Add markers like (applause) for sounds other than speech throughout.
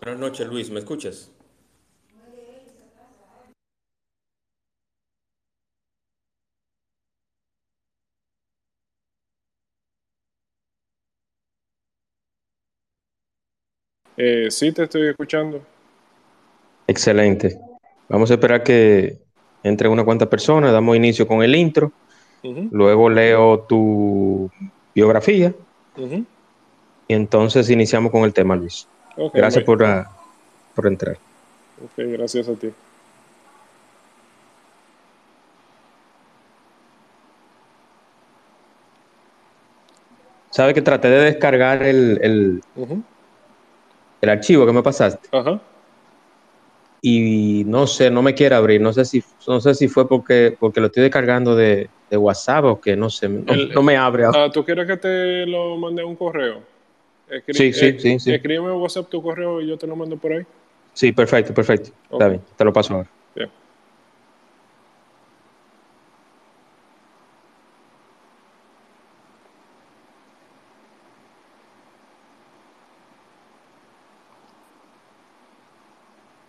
Buenas noches, Luis, ¿me escuchas? Eh, sí, te estoy escuchando. Excelente. Vamos a esperar que entre una cuanta personas, damos inicio con el intro, luego leo tu biografía y entonces iniciamos con el tema, Luis. Gracias por, ah, por entrar. ok, gracias a ti. Sabes que traté de descargar el, el- el archivo que me pasaste Ajá. y no sé, no me quiere abrir. No sé si, no sé si fue porque, porque lo estoy descargando de, de WhatsApp o que no sé, no, El- no me abre. ahora. Ah, ¿Tú quieres que te lo mande a un correo? Escri- Sí, sí, eh, sí, sí. Escríbeme WhatsApp tu correo y yo te lo mando por ahí. Sí, perfecto, perfecto. Está Ok. bien, te lo paso ahora.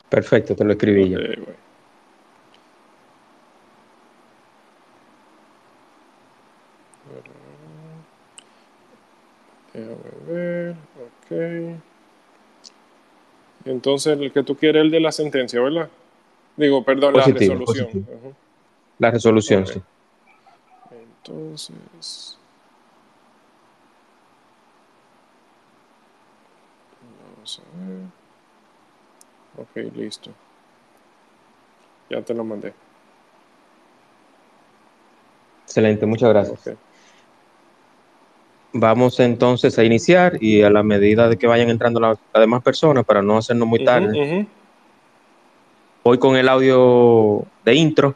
Perfecto, te lo escribí ya. Ok, güey. Déjame ver. Ok. Entonces, el que tú quieres es el de la sentencia, ¿verdad? Digo, perdón, Positivo, la resolución. La resolución, sí. Entonces, vamos a ver. Ok, listo. Ya te lo mandé. Excelente, muchas gracias. Ok. Vamos entonces a iniciar y a la medida de que vayan entrando las, las demás personas, para no hacernos muy tarde, ujú. voy con el audio de intro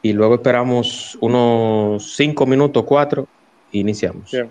y luego esperamos unos cinco minutos, cuatro, e iniciamos. Bien.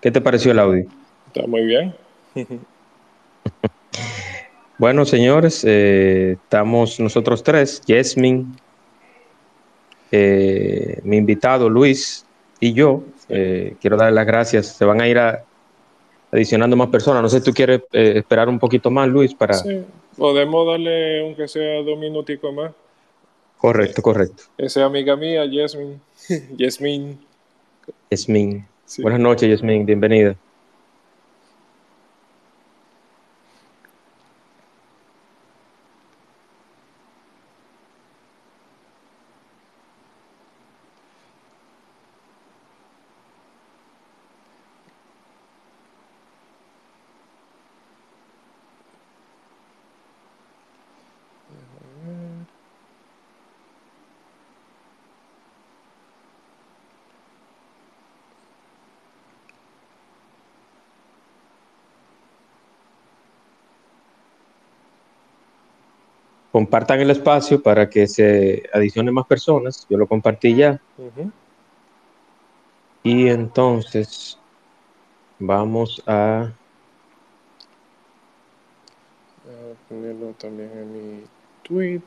¿Qué te pareció el audio? Está muy bien. (laughs) Bueno, señores, eh, estamos nosotros tres, Yasmin, eh, mi invitado Luis y yo. Eh, quiero darle las gracias. Se van a ir a- adicionando más personas. No sé si tú quieres eh, esperar un poquito más, Luis, para... Sí. Podemos darle, aunque sea dos minuticos más. Correcto, correcto. Esa es amiga mía, Yasmin. (laughs) Yasmin. Yasmin. Buenas noches, Yasmin. Bienvenida. Compartan el espacio para que se adicionen más personas. Yo lo compartí ya. Y entonces vamos a... A ponerlo también en mi tweet.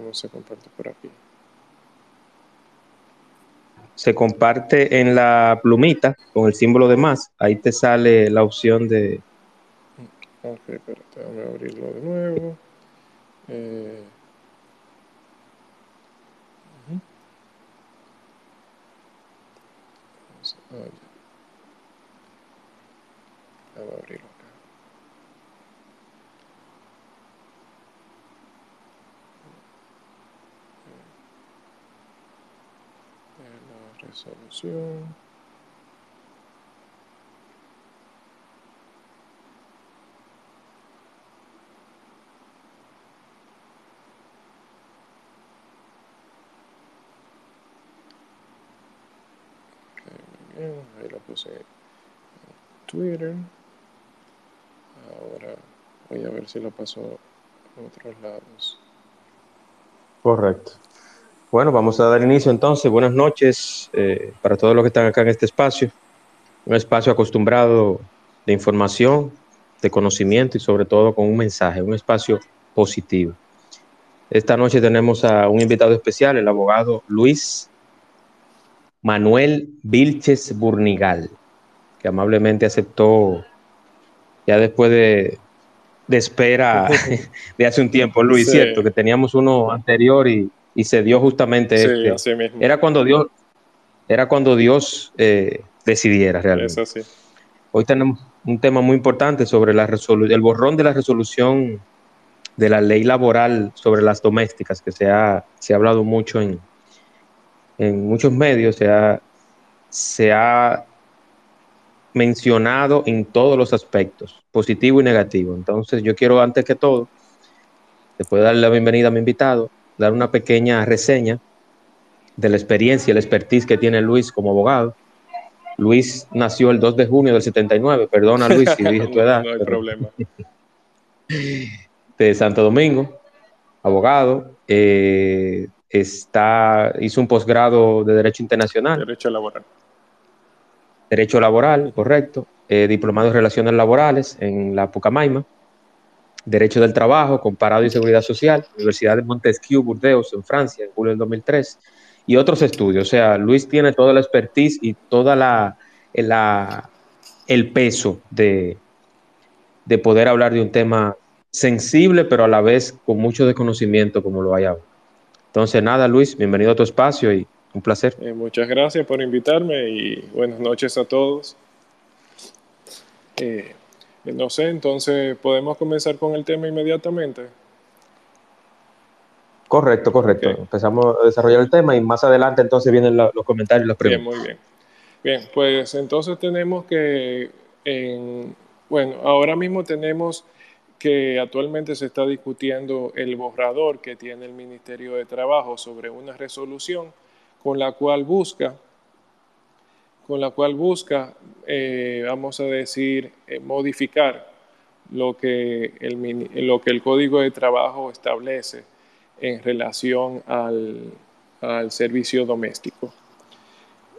cómo se comparte por aquí. Se comparte en la plumita con el símbolo de más. Ahí te sale la opción de. Ok, espérate, déjame abrirlo de nuevo. Eh... Vamos a ah, abrirlo. Resolución. ahí lo puse en Twitter. Ahora voy a ver si lo paso a otros lados. Correcto. Bueno, vamos a dar inicio entonces. Buenas noches eh, para todos los que están acá en este espacio. Un espacio acostumbrado de información, de conocimiento y sobre todo con un mensaje, un espacio positivo. Esta noche tenemos a un invitado especial, el abogado Luis Manuel Vilches Burnigal, que amablemente aceptó ya después de, espera (laughs) (laughs) de hace un tiempo, Luis, cierto, que teníamos uno anterior y, se dio justamente este. Era cuando Dios, era cuando Dios eh, decidiera realmente. Hoy tenemos un tema muy importante sobre la el borrón de la resolución de la ley laboral sobre las domésticas, que se ha, se ha hablado mucho en, en muchos medios se ha, se ha mencionado en todos los aspectos, positivo y negativo. Entonces yo quiero antes que todo, después de darle la bienvenida a mi invitado, dar una pequeña reseña de la experiencia y el expertise que tiene Luis como abogado. Luis nació el 2 de junio del 79, perdona Luis si dije tu (laughs) edad. no hay problema. (laughs) De Santo Domingo, abogado, eh, está, hizo un posgrado de Derecho Internacional. Derecho Laboral. Derecho Laboral, correcto. Eh, diplomado en Relaciones Laborales en la Pucamaima. Derecho del Trabajo, Comparado y Seguridad Social, Universidad de Montesquieu, Burdeos, en Francia, en julio del 2003. Y otros estudios. O sea, Luis tiene toda la expertise y toda la, la el peso de, de poder hablar de un tema sensible, pero a la vez con mucho desconocimiento, como lo hay ahora. Entonces, nada, Luis, bienvenido a tu espacio y un placer. Eh, muchas gracias por invitarme y buenas noches a todos. Eh, no sé, entonces, ¿podemos comenzar con el tema inmediatamente? Correcto, correcto. Empezamos a desarrollar el tema y más adelante entonces vienen los comentarios y las preguntas. Bien, muy bien. Bien, pues entonces tenemos que, bueno, ahora mismo tenemos que actualmente se está discutiendo el borrador que tiene el Ministerio de Trabajo sobre una resolución con la cual busca, con la cual busca, eh, vamos a decir, eh, modificar lo que, el, lo que el Código de Trabajo establece en relación al, servicio doméstico.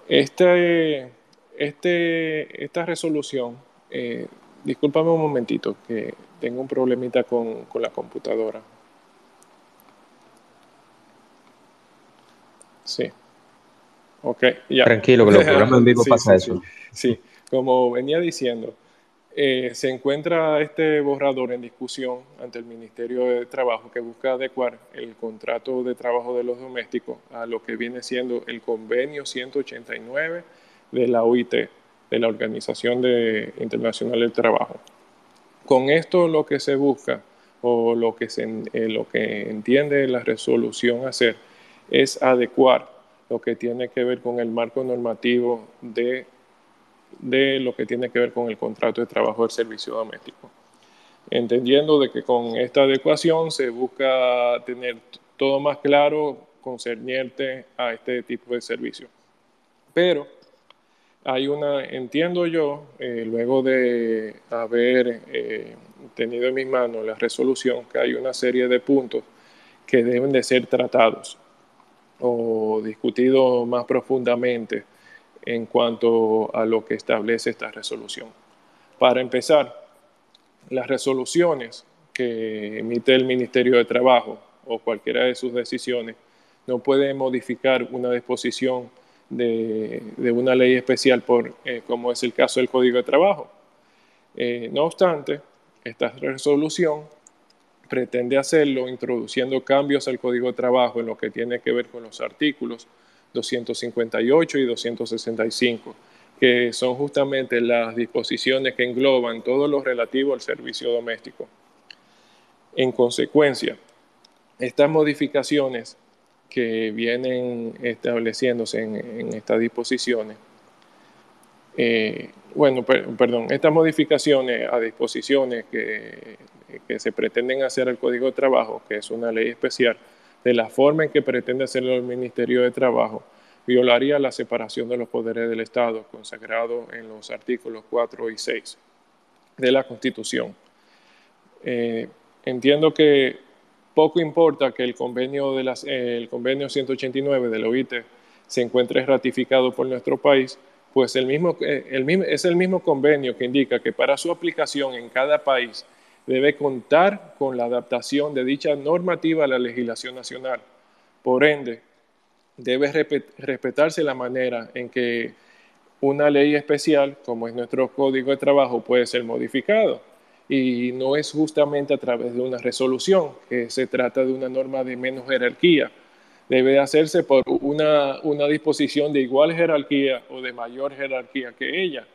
Este, este, esta resolución, eh, discúlpame un momentito, que tengo un problemita con, la computadora. Sí. Ok, ya. Tranquilo, que los (laughs) programas en vivo pasa eso. Sí, como venía diciendo, eh, se encuentra este borrador en discusión ante el Ministerio de Trabajo que busca adecuar el contrato de trabajo de los domésticos a lo que viene siendo el convenio 189 de la OIT, de la Organización de, Internacional del Trabajo. Con esto lo que se busca o lo que, se, eh, lo que entiende la resolución hacer es adecuar lo que tiene que ver con el marco normativo de, de lo que tiene que ver con el contrato de trabajo del servicio doméstico. Entendiendo de que con esta adecuación se busca tener todo más claro concerniente a este tipo de servicio. Pero hay una, entiendo yo, eh, luego de haber eh, tenido en mis manos la resolución, que hay una serie de puntos que deben de ser tratados o discutidos más profundamente en cuanto a lo que establece esta resolución. Para empezar, las resoluciones que emite el Ministerio de Trabajo o cualquiera de sus decisiones no pueden modificar una disposición de, una ley especial, por, eh, como es el caso del Código de Trabajo. Eh, no obstante, esta resolución pretende hacerlo introduciendo cambios al Código de Trabajo en lo que tiene que ver con los artículos 258 y 265, que son justamente las disposiciones que engloban todo lo relativo al servicio doméstico. En consecuencia, estas modificaciones que vienen estableciéndose en, estas disposiciones. Eh, bueno, perdón, estas modificaciones a disposiciones que, que, se pretenden hacer al Código de Trabajo, que es una ley especial, de la forma en que pretende hacerlo el Ministerio de Trabajo, violaría la separación de los poderes del Estado consagrado en los artículos 4 y 6 de la Constitución. Eh, entiendo que poco importa que el convenio, de las, el convenio 189 de la OIT se encuentre ratificado por nuestro país, pues el eh, es el mismo convenio que indica que para su aplicación en cada país debe contar con la adaptación de dicha normativa a la legislación nacional. Por ende, debe respetarse la manera en que una ley especial, como es nuestro Código de Trabajo, puede ser modificado. Y no es justamente a través de una resolución, que se trata de una norma de menos jerarquía. Debe hacerse por una, una disposición de igual jerarquía o de mayor jerarquía que ella.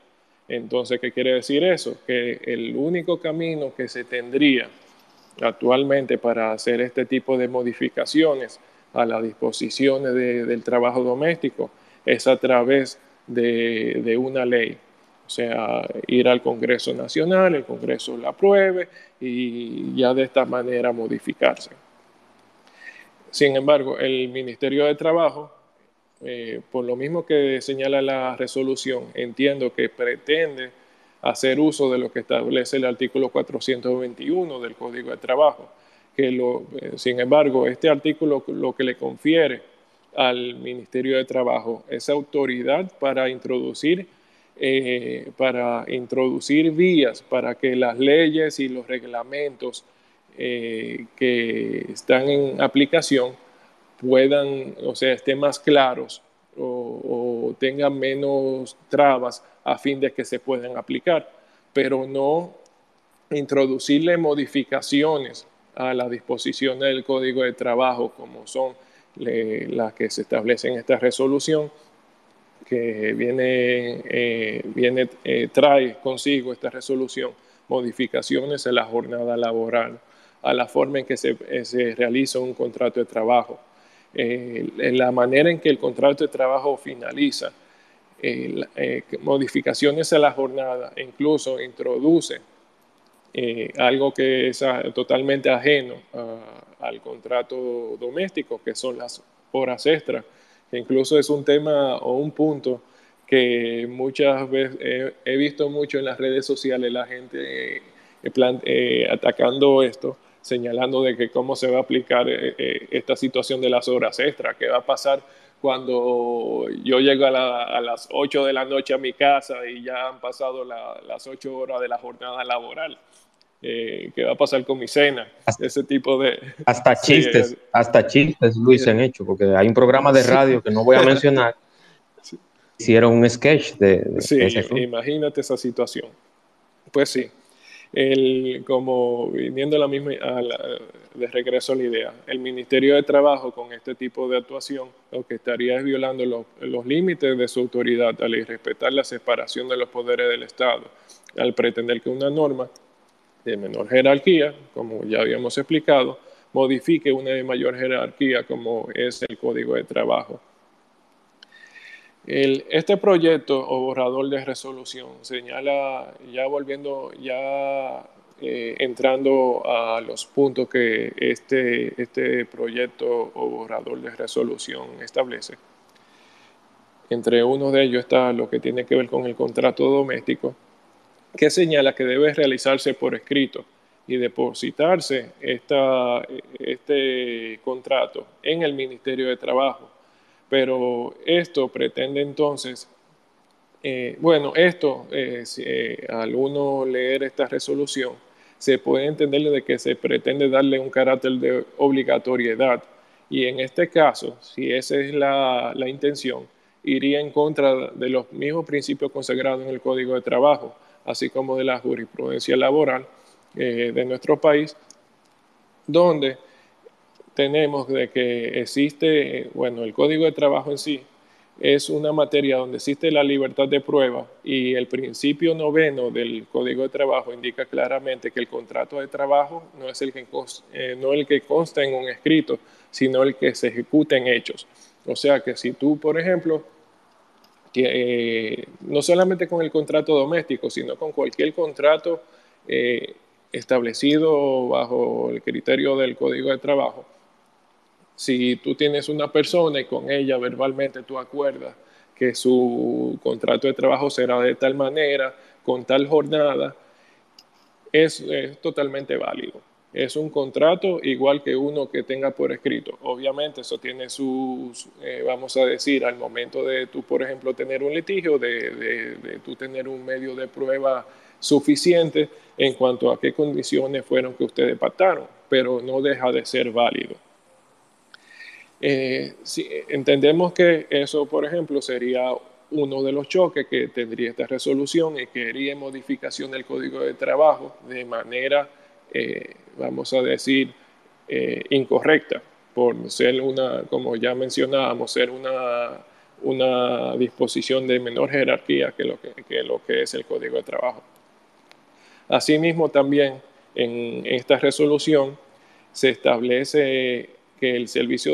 Entonces, ¿qué quiere decir eso? Que el único camino que se tendría actualmente para hacer este tipo de modificaciones a las disposiciones del trabajo doméstico es a través de, una ley. O sea, ir al Congreso Nacional, el Congreso la apruebe y ya de esta manera modificarse. Sin embargo, el Ministerio de Trabajo, eh, por lo mismo que señala la resolución, entiendo que pretende hacer uso de lo que establece el artículo 421 del Código de Trabajo, que eh, sin embargo, este artículo lo que le confiere al Ministerio de Trabajo esa autoridad para introducir, eh, para introducir vías para que las leyes y los reglamentos que están en aplicación puedan, o sea, estén más claros o, o tengan menos trabas a fin de que se puedan aplicar, pero no introducirle modificaciones a las disposiciones del Código de Trabajo, como son las que se establecen en esta resolución, que viene, eh, viene eh, trae consigo esta resolución modificaciones en la jornada laboral, a la forma en que se, eh, se realiza un contrato de trabajo, en la manera en que el contrato de trabajo finaliza, modificaciones a la jornada, incluso introduce eh, algo que es ah, totalmente ajeno al contrato doméstico, que son las horas extras, que incluso es un tema o un punto que muchas veces he visto mucho en las redes sociales la gente eh, eh, atacando esto, señalando de que cómo se va a aplicar esta situación de las horas extras, qué va a pasar cuando yo llego a, las 8 de la noche a mi casa y ya han pasado las 8 horas de la jornada laboral. Eh, qué va a pasar con mi cena, ese tipo de... Hasta (laughs) chistes, hasta chistes, Luis, han hecho, porque hay un programa de radio que no voy a mencionar, (laughs) hicieron un sketch de... sí, imagínate esa situación. Pues sí, el, como viniendo la misma, de regreso a la idea, el Ministerio de Trabajo con este tipo de actuación lo que estaría es violando los, los límites de su autoridad al irrespetar la separación de los poderes del Estado, al pretender que una norma de menor jerarquía, como ya habíamos explicado, modifique una de mayor jerarquía, como es el código de trabajo. Este proyecto o borrador de resolución señala, ya volviendo, ya eh, entrando a los puntos que este, este proyecto o borrador de resolución establece. Entre uno de ellos está lo que tiene que ver con el contrato doméstico, que señala que debe realizarse por escrito y depositarse este contrato en el Ministerio de Trabajo. Pero esto pretende entonces, eh, bueno, esto, eh, eh, al leer esta resolución, se puede entender de que se pretende darle un carácter de obligatoriedad. Y en este caso, si esa es la, la intención, iría en contra de los mismos principios consagrados en el Código de Trabajo así como de la jurisprudencia laboral eh, de nuestro país, donde tenemos de que existe, bueno, el código de trabajo en sí es una materia donde existe la libertad de prueba y el principio noveno del Código de Trabajo indica claramente que el contrato de trabajo no es el que, eh, no el que consta en un escrito, sino el que se ejecuta en hechos. O sea que si tú, por ejemplo, eh, no solamente con el contrato doméstico, sino con cualquier contrato eh, establecido bajo el criterio del Código de Trabajo, si tú tienes una persona y con ella verbalmente tú acuerdas que su contrato de trabajo será de tal manera, con tal jornada, es, totalmente válido. Es un contrato igual que uno que tenga por escrito. Obviamente eso tiene sus, eh, vamos a decir, al momento de tú, por ejemplo, tener un litigio, de, de tú tener un medio de prueba suficiente en cuanto a qué condiciones fueron que ustedes pactaron, pero no deja de ser válido. Eh, si, entendemos que eso, por ejemplo, sería uno de los choques que tendría esta resolución y que haría modificación del Código de Trabajo de manera, eh, vamos a decir, eh, incorrecta, por ser una, como ya mencionábamos, ser una, una disposición de menor jerarquía que lo que, que lo que es el Código de Trabajo. Asimismo, también en esta resolución se establece que el servicio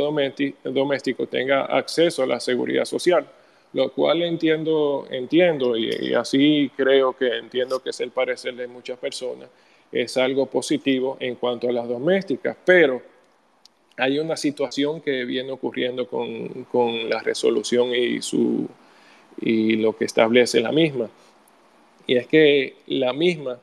doméstico tenga acceso a la seguridad social, lo cual entiendo, entiendo y, así creo que entiendo que es el parecer de muchas personas, es algo positivo en cuanto a las domésticas, pero hay una situación que viene ocurriendo con, con la resolución y, su, y lo que establece la misma, y es que la misma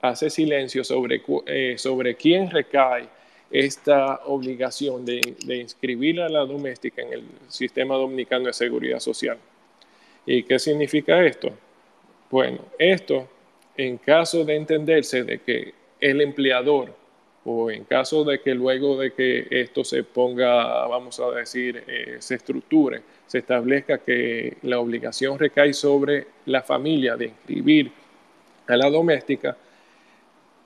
hace silencio sobre, eh, sobre quién recae esta obligación de, inscribir a la doméstica en el sistema dominicano de seguridad social. ¿Y qué significa esto? Bueno, esto en caso de entenderse de que el empleador o en caso de que luego de que esto se ponga, vamos a decir, eh, se estructure, se establezca que la obligación recae sobre la familia de inscribir a la doméstica,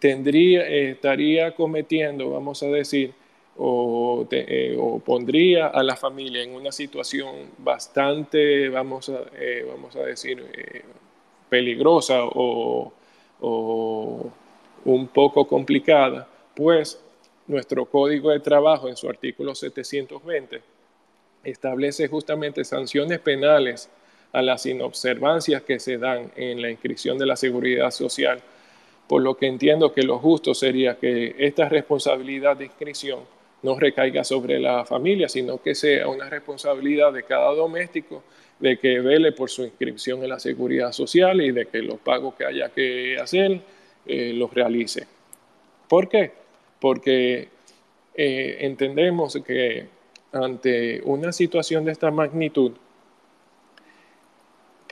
tendría, estaría cometiendo, vamos a decir, o, eh, o, pondría a la familia en una situación bastante, vamos a, eh, vamos a decir, eh, peligrosa o, un poco complicada, pues nuestro código de trabajo en su artículo 720 establece justamente sanciones penales a las inobservancias que se dan en la inscripción de la seguridad social por lo que entiendo que lo justo sería que esta responsabilidad de inscripción no recaiga sobre la familia, sino que sea una responsabilidad de cada doméstico de que vele por su inscripción en la seguridad social y de que los pagos que haya que hacer eh, los realice. ¿Por qué? Porque eh, entendemos que ante una situación de esta magnitud,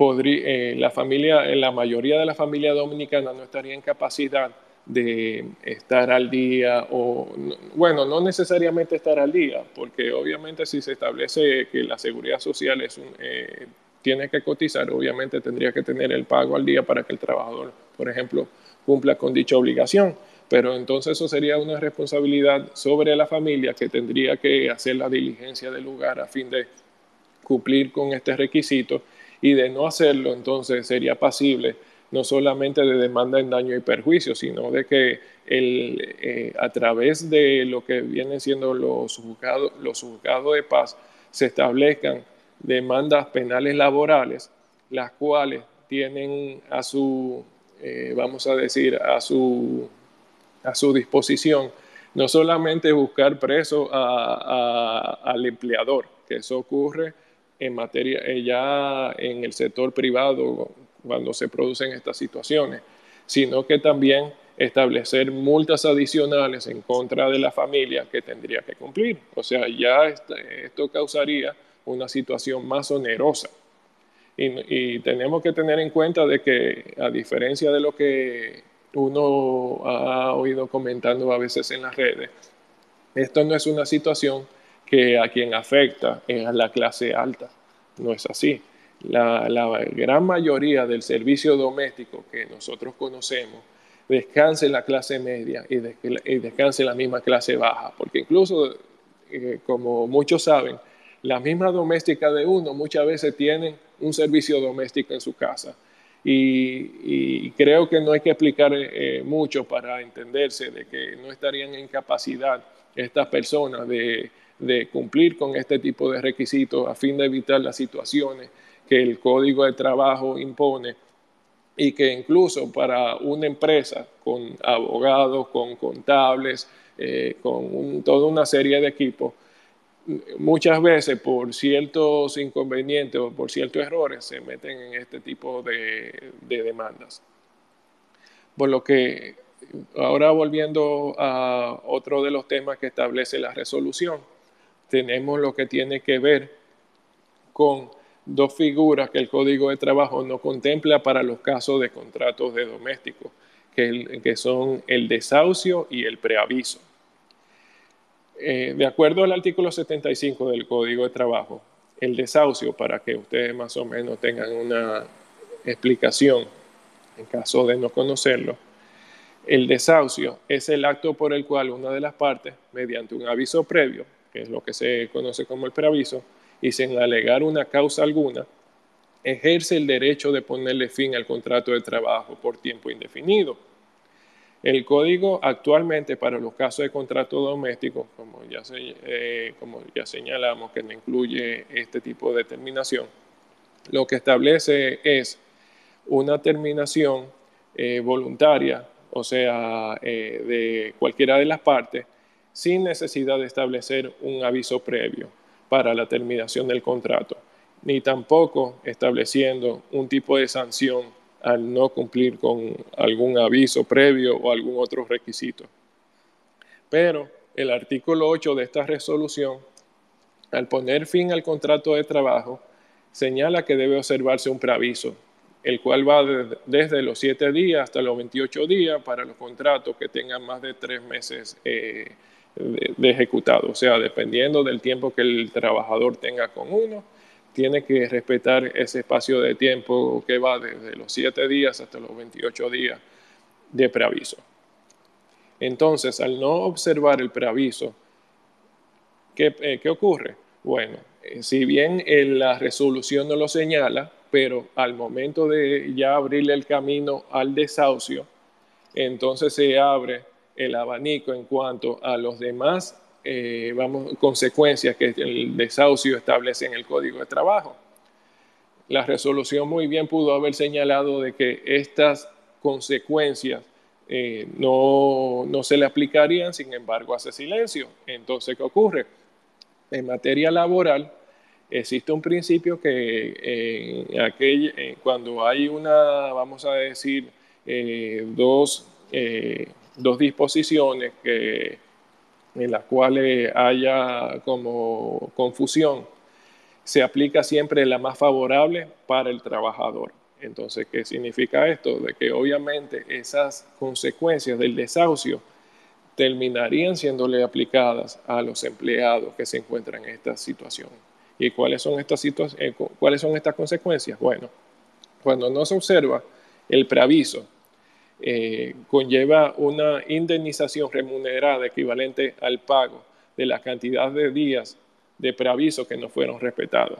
eh, la familia, la mayoría de la familia dominicana no estaría en capacidad de estar al día o, bueno, no necesariamente estar al día, porque obviamente si se establece que la seguridad social es eh, tiene que cotizar, obviamente tendría que tener el pago al día para que el trabajador, por ejemplo, cumpla con dicha obligación. Pero entonces eso sería una responsabilidad sobre la familia que tendría que hacer la diligencia del lugar a fin de cumplir con este requisito y de no hacerlo, entonces sería pasible no solamente de demanda en daño y perjuicio, sino de que el, eh, a través de lo que vienen siendo los juzgados, los de paz se establezcan demandas penales laborales, las cuales tienen a su, eh, vamos a decir, a su, a su disposición no solamente buscar preso al empleador, que eso ocurre en materia, eh, ya en el sector privado cuando se producen estas situaciones, sino que también establecer multas adicionales en contra de la familia que tendría que cumplir. O sea, ya esto causaría una situación más onerosa. Y, y, tenemos que tener en cuenta de que, a diferencia de lo que uno ha oído comentando a veces en las redes, esto no es una situación que a quien afecta es a la clase alta. No es así. La, gran mayoría del servicio doméstico que nosotros conocemos descansa en la clase media y, descansa en la misma clase baja, porque incluso, eh, como muchos saben, La misma doméstica de uno muchas veces tienen un servicio doméstico en su casa. Y, creo que no hay que explicar eh, mucho para entenderse de que no estarían en capacidad estas personas de, de cumplir con este tipo de requisitos a fin de evitar las situaciones que el código de trabajo impone y que incluso para una empresa con abogados, con contables, eh, con toda una serie de equipos, muchas veces por ciertos inconvenientes o por ciertos errores se meten en este tipo de, de demandas. Por lo que ahora volviendo a otro de los temas que establece la resolución, tenemos lo que tiene que ver con dos figuras que el Código de Trabajo no contempla para los casos de contratos de domésticos, que, son el desahucio y el preaviso. Eh, de acuerdo al artículo 75 del Código de Trabajo, el desahucio, para que ustedes más o menos tengan una explicación en caso de no conocerlo, el desahucio es el acto por el cual una de las partes, mediante un aviso previo, que es lo que se conoce como el preaviso, y sin alegar una causa alguna, ejerce el derecho de ponerle fin al contrato de trabajo por tiempo indefinido. El código actualmente para los casos de contrato doméstico, como ya, eh, como ya señalamos que no incluye este tipo de terminación, lo que establece es una terminación eh, voluntaria, o sea, eh, de cualquiera de las partes, sin necesidad de establecer un aviso previo para la terminación del contrato, ni tampoco estableciendo un tipo de sanción al no cumplir con algún aviso previo o algún otro requisito. Pero el artículo 8 de esta resolución, al poner fin al contrato de trabajo, señala que debe observarse un preaviso, el cual va desde los 7 días hasta los 28 días para los contratos que tengan más de 3 meses eh, de, ejecutado. O sea, dependiendo del tiempo que el trabajador tenga con uno, tiene que respetar ese espacio de tiempo que va desde los 7 días hasta los 28 días de preaviso. Entonces, al no observar el preaviso, ¿qué, eh, ocurre? Bueno, eh, si bien la resolución no lo señala, pero al momento de ya abrirle el camino al desahucio, entonces se abre el abanico en cuanto a los demás eh, vamos, consecuencias que el desahucio establece en el Código de Trabajo. La resolución muy bien pudo haber señalado de que estas consecuencias eh, no, no, se le aplicarían, sin embargo, hace silencio. Entonces, ¿qué ocurre? En materia laboral, existe un principio que en aquel, cuando hay una, vamos a decir, eh, dos dos disposiciones que, en las cuales haya como confusión, se aplica siempre la más favorable para el trabajador. Entonces, ¿qué significa esto? De que obviamente esas consecuencias del desahucio terminarían siéndole aplicadas a los empleados que se encuentran en esta situación. ¿Y cuáles son estas, eh, cuáles son estas consecuencias? Bueno, cuando no se observa el preaviso, eh, conlleva una indemnización remunerada equivalente al pago de la cantidad de días de preaviso que no fueron respetados.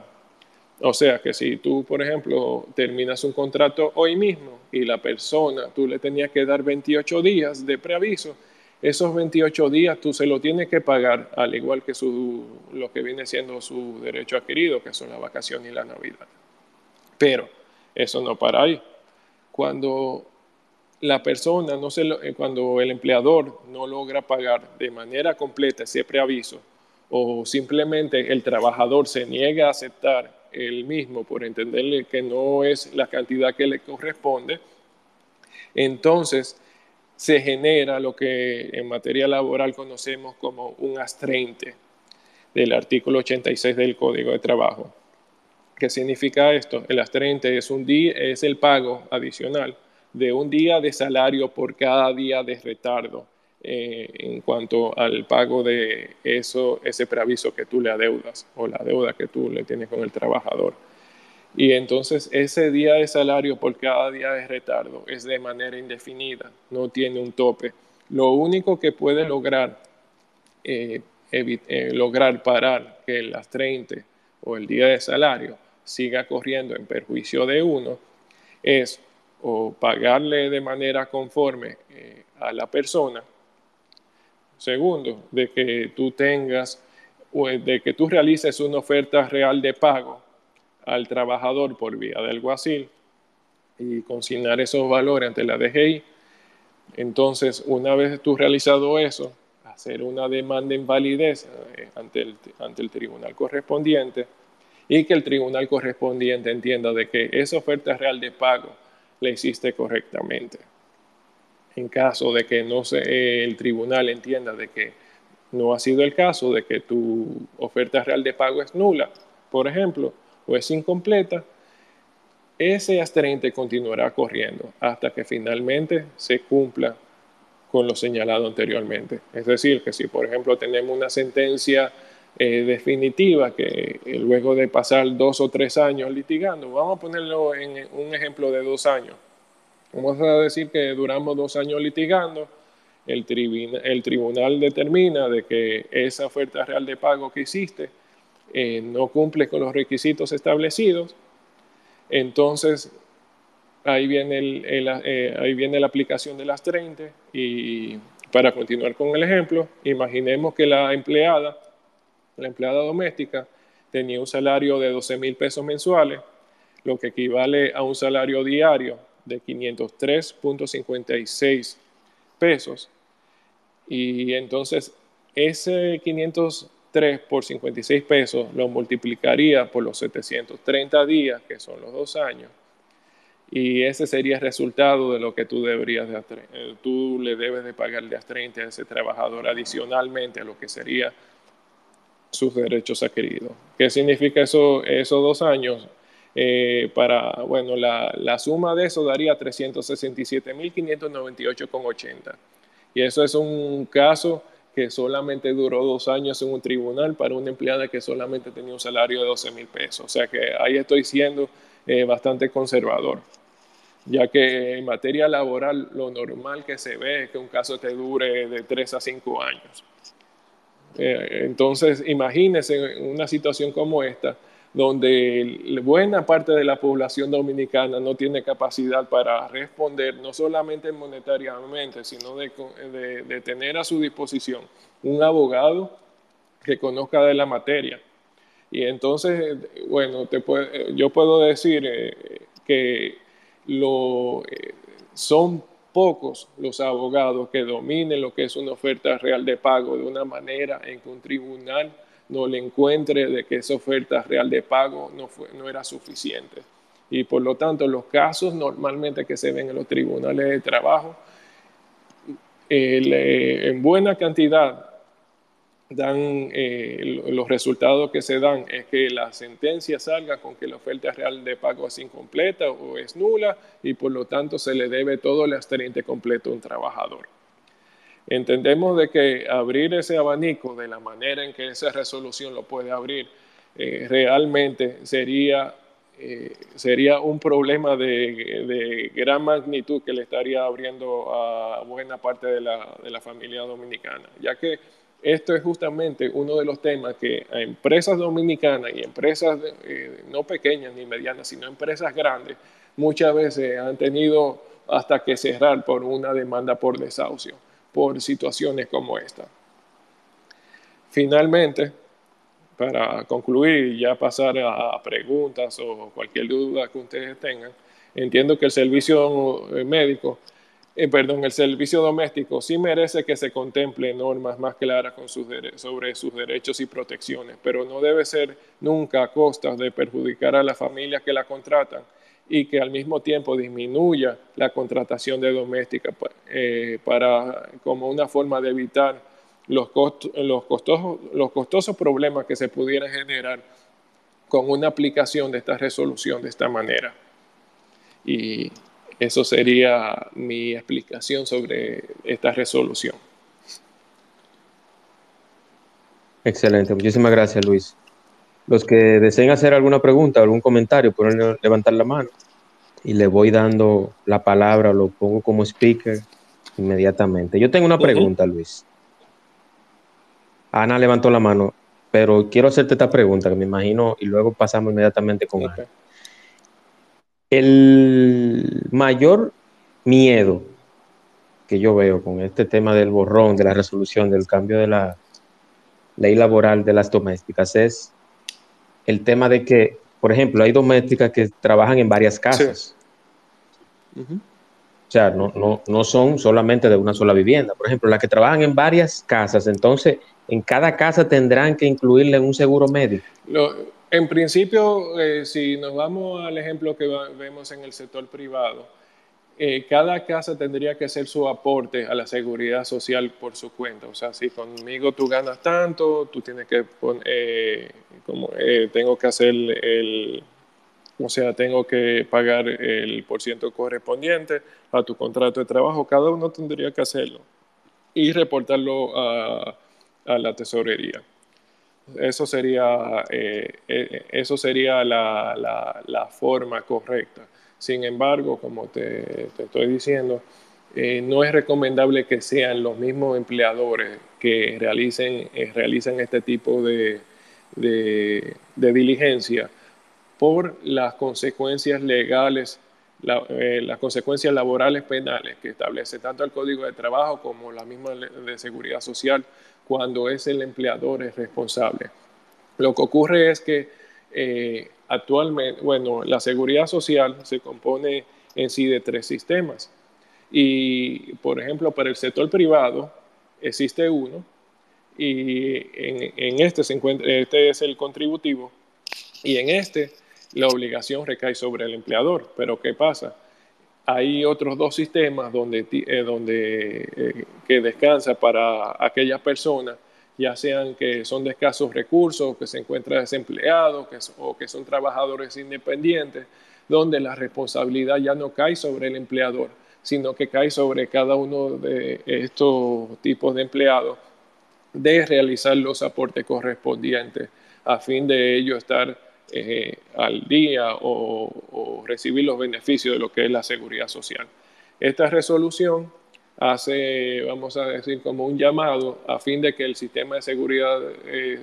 O sea que si tú, por ejemplo, terminas un contrato hoy mismo y la persona, tú le tenías que dar 28 días de preaviso, esos 28 días tú se lo tienes que pagar, al igual que su, lo que viene siendo su derecho adquirido, que son la vacación y la Navidad. Pero eso no para ahí. Cuando la persona, no se eh, cuando el empleador no logra pagar de manera completa ese preaviso o simplemente el trabajador se niega a aceptar el mismo por entenderle que no es la cantidad que le corresponde, entonces se genera lo que en materia laboral conocemos como un astrente del artículo 86 del Código de Trabajo. ¿Qué significa esto? El astrente es, un día, es el pago adicional de un día de salario por cada día de retardo eh, en cuanto al pago de eso, ese preaviso que tú le adeudas o la deuda que tú le tienes con el trabajador. Y entonces ese día de salario por cada día de retardo es de manera indefinida, no tiene un tope. Lo único que puede lograr eh, eh, lograr parar que las 30 o el día de salario siga corriendo en perjuicio de uno, es o pagarle de manera conforme eh, a la persona. Segundo, de que tú tengas, de que tú realices una oferta real de pago al trabajador por vía del alguacil y consignar esos valores ante la DGI. Entonces, una vez tú realizado eso, hacer una demanda en validez eh, ante, el, ante el tribunal correspondiente y que el tribunal correspondiente entienda de que esa oferta real de pago la hiciste correctamente. En caso de que no se, el tribunal entienda de que no ha sido el caso, de que tu oferta real de pago es nula, por ejemplo, o es incompleta, ese asterente continuará corriendo hasta que finalmente se cumpla con lo señalado anteriormente. Es decir, que si por ejemplo tenemos una sentencia eh, definitiva que luego de pasar dos o tres años litigando, vamos a ponerlo en un ejemplo de dos años. Vamos a decir que duramos dos años litigando, el, el tribunal determina de que esa oferta real de pago que hiciste eh, no cumple con los requisitos establecidos, entonces ahí viene, eh, ahí viene la aplicación de las 30 y para continuar con el ejemplo, imaginemos que la empleada, la empleada doméstica, tenía un salario de 12 mil pesos mensuales, lo que equivale a un salario diario de 503.56 pesos. Y entonces ese 503 por 56 pesos lo multiplicaría por los 730 días, que son los dos años, y ese sería el resultado de lo que tú deberías de eh, tú le debes de pagarle a 30 a ese trabajador adicionalmente a lo que sería sus derechos adquiridos. ¿Qué significa eso, esos dos años? Eh, para, bueno, la, la, suma de eso daría 367.598,80. Y eso es un caso que solamente duró dos años en un tribunal para una empleada que solamente tenía un salario de 12 mil pesos. O sea que ahí estoy siendo eh, bastante conservador ya que en materia laboral lo normal que se ve es que un caso te dure de 3 a 5 años. Eh, entonces, imagínense una situación como esta, donde buena parte de la población dominicana no tiene capacidad para responder, no solamente monetariamente, sino de, tener a su disposición un abogado que conozca de la materia. Y entonces, bueno, te yo puedo decir eh, que lo, eh, son pocos los abogados que dominen lo que es una oferta real de pago de una manera en que un tribunal no le encuentre de que esa oferta real de pago no, fue, no era suficiente. Y por lo tanto, los casos normalmente que se ven en los tribunales de trabajo, en buena cantidad dan eh, los resultados que se dan es que la sentencia salga con que la oferta real de pago es incompleta o es nula y por lo tanto se le debe todo el expediente completo a un trabajador. Entendemos de que abrir ese abanico de la manera en que esa resolución lo puede abrir eh, realmente sería, eh, sería un problema de, de, gran magnitud que le estaría abriendo a buena parte de la, de la familia dominicana, ya que esto es justamente uno de los temas que a empresas dominicanas y empresas eh, no pequeñas ni medianas, sino empresas grandes, muchas veces han tenido hasta que cerrar por una demanda por desahucio, por situaciones como esta. Finalmente, para concluir y ya pasar a preguntas o cualquier duda que ustedes tengan, entiendo que el servicio médico eh, perdón, el servicio doméstico sí merece que se contemple normas más claras con sus sobre sus derechos y protecciones, pero no debe ser nunca a costa de perjudicar a las familias que la contratan y que al mismo tiempo disminuya la contratación de doméstica eh, para, como una forma de evitar los, los, costosos, los costosos problemas que se pudieran generar con una aplicación de esta resolución de esta manera. Y eso sería mi explicación sobre esta resolución. Excelente, muchísimas gracias Luis. Los que deseen hacer alguna pregunta o algún comentario pueden levantar la mano y le voy dando la palabra, lo pongo como speaker inmediatamente. Yo tengo una pregunta, Luis. Ana levantó la mano, pero quiero hacerte esta pregunta que me imagino y luego pasamos inmediatamente con Ana. El mayor miedo que yo veo con este tema del borrón, de la resolución, del cambio de la ley laboral de las domésticas es el tema de que, por ejemplo, hay domésticas que trabajan en varias casas. O sea, no, no, no son solamente de una sola vivienda. Por ejemplo, las que trabajan en varias casas, entonces en cada casa tendrán que incluirle un seguro médico. En principio, eh, si nos vamos al ejemplo que vemos en el sector privado, eh, cada casa tendría que hacer su aporte a la seguridad social por su cuenta. O sea, si conmigo tú ganas tanto, tú tienes que poner, eh, como, tengo que hacer el, o sea, tengo que pagar el porciento correspondiente a tu contrato de trabajo. Cada uno tendría que hacerlo y reportarlo a, la tesorería. Eso sería, eh, eh, eso sería la, forma correcta. Sin embargo, como te, estoy diciendo, eh, no es recomendable que sean los mismos empleadores que realicen, este tipo de, de diligencia por las consecuencias legales, eh, las consecuencias laborales penales que establece tanto el Código de Trabajo como la misma de Seguridad Social cuando es el empleador el responsable. Lo que ocurre es que eh, actualmente, bueno, la seguridad social se compone en sí de tres sistemas. Y, por ejemplo, para el sector privado existe uno y en, en este se encuentra, este es el contributivo y en este la obligación recae sobre el empleador. Pero ¿qué pasa? Hay otros dos sistemas donde, eh, donde eh, que descansa para aquellas personas, ya sean que son de escasos recursos, que se encuentran desempleados que o que son trabajadores independientes, donde la responsabilidad ya no cae sobre el empleador, sino que cae sobre cada uno de estos tipos de empleados de realizar los aportes correspondientes a fin de ello estar eh, al día o, recibir los beneficios de lo que es la seguridad social. Esta resolución hace, vamos a decir, como un llamado a fin de que el sistema de seguridad, eh,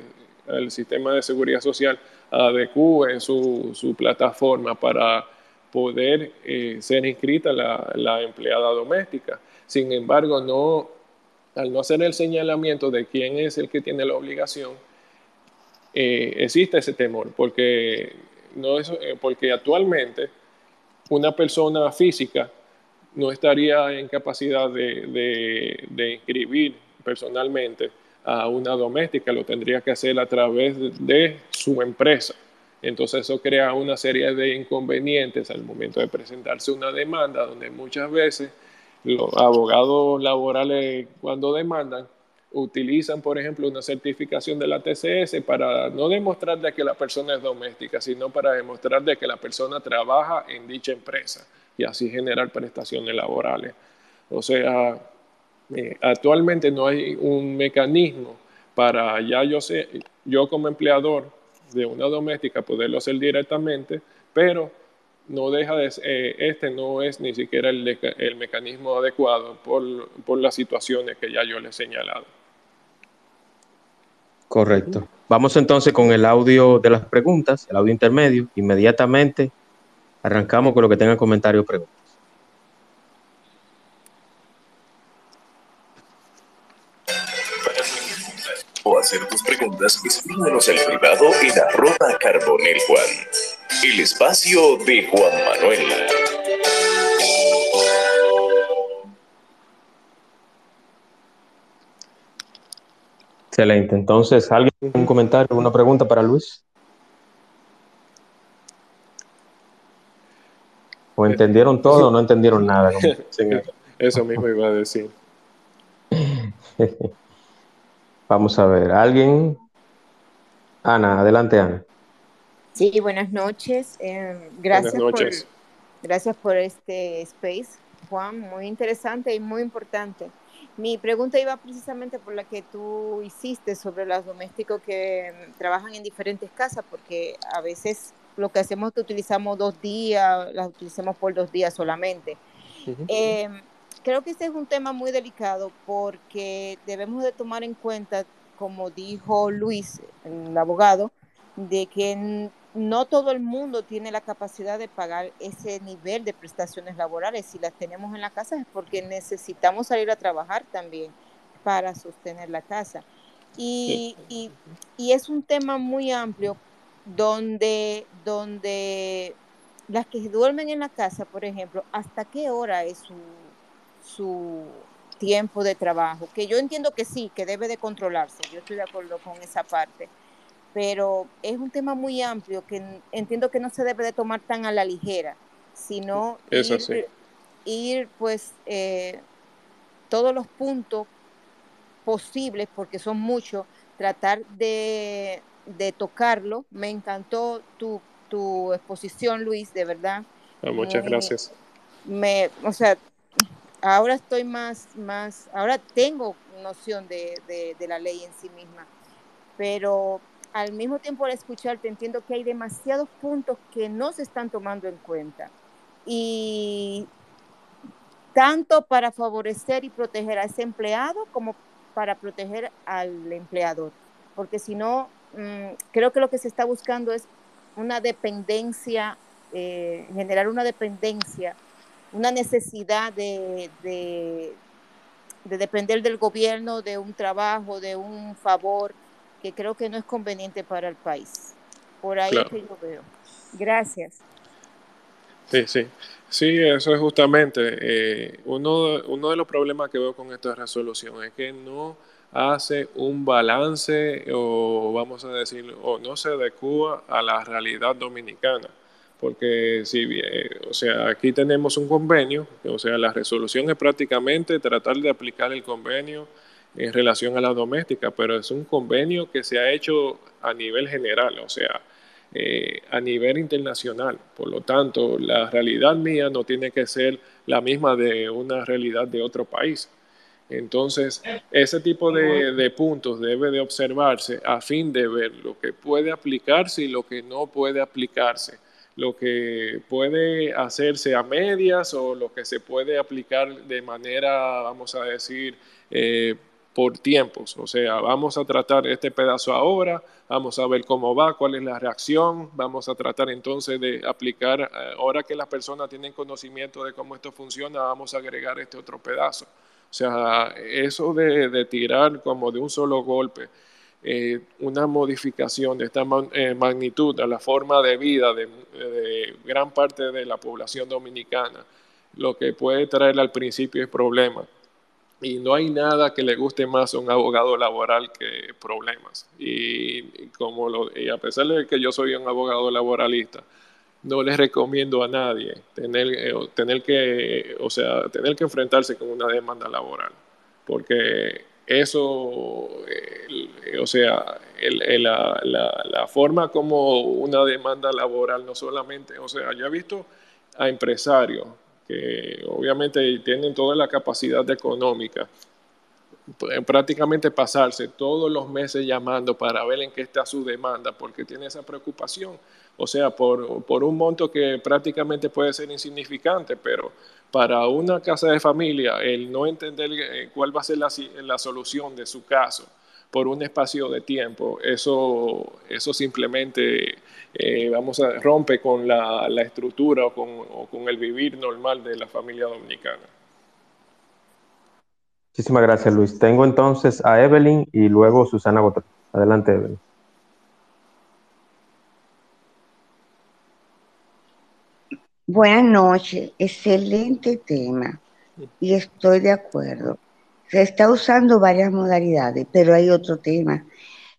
el sistema de seguridad social adecue su, su plataforma para poder eh, ser inscrita la, la empleada doméstica. Sin embargo, no, al no hacer el señalamiento de quién es el que tiene la obligación, eh, existe ese temor, porque, no es, eh, porque actualmente una persona física no estaría en capacidad de, de, inscribir personalmente a una doméstica, lo tendría que hacer a través de su empresa. Entonces eso crea una serie de inconvenientes al momento de presentarse una demanda, donde muchas veces los abogados laborales cuando demandan utilizan, por ejemplo, una certificación de la TCS para no demostrar de que la persona es doméstica, sino para demostrar de que la persona trabaja en dicha empresa y así generar prestaciones laborales. O sea, eh, actualmente no hay un mecanismo para ya yo, sé, yo como empleador de una doméstica poderlo hacer directamente, pero no deja de eh, este no es ni siquiera el, el mecanismo adecuado por, por las situaciones que ya yo le he señalado. Correcto. Vamos entonces con el audio de las preguntas, el audio intermedio. Inmediatamente arrancamos con lo que tengan comentarios o preguntas. O hacer tus preguntas, escríbenos al privado en arroba carbonel Juan. El espacio de Juan Manuel. Excelente. Entonces, ¿alguien un comentario, una pregunta para Luis? ¿O entendieron todo o no entendieron nada? (laughs) Eso mismo iba a decir. (laughs) Vamos a ver, ¿alguien? Ana, adelante Ana. Sí, buenas noches. Eh, gracias, Por, gracias por este space, Juan, muy interesante y muy importante. Mi pregunta iba precisamente por la que tú hiciste sobre los domésticos que mm, trabajan en diferentes casas, porque a veces lo que hacemos es que utilizamos dos días, las utilizamos por dos días solamente. Em, creo que este es un tema muy delicado porque debemos de tomar en cuenta como dijo Luis, el abogado, de que no todo el mundo tiene la capacidad de pagar ese nivel de prestaciones laborales. Si las tenemos en la casa es porque necesitamos salir a trabajar también para sostener la casa. Y, y, es un tema muy amplio donde, donde las que duermen en la casa, por ejemplo, ¿hasta qué hora es su, su tiempo de trabajo? Que yo entiendo que sí, que debe de controlarse, yo estoy de acuerdo con esa parte pero es un tema muy amplio que entiendo que no se debe de tomar tan a la ligera, sino ir, pues eh, todos los puntos posibles, porque son muchos, tratar de, tocarlo. Me encantó tu, exposición, Luis, de verdad. Ah, muchas gracias. Me, o sea, ahora estoy más, más, ahora tengo noción de, de la ley en sí misma, pero al mismo tiempo al escucharte entiendo que hay demasiados puntos que no se están tomando en cuenta. Y tanto para favorecer y proteger a ese empleado como para proteger al empleador. Porque si no, mm, creo que lo que se está buscando es una dependencia, eh, generar una dependencia, una necesidad de, de, de depender del gobierno, de un trabajo, de un favor que creo que no es conveniente para el país. Por ahí que yo veo. Gracias. Sí, sí. Sí, eso es justamente eh, uno, uno de los problemas que veo con esta resolución, es que no hace un balance o vamos a decir, o no se adecua a la realidad dominicana. Porque si bien, o sea, aquí tenemos un convenio, o sea, la resolución es prácticamente tratar de aplicar el convenio en relación a la doméstica, pero es un convenio que se ha hecho a nivel general, o sea, eh, a nivel internacional. Por lo tanto, la realidad mía no tiene que ser la misma de una realidad de otro país. Entonces, ese tipo de, puntos debe de observarse a fin de ver lo que puede aplicarse y lo que no puede aplicarse, lo que puede hacerse a medias o lo que se puede aplicar de manera, vamos a decir, eh, por tiempos. O sea, vamos a tratar este pedazo ahora, vamos a ver cómo va, cuál es la reacción, vamos a tratar entonces de aplicar, eh, ahora que las personas tienen conocimiento de cómo esto funciona, vamos a agregar este otro pedazo. O sea, eso de, tirar como de un solo golpe eh, una modificación de esta eh, magnitud a la forma de vida de, de gran parte de la población dominicana, lo que puede traer al principio es problemas y no hay nada que le guste más a un abogado laboral que problemas. Y, como lo, y a pesar de que yo soy un abogado laboralista, no les recomiendo a nadie tener, eh, tener, que, o sea, tener que enfrentarse con una demanda laboral, porque eso, o sea, la, la, la, forma como una demanda laboral, no solamente, o sea, yo he visto a empresarios que obviamente tienen toda la capacidad económica, prácticamente pasarse todos los meses llamando para ver en qué está su demanda, porque tiene esa preocupación. O sea, por, por un monto que prácticamente puede ser insignificante, pero para una casa de familia, el no entender eh, cuál va a ser la, la solución de su caso, por un espacio de tiempo, eso, eso simplemente eh, vamos a rompe con la, la estructura o con, o con, el vivir normal de la familia dominicana. Muchísimas gracias, Luis. Tengo entonces a Evelyn y luego Susana Botrón. Adelante, Evelyn. Buenas noches, excelente tema y estoy de acuerdo. Se está usando varias modalidades, pero hay otro tema.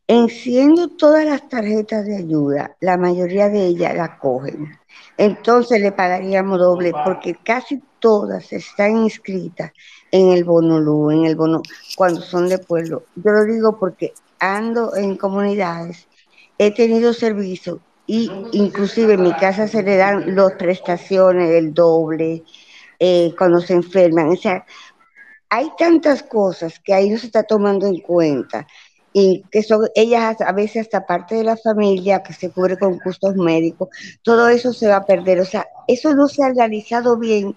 Enciendo todas las tarjetas de ayuda, la mayoría de ellas la cogen. Entonces le pagaríamos doble porque casi todas están inscritas en el bono LU, en el bono cuando son de pueblo. Yo lo digo porque ando en comunidades, he tenido servicio y inclusive en mi casa se le dan las prestaciones, el doble, eh, cuando se enferman. O sea, hay tantas cosas que ahí no se está tomando en cuenta y que son ellas a veces hasta parte de la familia que se cubre con costos médicos, todo eso se va a perder. O sea, eso no se ha realizado bien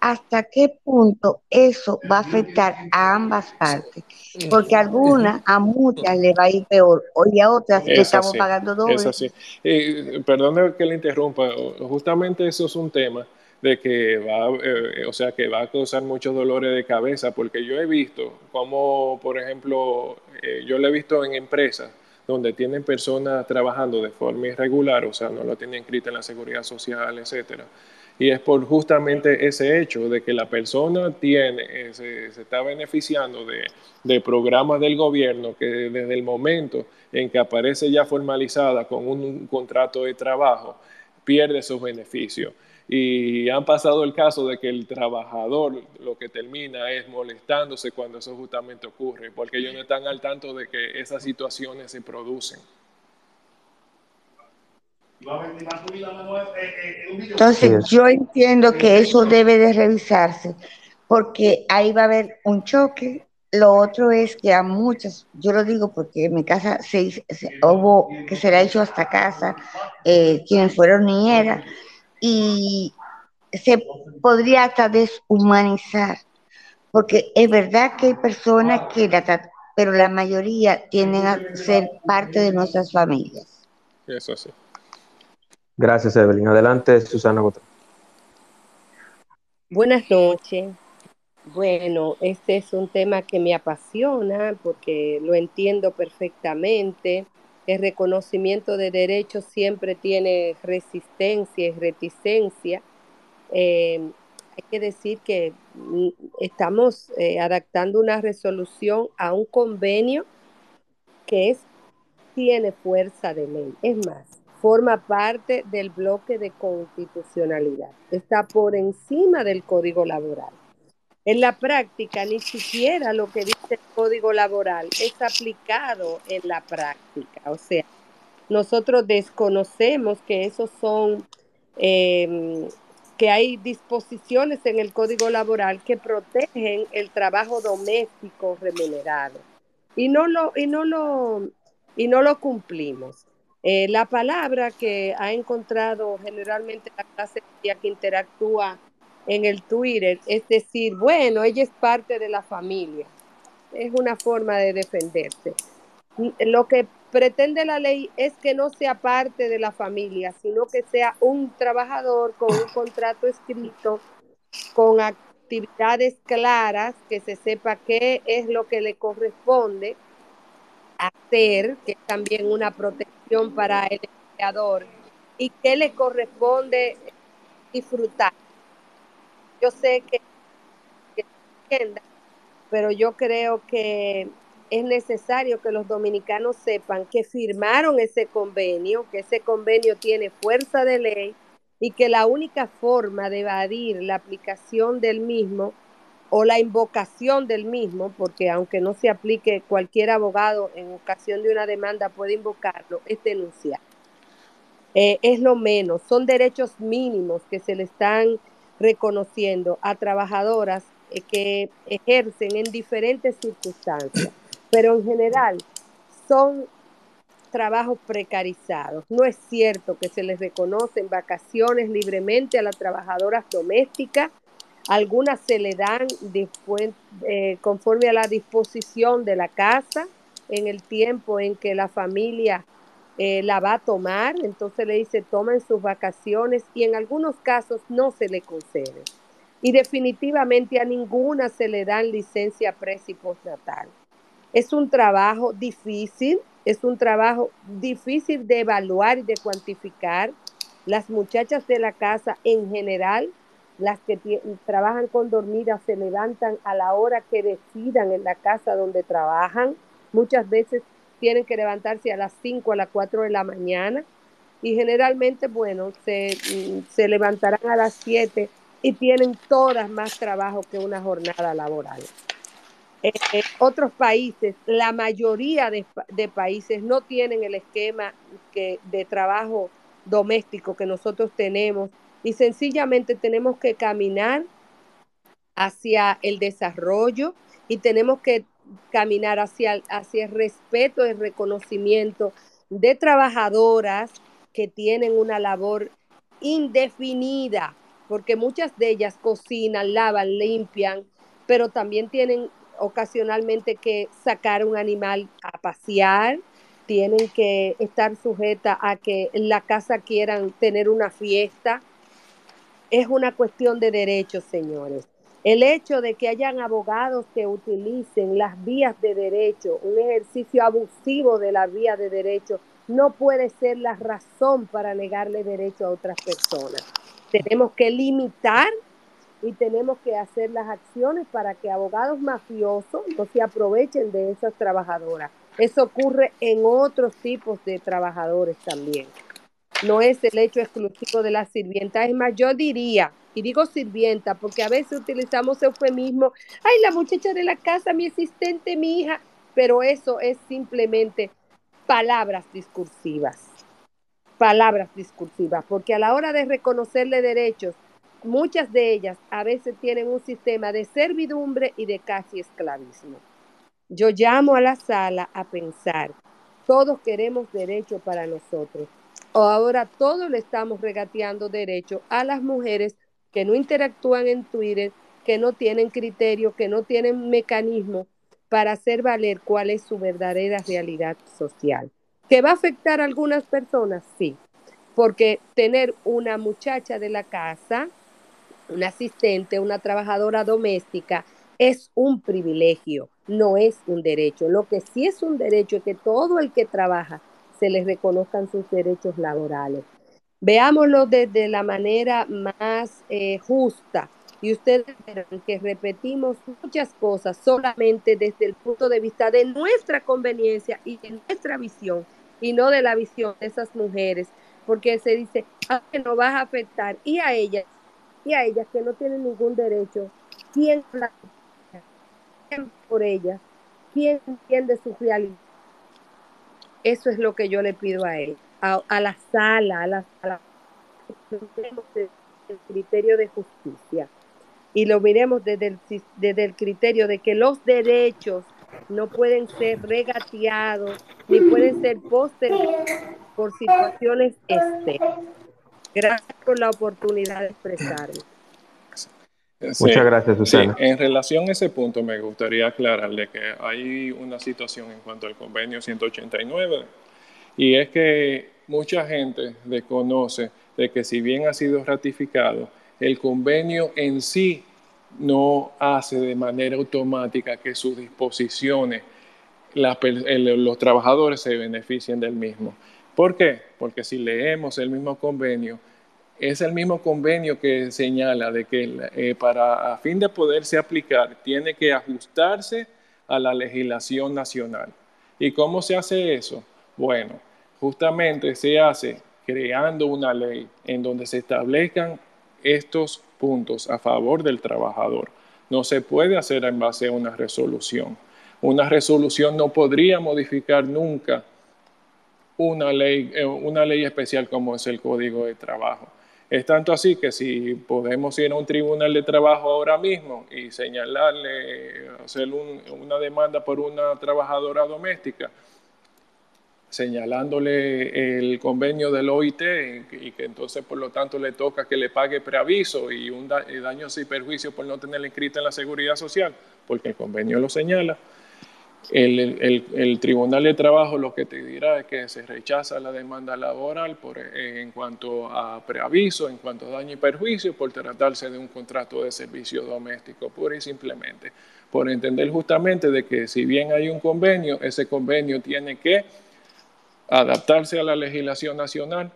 hasta qué punto eso va a afectar a ambas partes, porque a algunas, a muchas le va a ir peor, y a otras le estamos pagando doble. Es así. Eh, perdone que le interrumpa, justamente eso es un tema de que va, eh, o sea, que va a causar muchos dolores de cabeza, porque yo he visto como, por ejemplo, eh, yo lo he visto en empresas donde tienen personas trabajando de forma irregular, o sea, no lo tienen escrita en la seguridad social, etcétera. Y es por justamente ese hecho de que la persona tiene, eh, se, está beneficiando de, programas del gobierno que desde el momento en que aparece ya formalizada con un contrato de trabajo, pierde sus beneficios. Y han pasado el caso de que el trabajador lo que termina es molestándose cuando eso justamente ocurre, porque ellos no están al tanto de que esas situaciones se producen. Entonces yo entiendo que eso debe de revisarse, porque ahí va a haber un choque. Lo otro es que a muchas, yo lo digo porque en mi casa se, hubo que se le ha hecho hasta casa, eh, quienes fueron niñeras, y se podría hasta deshumanizar, porque es verdad que hay personas que la pero la mayoría tienden a ser parte de nuestras familias. Eso sí. Gracias, Evelyn. Adelante, Susana Buenas noches. Bueno, este es un tema que me apasiona porque lo entiendo perfectamente el reconocimiento de derechos siempre tiene resistencia y reticencia. Eh, hay que decir que mm, estamos eh, adaptando una resolución a un convenio que es, tiene fuerza de ley. Es más, forma parte del bloque de constitucionalidad. Está por encima del código laboral. En la práctica, ni siquiera lo que dice el código laboral es aplicado en la práctica. O sea, nosotros desconocemos que esos son, em, que hay disposiciones en el código laboral que protegen el trabajo doméstico remunerado. Y no lo, y no lo, y no lo cumplimos. Eh, la palabra que ha encontrado generalmente la clase que interactúa en el Twitter, es decir, bueno, ella es parte de la familia. Es una forma de defenderse. Lo que pretende la ley es que no sea parte de la familia, sino que sea un trabajador con un contrato escrito, con actividades claras, que se sepa qué es lo que le corresponde hacer, que es también una protección para el empleador, y qué le corresponde disfrutar yo sé que, pero yo creo que es necesario que los dominicanos sepan que firmaron ese convenio, que ese convenio tiene fuerza de ley y que la única forma de evadir la aplicación del mismo o la invocación del mismo, porque aunque no se aplique, cualquier abogado en ocasión de una demanda puede invocarlo, es denunciar. Eh, es lo menos, son derechos mínimos que se le están reconociendo a trabajadoras eh, que ejercen en diferentes circunstancias, pero en general son trabajos precarizados. No es cierto que se les reconocen vacaciones libremente a las trabajadoras domésticas. Algunas se le dan eh, conforme a la disposición de la casa en el tiempo en que la familia eh, la va a tomar, entonces le dice tomen sus vacaciones y en algunos casos no se le concede. Y definitivamente a ninguna se le dan licencia pres y postnatal. Es un trabajo difícil, es un trabajo difícil de evaluar y de cuantificar. Las muchachas de la casa en general, las que trabajan con dormidas, se levantan a la hora que decidan en la casa donde trabajan. Muchas veces tienen que levantarse a las 5, a las 4 de la mañana y generalmente, bueno, se, se levantarán a las 7 y tienen todas más trabajo que una jornada laboral. En otros países, la mayoría de, de, países no tienen el esquema que, de trabajo doméstico que nosotros tenemos y sencillamente tenemos que caminar hacia el desarrollo y tenemos que caminar hacia, hacia el respeto y reconocimiento de trabajadoras que tienen una labor indefinida porque muchas de ellas cocinan, lavan, limpian, pero también tienen ocasionalmente que sacar un animal a pasear, tienen que estar sujetas a que en la casa quieran tener una fiesta. Es una cuestión de derechos, señores. El hecho de que hayan abogados que utilicen las vías de derecho, un ejercicio abusivo de la vía de derecho, no puede ser la razón para negarle derecho a otras personas. Tenemos que limitar y tenemos que hacer las acciones para que abogados mafiosos no se aprovechen de esas trabajadoras. Eso ocurre en otros tipos de trabajadores también. No es el hecho exclusivo de la sirvienta. Es más, yo diría, y digo sirvienta, porque a veces utilizamos eufemismo, ay, la muchacha de la casa, mi asistente, mi hija, pero eso es simplemente palabras discursivas. Palabras discursivas, porque a la hora de reconocerle derechos, muchas de ellas a veces tienen un sistema de servidumbre y de casi esclavismo. Yo llamo a la sala a pensar, todos queremos derecho para nosotros. Ahora todos le estamos regateando derecho a las mujeres que no interactúan en Twitter, que no tienen criterio, que no tienen mecanismo para hacer valer cuál es su verdadera realidad social. ¿Que va a afectar a algunas personas? Sí, porque tener una muchacha de la casa, un asistente, una trabajadora doméstica, es un privilegio no es un derecho. Lo que sí es un derecho es que todo el que trabaja se les reconozcan sus derechos laborales. Veámoslo desde la manera más eh, justa y ustedes verán que repetimos muchas cosas solamente desde el punto de vista de nuestra conveniencia y de nuestra visión y no de la visión de esas mujeres, porque se dice, ah, que no vas a afectar y a ellas, y a ellas que no tienen ningún derecho, ¿quién por ella, ¿quién entiende su realidad? Eso es lo que yo le pido a él, a, la sala, a la, a el criterio de justicia y lo miremos desde el, desde el criterio de que los derechos no pueden ser regateados ni pueden ser postergados por situaciones externas. Gracias por la oportunidad de expresarme. Muchas gracias, Susana. en relación a ese punto, me gustaría aclararle que hay una situación en cuanto al convenio 189, y es que mucha gente desconoce de que si bien ha sido ratificado, el convenio en sí no hace de manera automática que sus disposiciones, los trabajadores se beneficien del mismo. ¿Por qué? Porque si leemos el mismo convenio, es el mismo convenio que señala de que eh, para a fin de poderse aplicar tiene que ajustarse a la legislación nacional. ¿Y cómo se hace eso? Bueno, justamente se hace creando una ley en donde se establezcan estos puntos a favor del trabajador. No se puede hacer en base a una resolución. Una resolución no podría modificar nunca una ley, eh, una ley especial como es el Código de Trabajo. Es tanto así que si podemos ir a un tribunal de trabajo ahora mismo y señalarle, hacer una demanda por una trabajadora doméstica, señalándole el convenio del OIT y que entonces por lo tanto le toca que le pague preaviso y un daños y perjuicios por no tenerla inscrita en la seguridad social, porque el convenio lo señala, el, Tribunal de Trabajo lo que te dirá es que se rechaza la demanda laboral por, en cuanto a preaviso, en cuanto a daño y perjuicio, por tratarse de un contrato de servicio doméstico, pura y simplemente. Por entender justamente de que si bien hay un convenio, ese convenio tiene que adaptarse a la legislación nacional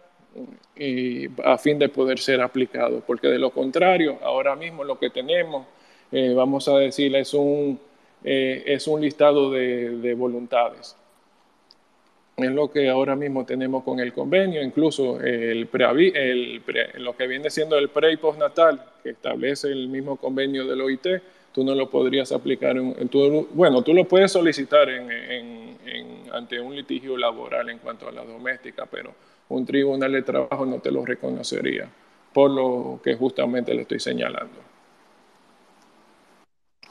y a fin de poder ser aplicado, porque de lo contrario, ahora mismo lo que tenemos, eh, vamos a decir, es un eh, es un listado de, voluntades. Es lo que ahora mismo tenemos con el convenio, incluso el, el lo que viene siendo el pre y postnatal, que establece el mismo convenio del OIT, tú no lo podrías aplicar, en, bueno, tú lo puedes solicitar ante un litigio laboral en cuanto a la doméstica, pero un tribunal de trabajo no te lo reconocería, por lo que justamente le estoy señalando.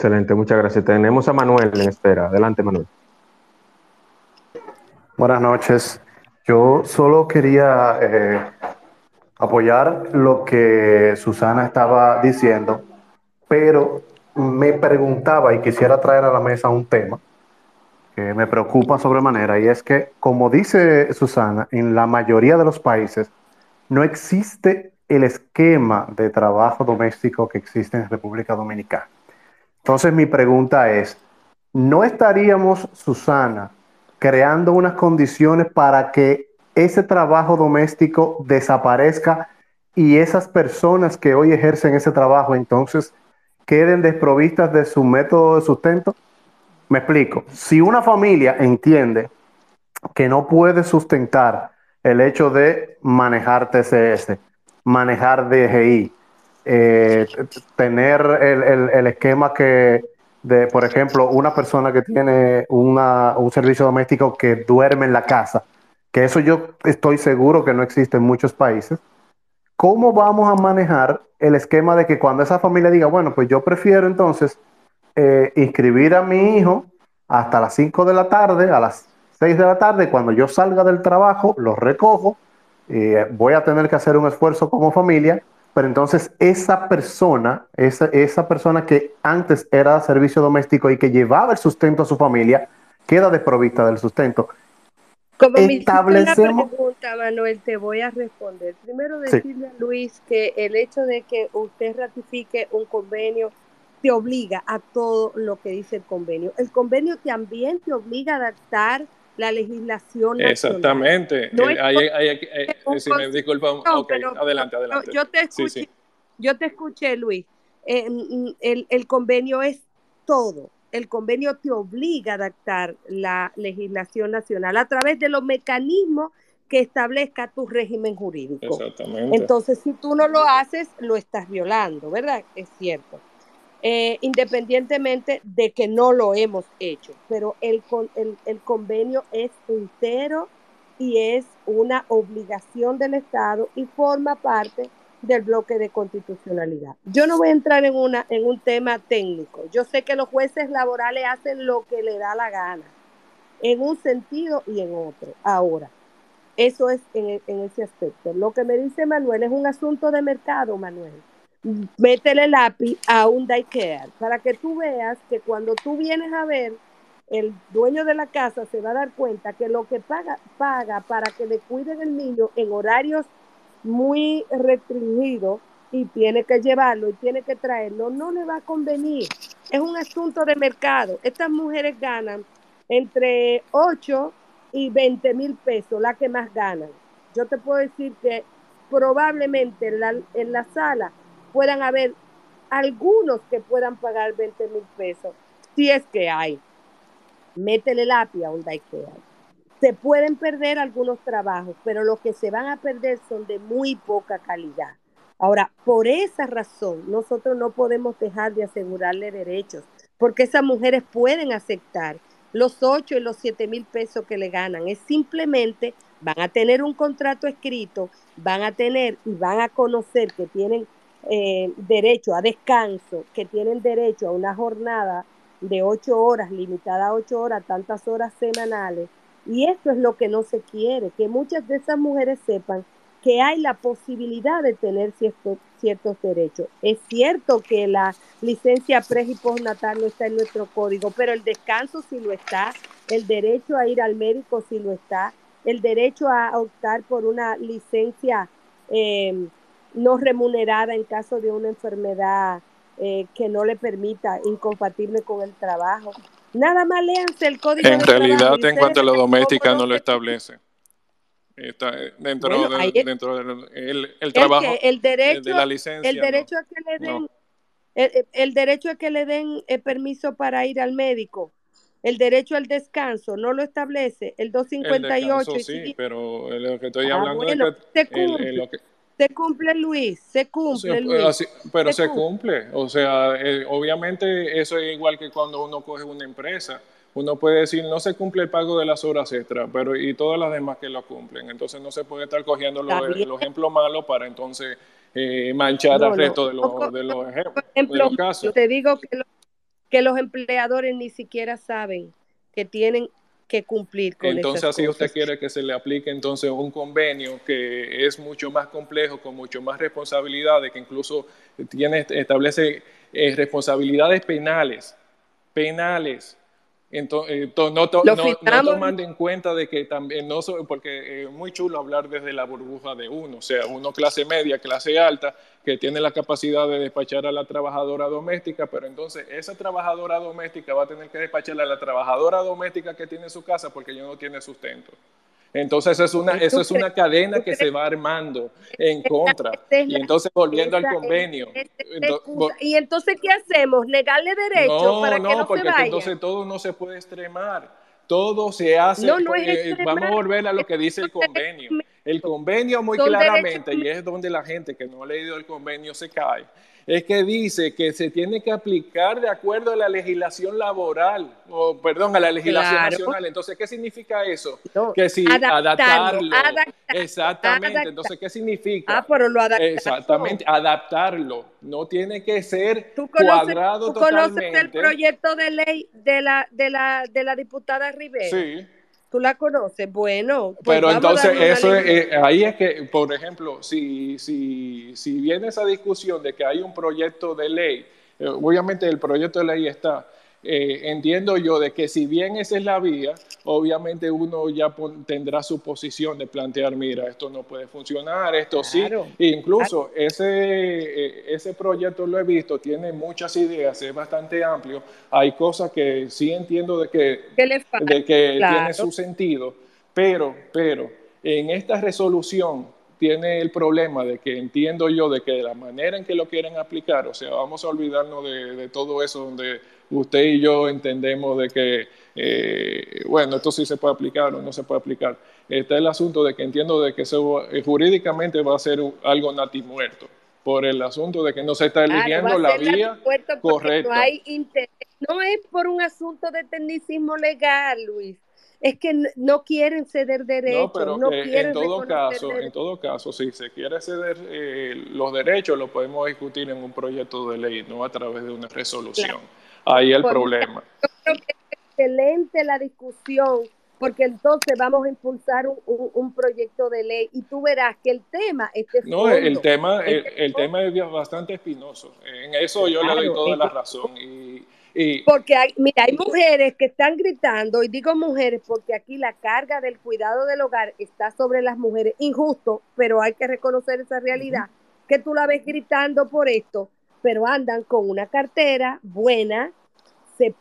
Excelente, muchas gracias. Tenemos a Manuel en espera. Adelante, Manuel. Buenas noches. Yo solo quería eh, apoyar lo que Susana estaba diciendo, pero me preguntaba y quisiera traer a la mesa un tema que me preocupa sobremanera y es que, como dice Susana, en la mayoría de los países no existe el esquema de trabajo doméstico que existe en República Dominicana. Entonces mi pregunta es, ¿no estaríamos, Susana, creando unas condiciones para que ese trabajo doméstico desaparezca y esas personas que hoy ejercen ese trabajo entonces queden desprovistas de su método de sustento? Me explico. Si una familia entiende que no puede sustentar el hecho de manejar TCS, manejar DGI, eh, tener el, esquema que, de, por ejemplo, una persona que tiene un servicio doméstico que duerme en la casa, que eso yo estoy seguro que no existe en muchos países, ¿cómo vamos a manejar el esquema de que cuando esa familia diga, bueno, pues yo prefiero entonces eh, inscribir a mi hijo hasta las 5 de la tarde, a las 6 de la tarde, cuando yo salga del trabajo, lo recojo, y eh, voy a tener que hacer un esfuerzo como familia, pero entonces esa persona, esa, esa persona que antes era servicio doméstico y que llevaba el sustento a su familia, queda desprovista del sustento. Como establecemos... pregunta, Manuel, te voy a responder. Primero decirle a Luis que el hecho de que usted ratifique un convenio te obliga a todo lo que dice el convenio. El convenio también te obliga a adaptar la legislación nacional. Exactamente. No eh, eh, si me disculpa, adelante, adelante. yo, te escuché, yo te escuché, Luis. Eh, mm, el, el convenio es todo el convenio te obliga a adaptar la legislación nacional a través de los mecanismos que establezca tu régimen jurídico. Exactamente. Entonces, si tú no lo haces, lo estás violando, ¿verdad? Es cierto. Eh, independientemente de que no lo hemos hecho, pero el, el, el convenio es entero y es una obligación del Estado y forma parte del bloque de constitucionalidad. Yo no voy a entrar en, una, en un tema técnico. Yo sé que los jueces laborales hacen lo que le da la gana, en un sentido y en otro. Ahora, eso es en, ese aspecto. Lo que me dice Manuel es un asunto de mercado, Manuel. Métele lápiz a un daycare para que tú veas que cuando tú vienes a ver, el dueño de la casa se va a dar cuenta que lo que paga, paga para que le cuiden el niño en horarios muy restringido y tiene que llevarlo y tiene que traerlo, no le va a convenir. Es un asunto de mercado. Estas mujeres ganan entre 8 y 20 mil pesos, la que más ganan. Yo te puedo decir que probablemente en la, en la sala puedan haber algunos que puedan pagar 20 mil pesos, si es que hay. Métele lápiz a un daycare se pueden perder algunos trabajos, pero los que se van a perder son de muy poca calidad. Ahora, por esa razón, nosotros no podemos dejar de asegurarle derechos, porque esas mujeres pueden aceptar los 8 y los 7 mil pesos que le ganan. Es simplemente, van a tener un contrato escrito, van a tener y van a conocer que tienen eh, derecho a descanso, que tienen derecho a una jornada de 8 horas, limitada a 8 horas, tantas horas semanales y esto es lo que no se quiere, que muchas de esas mujeres sepan que hay la posibilidad de tener ciertos, ciertos derechos. Es cierto que la licencia pre y postnatal no está en nuestro código, pero el descanso sí lo está, el derecho a ir al médico sí lo está, el derecho a optar por una licencia eh, no remunerada en caso de una enfermedad eh, que no le permita incompatible con el trabajo. Nada más léanse el código. En realidad, en cuanto a la doméstica, no lo establece. Está dentro, de, dentro del el, trabajo el derecho, de la licencia. El derecho a que le den, el, derecho a que le den el permiso para ir al médico. El derecho al descanso no lo establece el 258. El sí, pero lo que estoy ah, hablando es que, lo que, se cumple, Luis, se cumple, Luis. pero se, cumple. O sea, eh, obviamente eso es igual que cuando uno coge una empresa. Uno puede decir, no se cumple el pago de las horas extras, pero y todas las demás que lo cumplen. Entonces no se puede estar cogiendo los, ejemplos malos para entonces eh, manchar al resto de, los, de los ejemplos, casos. Te digo que, que los empleadores ni siquiera saben que tienen que cumplir con Entonces, así usted quiere que se le aplique entonces un convenio que es mucho más complejo, con mucho más responsabilidades, que incluso tiene, establece eh, responsabilidades penales, penales entonces, eh, no, tomando en cuenta de que también, no porque es muy chulo hablar desde la burbuja de uno, o sea, uno clase media, clase alta, que tiene la capacidad de despachar a la trabajadora doméstica, pero entonces esa trabajadora doméstica va a tener que despachar a la trabajadora doméstica que tiene su casa porque ya no tiene sustento. Entonces eso es una, eso es una cadena que se va armando en contra. Y entonces volviendo al convenio. y entonces, ¿qué hacemos? ¿Negarle derecho para que no porque se vaya? entonces todo no se puede extremar. Todo se hace, eh, vamos a volver a lo que dice el convenio. El convenio muy claramente, y es donde la gente que no ha leído el convenio se cae, es que dice que se tiene que aplicar de acuerdo a la legislación laboral, o perdón, a la legislación nacional. Entonces, ¿qué significa eso? que si adaptarlo. exactamente. Entonces, ¿qué significa? Ah, pero lo adaptamos. Exactamente, adaptarlo. No tiene que ser cuadrado ¿tú conoces el proyecto de ley de la, de la, de la diputada Rivera? Sí. ¿Tú la conoces? Bueno. Pues Pero entonces, eso eh, ahí es que, por ejemplo, si, si, si viene esa discusión de que hay un proyecto de ley, eh, obviamente el proyecto de ley está, eh, entiendo yo de que si bien esa es la vía, obviamente uno ya tendrá su posición de plantear, mira, esto no puede funcionar, esto sí. Incluso ese, eh, ese proyecto lo he visto, tiene muchas ideas, es bastante amplio. Hay cosas que sí entiendo de que, de que tiene su sentido, pero, pero en esta resolución tiene el problema de que entiendo yo de que de la manera en que lo quieren aplicar, o sea, vamos a olvidarnos de, de todo eso donde usted y yo entendemos de que, eh, bueno, esto sí se puede aplicar o no se puede aplicar. Está el asunto de que entiendo de que eso eh, jurídicamente va a ser algo natimuerto por el asunto de que no se está eligiendo la vía correcta. No, hay no es por un asunto de tecnicismo legal, Luis es que no quieren ceder derechos. No, pero no en todo caso, en todo caso, si se quiere ceder eh, los derechos, lo podemos discutir en un proyecto de ley, no a través de una resolución. Ahí el problema. Yo creo que es excelente la discusión, porque entonces vamos a impulsar un, proyecto de ley y tú verás que el tema este No, el tema, el, tema es bastante espinoso. En eso yo le doy toda la razón. Y, y, porque hay, mira, hay mujeres que están gritando, y digo mujeres porque aquí la carga del cuidado del hogar está sobre las mujeres, injusto, pero hay que reconocer esa realidad, que tú la ves gritando por esto, pero andan con una cartera buena, se,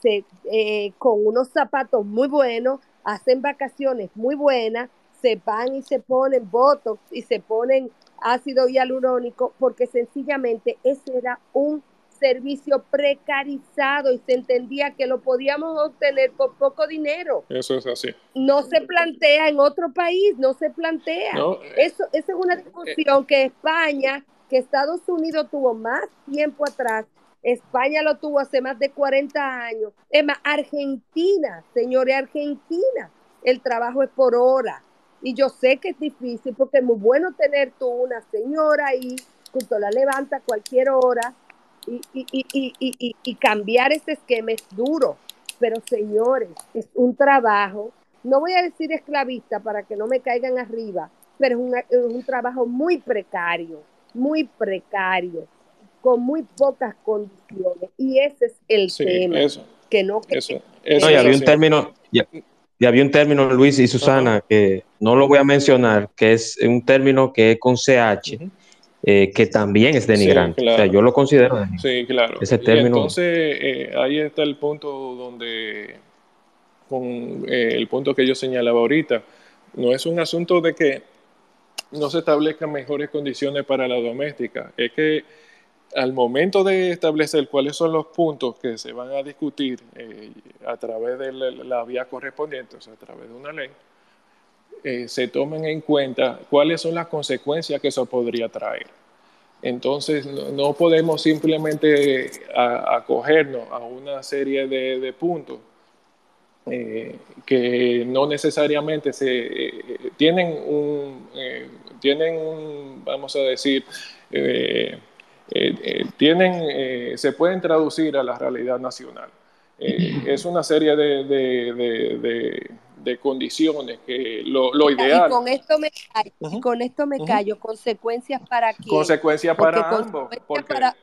se, eh, con unos zapatos muy buenos, hacen vacaciones muy buenas, se van y se ponen botox y se ponen ácido hialurónico, porque sencillamente ese era un servicio precarizado y se entendía que lo podíamos obtener por poco dinero. Eso es así. No se plantea en otro país, no se plantea. Eh, eso, esa es una discusión que España que Estados Unidos tuvo más tiempo atrás, España lo tuvo hace más de 40 años. Es más, Argentina, señores, Argentina, el trabajo es por hora. Y yo sé que es difícil porque es muy bueno tener tú una señora ahí, tú la levanta a cualquier hora y, y, y, y, cambiar ese esquema es duro. Pero señores, es un trabajo, no voy a decir esclavista para que no me caigan arriba, pero es, es un trabajo muy precario muy precario, con muy pocas condiciones. Y ese es el tema. que no, eso, no, ya había un término, ya, había un término, Luis y Susana, que no lo voy a mencionar, que es un término que es con CH. Eh, que también es denigrante. O sea, yo lo considero denigrante. Sí, claro. Ese término. entonces, eh, ahí está el punto donde, con eh, el punto que yo señalaba ahorita, no es un asunto de que no se establezcan mejores condiciones para la doméstica. Es que al momento de establecer cuáles son los puntos que se van a discutir a través de la, vía correspondiente, o sea, a través de una ley, eh, se tomen en cuenta cuáles son las consecuencias que eso podría traer. Entonces, no, podemos simplemente acogernos a una serie de puntos eh, que no necesariamente se eh, tienen un, eh, tienen vamos a decir, tienen, se pueden traducir a la realidad nacional. Eh, es una serie de, condiciones que lo, lo, ideal. Y con esto me callo, con esto me callo. consecuencias para quién. Consecuencias para ambos. para,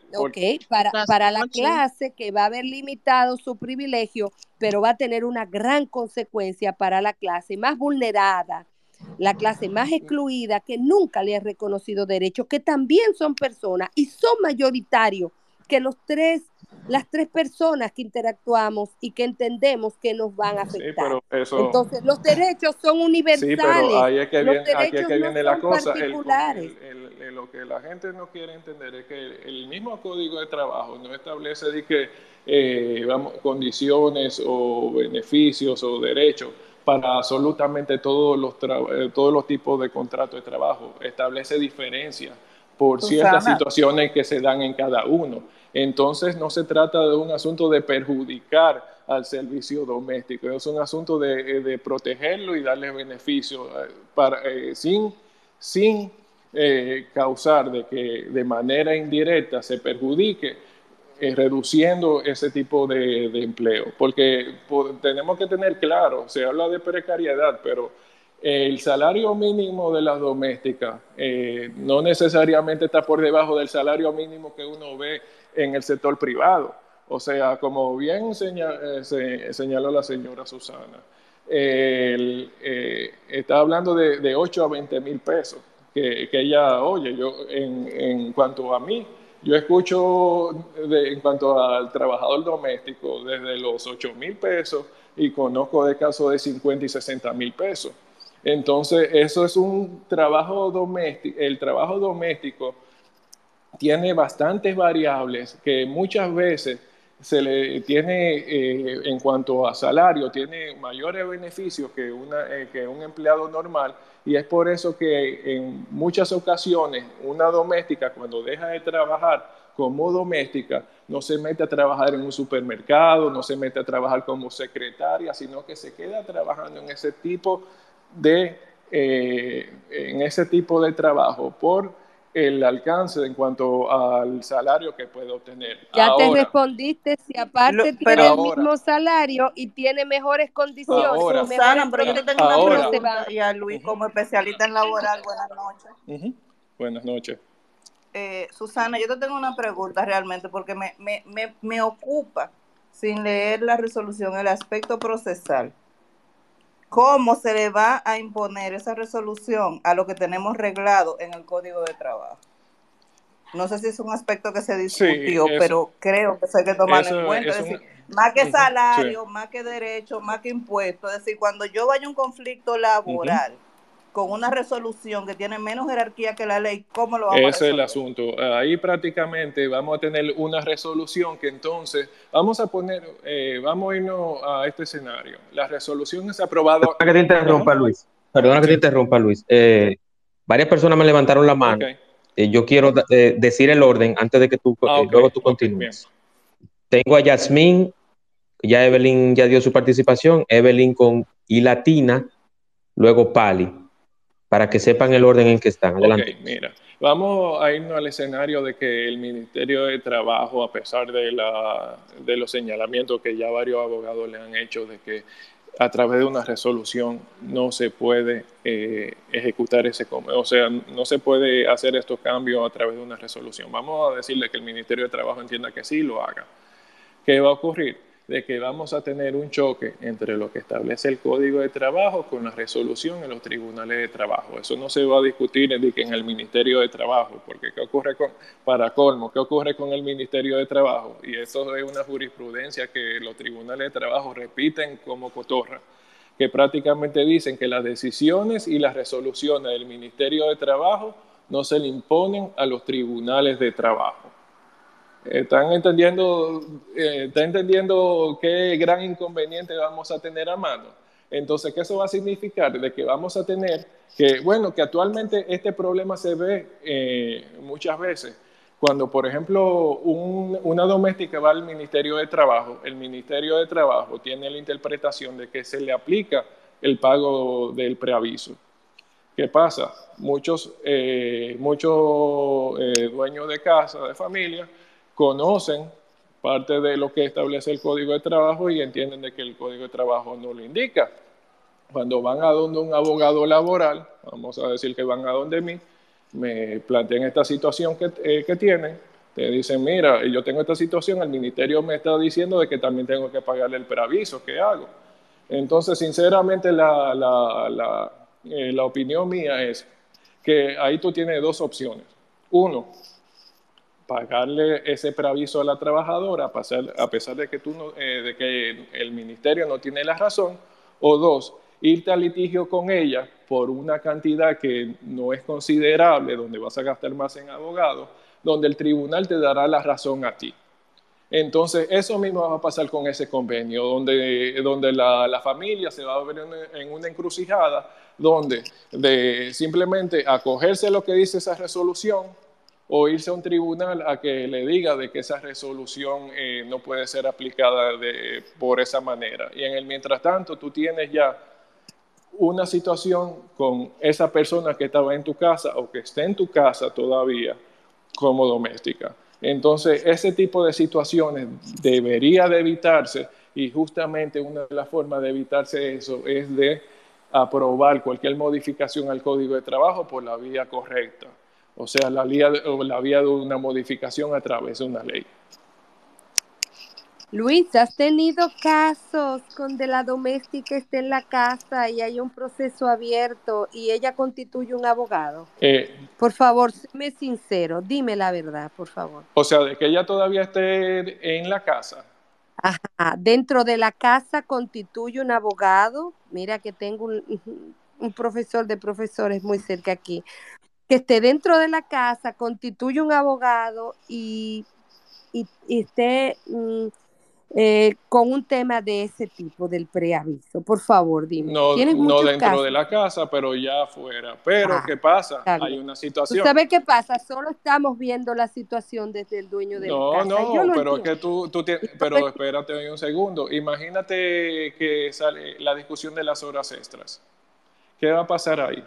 para, para la clase que va a haber limitado su privilegio, pero va a tener una gran consecuencia para la clase más vulnerada, la clase más excluida que nunca le ha reconocido derechos, que también son personas y son mayoritarios que los tres, las tres personas que interactuamos y que entendemos que nos van a afectar. Entonces, los derechos son universales. Sí, pero ahí es que viene, aquí es que viene la cosa. lo que la gente no quiere entender es que el mismo código de trabajo no establece de que, eh, vamos, condiciones o beneficios o derechos para absolutamente todos los, eh, todos los tipos de contratos de trabajo. Establece diferencias por ciertas situaciones que se dan en cada uno. Entonces no se trata de un asunto de perjudicar al servicio doméstico, es un asunto de, de protegerlo y darle beneficios eh, para, eh, sin, sin eh, causar de que de manera indirecta se perjudique, reduciendo ese tipo de, de empleo. Porque tenemos que tener claro, se habla de precariedad, pero el salario mínimo de las domésticas eh, no necesariamente está por debajo del salario mínimo que uno ve en el sector privado. O sea, como bien eh, señaló la señora Susana, eh, está hablando de, 8 a 20 mil pesos que, ella oye. Yo, en, cuanto a mí, yo escucho en cuanto al trabajador doméstico desde los 8 mil pesos y conozco de casos de 50 y 60 mil pesos. Entonces, eso es un trabajo doméstico. El trabajo doméstico tiene bastantes variables que muchas veces se le tiene eh, en cuanto a salario, tiene mayores beneficios que, eh, que un empleado normal y es por eso que en muchas ocasiones una doméstica cuando deja de trabajar como doméstica no se mete a trabajar en un supermercado, no se mete a trabajar como secretaria, sino que se queda trabajando en ese tipo de, eh, en ese tipo de trabajo por el alcance en cuanto al salario que puede obtener. Ya te respondiste si aparte tiene el mismo salario y tiene mejores condiciones. Ahora, Susana, pero yo te tengo una pregunta y a Luis como especialista en laboral. Buenas noches. Buenas noches. Eh, Susana, yo te tengo una pregunta realmente porque me, me, me, me ocupa sin leer la resolución el aspecto procesal cómo se le va a imponer esa resolución a lo que tenemos reglado en el Código de Trabajo. No sé si es un aspecto que se discutió, pero creo que se hay que tomarlo en cuenta. Es decir, más que salario, más que derecho, más que impuestos. Es decir, cuando yo vaya a un conflicto laboral, con una resolución que tiene menos jerarquía que la ley, ¿cómo lo vamos a Ese es el asunto. Ahí prácticamente vamos a tener una resolución que entonces vamos a poner, eh, vamos a irnos a este escenario. La resolución es aprobada. Perdona que te interrumpa, Luis. Perdona que te interrumpa, Luis. Eh, varias personas me levantaron la mano. Eh, yo quiero decir el orden antes de que tú, ah, luego tú continúes. Tengo a Yasmín, ya Evelyn ya dio su participación, Evelyn con I latina, luego Pali para que sepan el orden en que están. Adelante. mira, vamos a irnos al escenario de que el Ministerio de Trabajo, a pesar de, la, de los señalamientos que ya varios abogados le han hecho de que a través de una resolución no se puede eh, ejecutar ese, o sea, no se puede hacer estos cambios a través de una resolución. Vamos a decirle que el Ministerio de Trabajo entienda que sí lo haga. ¿Qué va a ocurrir? De que vamos a tener un choque entre lo que establece el Código de Trabajo con la resolución en los tribunales de trabajo. Eso no se va a discutir en, el Ministerio de Trabajo, porque ¿qué ocurre con, para colmo, qué ocurre con el Ministerio de Trabajo? Y eso es una jurisprudencia que los tribunales de trabajo repiten como cotorra, que prácticamente dicen que las decisiones y las resoluciones del Ministerio de Trabajo no se le imponen a los tribunales de trabajo. ¿Están entendiendo, eh, ¿Está entendiendo qué gran inconveniente vamos a tener a mano? Entonces, ¿qué eso va a significar? De que vamos a tener que, bueno, que actualmente este problema se ve eh, muchas veces. Cuando, por ejemplo, una doméstica va al Ministerio de Trabajo, el Ministerio de Trabajo tiene la interpretación de que se le aplica el pago del preaviso. ¿Qué pasa? Muchos, eh, muchos dueños de casa, de familia, conocen parte de lo que establece el Código de Trabajo y entienden de que el Código de Trabajo no lo indica. Cuando van a donde un abogado laboral, vamos a decir que van a donde mí, me plantean esta situación que, eh, que tienen, te dicen, mira, yo tengo esta situación, el ministerio me está diciendo de que también tengo que pagarle el preaviso, ¿qué hago? Entonces, sinceramente, la, la, la, eh, la opinión mía es que ahí tú tienes dos opciones. Uno, pagarle ese preaviso a la trabajadora a pesar, de, que tú eh, de que el ministerio no tiene la razón. O dos, irte al litigio con ella por una cantidad que no es considerable, donde vas a gastar más en abogados, donde el tribunal te dará la razón a ti. Entonces, eso mismo va a pasar con ese convenio, donde, donde la, la familia se va a ver en, en, una encrucijada, donde de simplemente acogerse a lo que dice esa resolución o irse a un tribunal a que le diga de que esa resolución eh, no puede ser aplicada de, por esa manera. Y en el mientras tanto, tú tienes ya una situación con esa persona que estaba en tu casa o que está en tu casa todavía como doméstica. Entonces, ese tipo de situaciones debería de evitarse y justamente una de las formas de evitarse eso es de aprobar cualquier modificación al código de trabajo por la vía correcta o sea, la vía, la vía de una modificación a través de una ley. Luis, ¿has tenido casos donde la doméstica esté en la casa y hay un proceso abierto y ella constituye un abogado? Eh, por favor, séme sincero, dime la verdad, por favor. O sea, de que ella todavía esté en la casa. Ajá, dentro de la casa constituye un abogado. Mira que tengo un, un profesor de profesores muy cerca aquí que esté dentro de la casa, constituye un abogado y, y, esté mm, eh, con un tema de ese tipo, del preaviso. Por favor, dime. No, no dentro de la casa, pero ya afuera. Pero, ah, ¿qué pasa? Hay una situación. ¿Tú sabes qué pasa? Solo estamos viendo la situación desde el dueño de no, la casa. No, no, pero es que tú, tú tienes, pero espérate un segundo. Imagínate que sale la discusión de las horas extras. ¿Qué va a pasar ahí?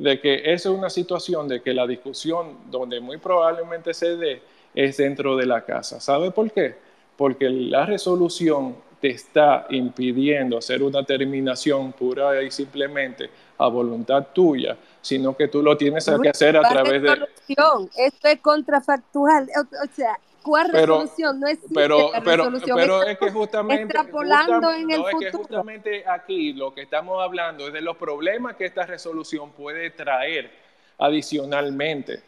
De que esa es una situación de que la discusión donde muy probablemente se dé es dentro de la casa. ¿Sabe por qué? Porque la resolución te está impidiendo hacer una terminación pura y simplemente a voluntad tuya, sino que tú lo tienes que hacer a través de... Esto es contrafactual, o sea, ¿Cuál resolución? No existe pero, pero, resolución. Pero es que justamente, extrapolando en el futuro. Es que justamente aquí lo que estamos hablando es de los problemas que esta resolución puede traer adicionalmente.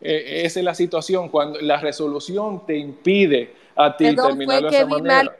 Eh, esa es la situación cuando la resolución te impide a ti terminar de esa manera.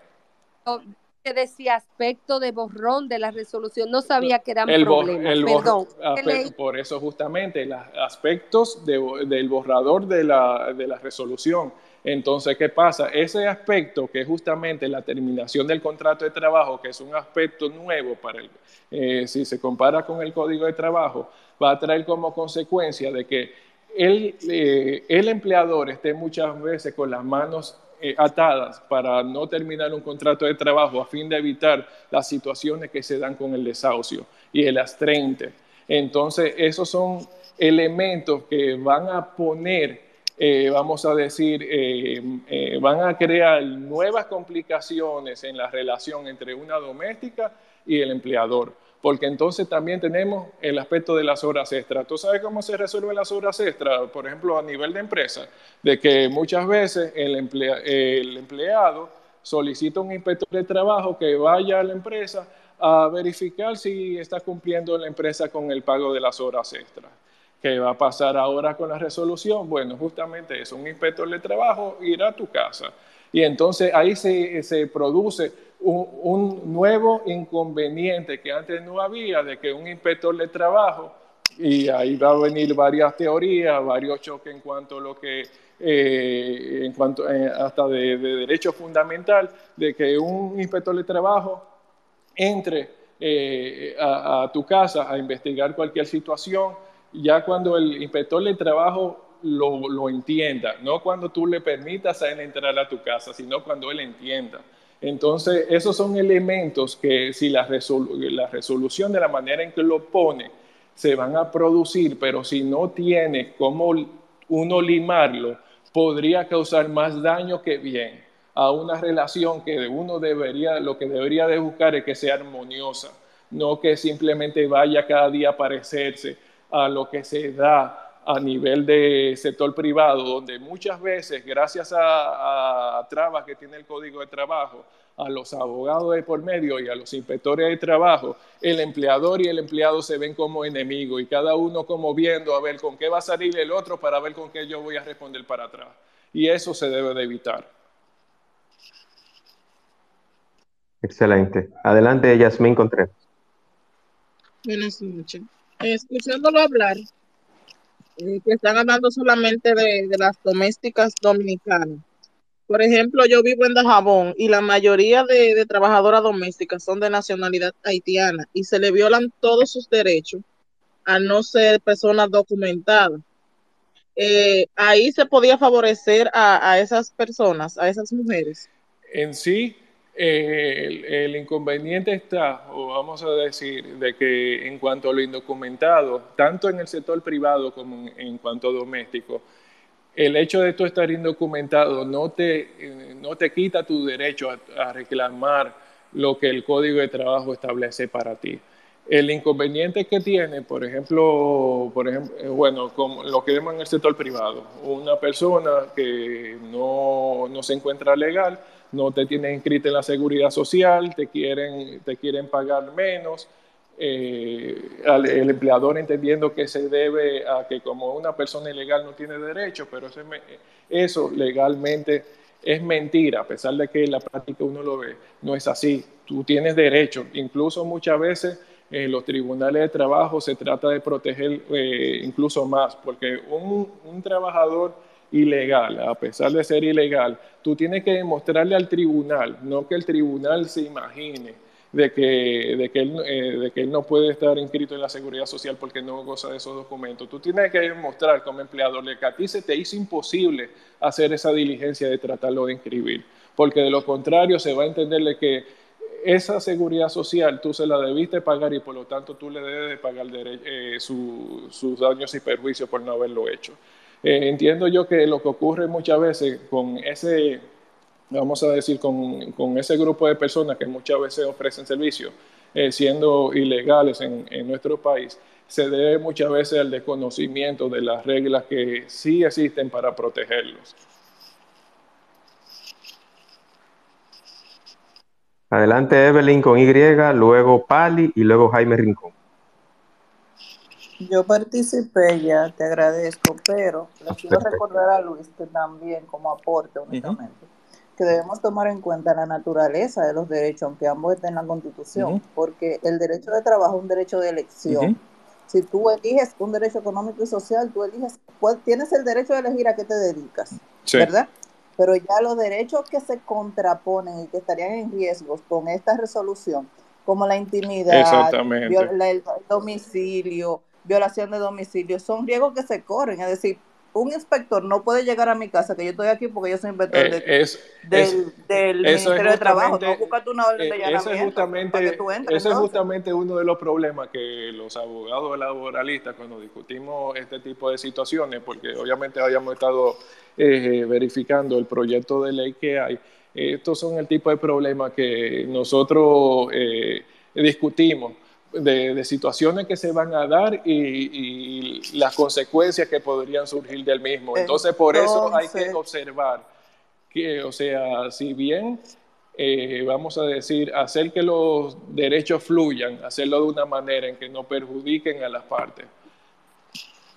que decía aspecto de borrón de la resolución, no sabía que eran el problemas. Perdón. Por eso justamente los aspectos del borrador de la, de la resolución entonces, ¿qué pasa? Ese aspecto que es justamente la terminación del contrato de trabajo, que es un aspecto nuevo para el, eh, si se compara con el código de trabajo, va a traer como consecuencia de que el, eh, el empleador esté muchas veces con las manos eh, atadas para no terminar un contrato de trabajo a fin de evitar las situaciones que se dan con el desahucio y el astrente. Entonces, esos son elementos que van a poner eh, vamos a decir, eh, eh, van a crear nuevas complicaciones en la relación entre una doméstica y el empleador, porque entonces también tenemos el aspecto de las horas extras. ¿Tú sabes cómo se resuelven las horas extras? Por ejemplo, a nivel de empresa, de que muchas veces el, el empleado solicita un inspector de trabajo que vaya a la empresa a verificar si está cumpliendo la empresa con el pago de las horas extras. ¿Qué va a pasar ahora con la resolución? Bueno, justamente es un inspector de trabajo irá a tu casa. Y entonces ahí se, se produce un, un, nuevo inconveniente que antes no había, de que un inspector de trabajo, y ahí va a venir varias teorías, varios choques en cuanto a lo que, eh, en cuanto eh, hasta de, de, derecho fundamental, de que un inspector de trabajo entre eh, a tu casa a investigar cualquier situación ya cuando el inspector de trabajo lo, lo, entienda, no cuando tú le permitas a él entrar a tu casa, sino cuando él entienda. Entonces, esos son elementos que si la, la resolución de la manera en que lo pone se van a producir, pero si no tiene cómo uno limarlo, podría causar más daño que bien. a una relación que uno debería, lo que debería de buscar es que sea armoniosa, no que simplemente vaya cada día a parecerse a lo que se da a nivel de sector privado, donde muchas veces, gracias a, trabas que tiene el Código de Trabajo, a los abogados de por medio y a los inspectores de trabajo, el empleador y el empleado se ven como enemigos y cada uno como viendo a ver con qué va a salir el otro para ver con qué yo voy a responder para atrás. Y eso se debe de evitar. Excelente. Adelante, Yasmín Contreras. Buenas noches. Escuchándolo hablar, eh, que están hablando solamente de, las domésticas dominicanas. Por ejemplo, yo vivo en Dajabón y la mayoría de, trabajadoras domésticas son de nacionalidad haitiana y se le violan todos sus derechos a no ser personas documentadas. Eh, ahí se podía favorecer a, a, esas personas, a esas mujeres. En sí, el, inconveniente está, o vamos a decir, de que en cuanto a lo indocumentado, tanto en el sector privado como en, cuanto a doméstico, el hecho de tú estar indocumentado no te, no te quita tu derecho a, reclamar lo que el código de trabajo establece para ti. El inconveniente que tiene, por ejemplo, por ejemplo, eh, bueno, como lo que vemos en el sector privado, una persona que no, no se encuentra legal, no te tienen inscrito en la seguridad social, te quieren, te quieren pagar menos. Eh, el empleador entendiendo que se debe a que como una persona ilegal no tiene derecho, pero eso legalmente es mentira, a pesar de que en la práctica uno lo ve, no es así. Tú tienes derecho, incluso muchas veces en los tribunales de trabajo se trata de proteger eh, incluso más, porque un, un trabajador ilegal, a pesar de ser ilegal, tú tienes que demostrarle al tribunal, no que el tribunal se imagine de que, de que, él, eh, de que él no puede estar inscrito en la seguridad social porque no goza de esos documentos. Tú tienes que demostrar como empleador que a ti se te hizo imposible hacer esa diligencia de tratarlo de inscribir, porque de lo contrario se va a entenderle que esa seguridad social tú se la debiste pagar y por lo tanto tú le debes de pagar eh, sus daños y perjuicios por no haberlo hecho. Eh, entiendo yo que lo que ocurre muchas veces con ese, vamos a decir, con, con ese grupo de personas que muchas veces ofrecen servicios, eh, siendo ilegales en, en, nuestro país, se debe muchas veces al desconocimiento de las reglas que sí existen para protegerlos. Adelante Evelyn con Y, luego Pali y luego Jaime Rincón. Yo participé ya, te agradezco, pero le quiero recordar a Luis que también como aporte únicamente, que debemos tomar en cuenta la naturaleza de los derechos, aunque ambos estén en la Constitución, porque el derecho de trabajo es un derecho de elección. Si tú eliges un derecho económico y social, tú eliges, pues, tienes el derecho de elegir a qué te dedicas, ¿verdad? Pero ya los derechos que se contraponen y que estarían en riesgo con esta resolución, como la intimidad, el domicilio, violación de domicilio, son riesgos que se corren. Es decir, un inspector no puede llegar a mi casa, que yo estoy aquí porque yo soy inspector eh, del, Ministerio de Trabajo. No una orden de llamamiento eh, justamente, Ese es justamente uno de los problemas que los abogados laboralistas, cuando discutimos este tipo de situaciones, porque obviamente habíamos estado eh, verificando el proyecto de ley que hay, estos son el tipo de problemas que nosotros discutimos de, situaciones que se van a dar y, las consecuencias que podrían surgir del mismo. Entonces, por eso hay que observar que, o sea, si bien eh, vamos a decir, hacer que los derechos fluyan, hacerlo de una manera en que no perjudiquen a las partes.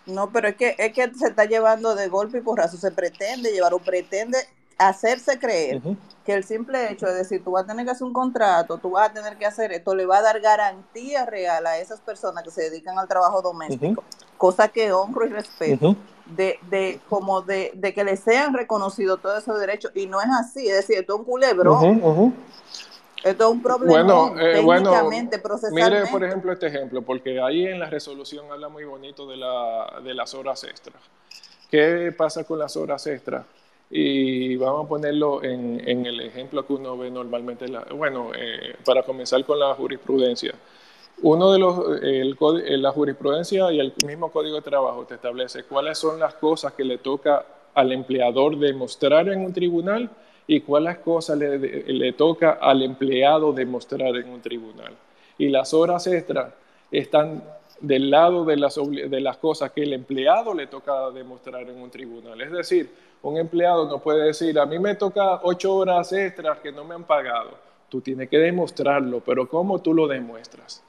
No, pero es que, es que se está llevando de golpe y porrazo, se pretende llevar o pretende hacerse creer que el simple hecho de decir tú vas a tener que hacer un contrato, tú vas a tener que hacer esto, le va a dar garantía real a esas personas que se dedican al trabajo doméstico, cosa que honro y respeto, de, de, como de, de, que le sean reconocidos todos esos derechos, y no es así, es decir, esto es un culebrón. Esto es un problema bueno, eh, técnicamente, Mire, por ejemplo, este ejemplo, porque ahí en la resolución habla muy bonito de, la, de las horas extras. ¿Qué pasa con las horas extras? Y vamos a ponerlo en, en el ejemplo que uno ve normalmente. La, bueno, eh, para comenzar con la jurisprudencia. Uno de los, el, la jurisprudencia y el mismo Código de Trabajo te establece cuáles son las cosas que le toca al empleador demostrar en un tribunal y cuáles cosas le, le toca al empleado demostrar en un tribunal. Y las horas extras están del lado de las, de las cosas que el empleado le toca demostrar en un tribunal. Es decir, un empleado no puede decir, a mí me toca ocho horas extras que no me han pagado. Tú tienes que demostrarlo, pero ¿cómo tú lo demuestras?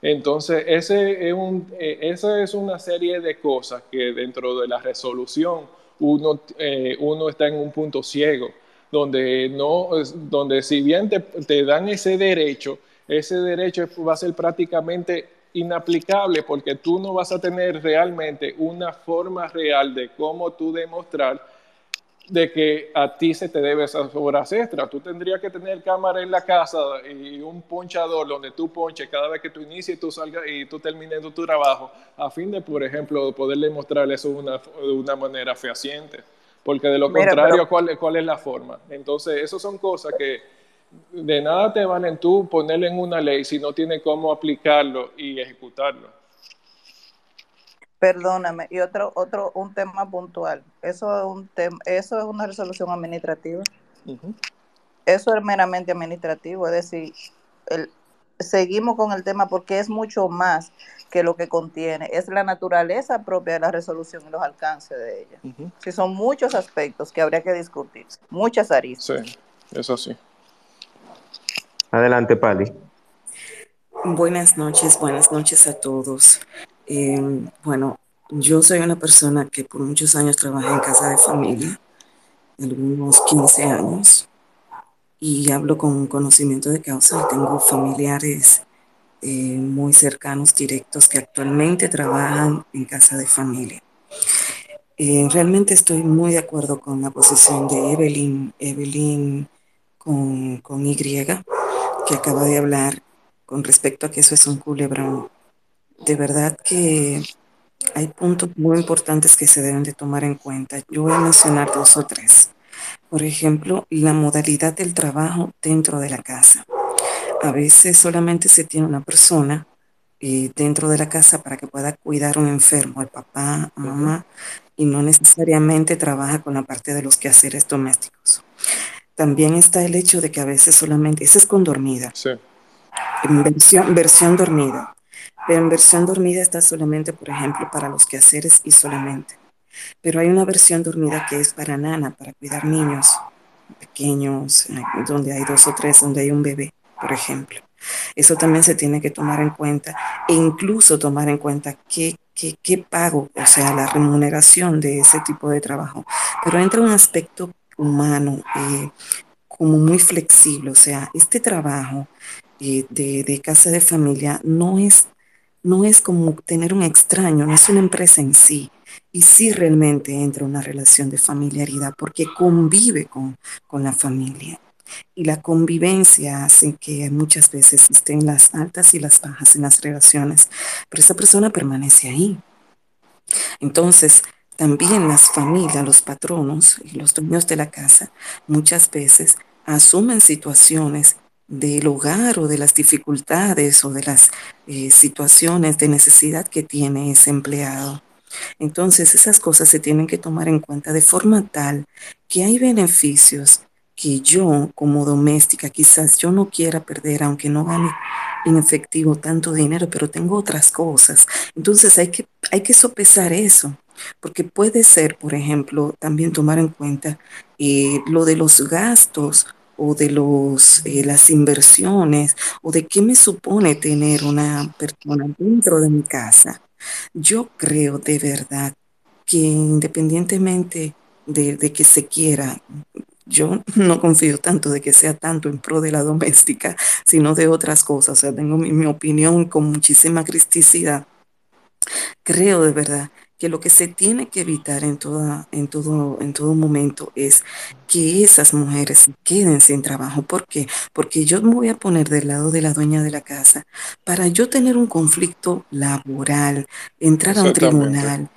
Entonces, ese es un, eh, esa es una serie de cosas que dentro de la resolución uno, eh, uno está en un punto ciego, donde, no, donde si bien te, te dan ese derecho, ese derecho va a ser prácticamente inaplicable porque tú no vas a tener realmente una forma real de cómo tú demostrar de que a ti se te debe esas horas extras. Tú tendrías que tener cámara en la casa y un ponchador donde tú ponches cada vez que tú inicies y tú salgas y tú termines tu trabajo, a fin de, por ejemplo, poder demostrar eso de una, manera fehaciente. Porque de lo contrario, ¿cuál, ¿cuál es la forma? Entonces, esas son cosas que de nada te valen tú ponerlo en una ley si no tienes cómo aplicarlo y ejecutarlo. Perdóname, y otro, otro, un tema puntual. Eso es un tema, eso es una resolución administrativa. Eso es meramente administrativo, es decir, el, seguimos con el tema porque es mucho más que lo que contiene, es la naturaleza propia de la resolución y los alcances de ella. Si son muchos aspectos que habría que discutir, muchas aristas. Sí, eso sí. Adelante, Pali. Buenas noches, buenas noches a todos. Em, bueno, yo soy una persona que por muchos años trabajé en casa de familia, algunos 15 años, y hablo con conocimiento de causa y tengo familiares eh, muy cercanos, directos, que actualmente trabajan en casa de familia. Eh, realmente estoy muy de acuerdo con la posición de Evelyn, Evelyn con, con Y, que acaba de hablar con respecto a que eso es un culebrón de verdad que hay puntos muy importantes que se deben de tomar en cuenta. Yo voy a mencionar dos o tres. Por ejemplo, la modalidad del trabajo dentro de la casa. A veces solamente se tiene una persona eh, dentro de la casa para que pueda cuidar a un enfermo, el papá, mamá, y no necesariamente trabaja con la parte de los quehaceres domésticos. También está el hecho de que a veces solamente, ese es con dormida. Sí. versión, versión dormida. Pero en versión dormida está solamente, por ejemplo, para los quehaceres y solamente. Pero hay una versión dormida que es para nana, para cuidar niños pequeños, eh, donde hay dos o tres, donde hay un bebé, por ejemplo. Eso también se tiene que tomar en cuenta e incluso tomar en cuenta qué, qué, qué pago, o sea, la remuneración de ese tipo de trabajo. Pero entra un aspecto humano, eh, como muy flexible, o sea, este trabajo eh, de, de, casa de familia no es no es como tener un extraño, no es una empresa en sí. Y sí realmente entra una relación de familiaridad porque convive con, con la familia. Y la convivencia hace que muchas veces estén las altas y las bajas en las relaciones, pero esa persona permanece ahí. Entonces, también las familias, los patronos y los dueños de la casa muchas veces asumen situaciones del hogar o de las dificultades o de las eh, situaciones de necesidad que tiene ese empleado. Entonces esas cosas se tienen que tomar en cuenta de forma tal que hay beneficios que yo como doméstica quizás yo no quiera perder, aunque no gane en efectivo tanto dinero, pero tengo otras cosas. Entonces hay que, hay que sopesar eso, porque puede ser, por ejemplo, también tomar en cuenta eh, lo de los gastos o de los, eh, las inversiones o de qué me supone tener una persona dentro de mi casa. Yo creo de verdad que independientemente de, que se quiera, yo no confío tanto de que sea tanto en pro de la doméstica, sino de otras cosas. O sea, tengo mi, mi opinión con muchísima cristicidad. Creo de verdad que lo que se tiene que evitar en, toda, en, todo, en todo momento es que esas mujeres queden sin trabajo. ¿Por qué? Porque yo me voy a poner del lado de la dueña de la casa para yo tener un conflicto laboral, entrar a un tribunal,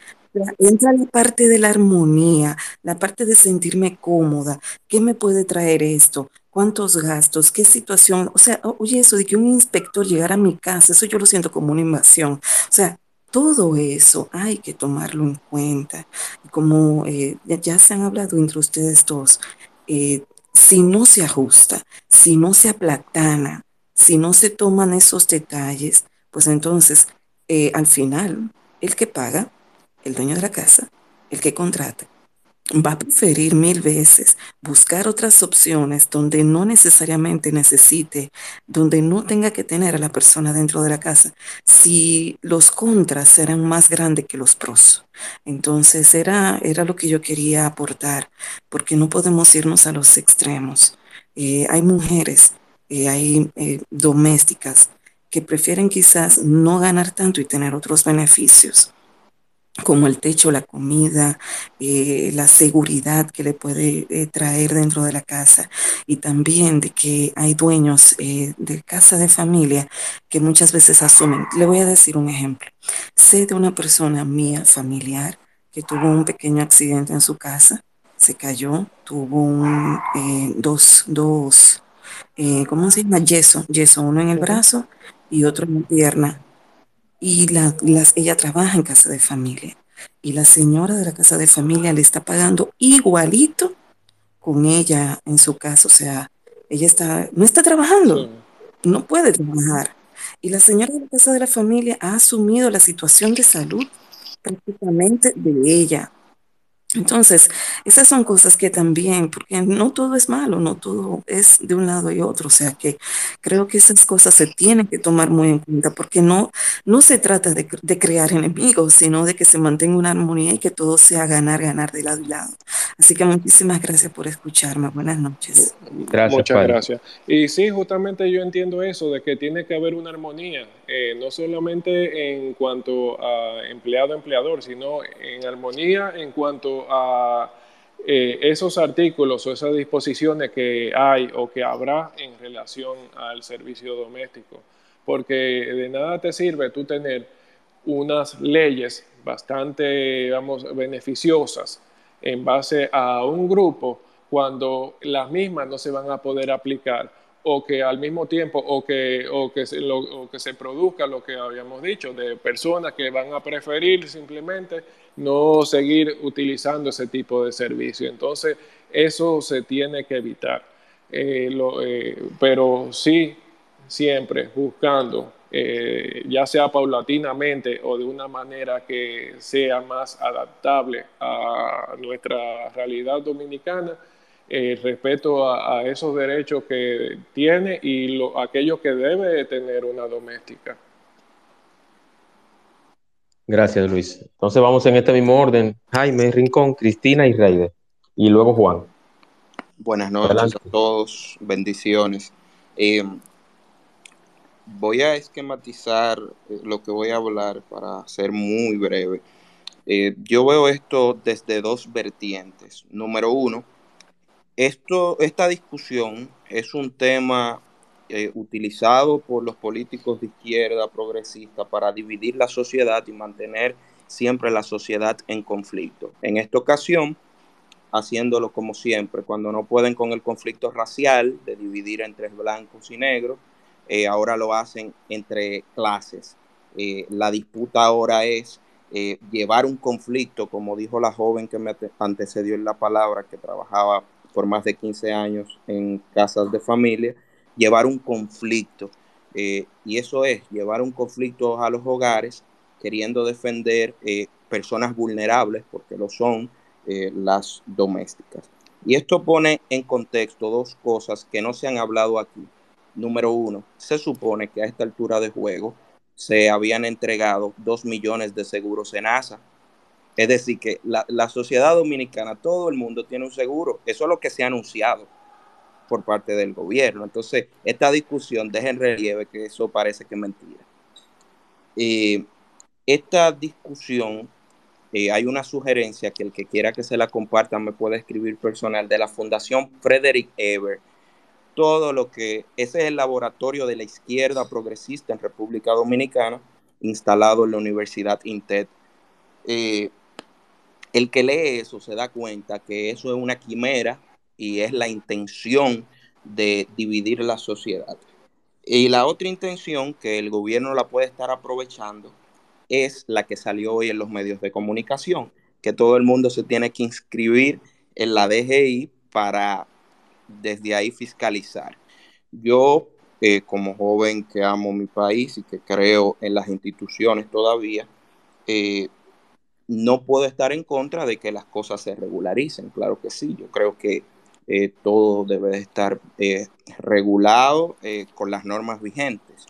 entra la parte de la armonía, la parte de sentirme cómoda. ¿Qué me puede traer esto? ¿Cuántos gastos? ¿Qué situación? O sea, oye, eso de que un inspector llegara a mi casa, eso yo lo siento como una invasión. O sea, todo eso hay que tomarlo en cuenta. Como eh, ya, se han hablado entre ustedes dos, eh, si no se ajusta, si no se aplatana, si no se toman esos detalles, pues entonces eh, al final el que paga, el dueño de la casa, el que contrata, va a preferir mil veces buscar otras opciones donde no necesariamente necesite, donde no tenga que tener a la persona dentro de la casa, si los contras serán más grandes que los pros. Entonces era, era lo que yo quería aportar, porque no podemos irnos a los extremos. Eh, hay mujeres, eh, hay eh, domésticas que prefieren quizás no ganar tanto y tener otros beneficios como el techo, la comida, eh, la seguridad que le puede eh, traer dentro de la casa y también de que hay dueños eh, de casa de familia que muchas veces asumen. Le voy a decir un ejemplo. Sé de una persona mía, familiar, que tuvo un pequeño accidente en su casa, se cayó, tuvo un, dos, dos ¿cómo se llama? Yeso, yeso, uno en el brazo y otro en la pierna y la, las, ella trabaja en casa de familia y la señora de la casa de familia le está pagando igualito con ella en su casa, o sea, ella está, no está trabajando, no puede trabajar. Y la señora de la casa de la familia ha asumido la situación de salud prácticamente de ella. Entonces, esas son cosas que también, porque no todo es malo, no todo es de un lado y otro, o sea que creo que esas cosas se tienen que tomar muy en cuenta, porque no, no se trata de, crear enemigos, sino de que se mantenga una armonía y que todo sea ganar, ganar de lado y lado. Así que muchísimas gracias por escucharme, buenas noches. Gracias, Muchas gracias. Y sí, justamente yo entiendo eso, de que tiene que haber una armonía, eh, no solamente en cuanto a empleado-empleador, sino en armonía en cuanto a eh, esos artículos o esas disposiciones que hay o que habrá en relación al servicio doméstico. Porque de nada te sirve tú tener unas leyes bastante, vamos, beneficiosas en base a un grupo cuando las mismas no se van a poder aplicar o que al mismo tiempo o que, o que, se, o que se produzca lo que habíamos dicho de personas que van a preferir simplemente no seguir utilizando ese tipo de servicio. Entonces, eso se tiene que evitar. Eh, eh, pero sí, siempre buscando, eh, ya sea paulatinamente o de una manera que sea más adaptable a nuestra realidad dominicana, respeto a, esos derechos que tiene y lo, aquellos que debe tener una doméstica. Gracias, Luis. Entonces vamos en este mismo orden. Jaime, Rincón, Cristina y Raide. Y luego Juan. Buenas noches a todos. Bendiciones. Eh, voy a esquematizar eh, lo que voy a hablar para ser muy breve. Eh, yo veo esto desde dos vertientes. Número uno, esto, esta discusión es un tema eh, utilizado por los políticos de izquierda progresista para dividir la sociedad y mantener siempre la sociedad en conflicto. En esta ocasión, haciéndolo como siempre, cuando no pueden con el conflicto racial de dividir entre blancos y negros, eh, ahora lo hacen entre clases. Eh, la disputa ahora es llevar un conflicto, como dijo la joven que me antecedió en la palabra, que trabajaba por más de 15 años en casas de familia, llevar un conflicto. Eh, y eso es, llevar un conflicto a los hogares queriendo defender eh, personas vulnerables, porque lo son eh, las domésticas. Y esto pone en contexto dos cosas que no se han hablado aquí. Número uno, se supone que a esta altura de juego se habían entregado dos millones de seguros en ASA. Es decir, que la, la sociedad dominicana, todo el mundo tiene un seguro. Eso es lo que se ha anunciado por parte del gobierno. Entonces, esta discusión deja en relieve que eso parece que es mentira. y esta discusión, eh, hay una sugerencia que el que quiera que se la comparta me puede escribir personal de la Fundación Frederick Ever. Todo lo que ese es el laboratorio de la izquierda progresista en República Dominicana, instalado en la Universidad INTED. Eh, el que lee eso se da cuenta que eso es una quimera y es la intención de dividir la sociedad. Y la otra intención que el gobierno la puede estar aprovechando es la que salió hoy en los medios de comunicación, que todo el mundo se tiene que inscribir en la DGI para desde ahí fiscalizar. Yo, eh, como joven que amo mi país y que creo en las instituciones todavía, eh, no puedo estar en contra de que las cosas se regularicen. Claro que sí, yo creo que eh, todo debe de estar regulado con las normas vigentes.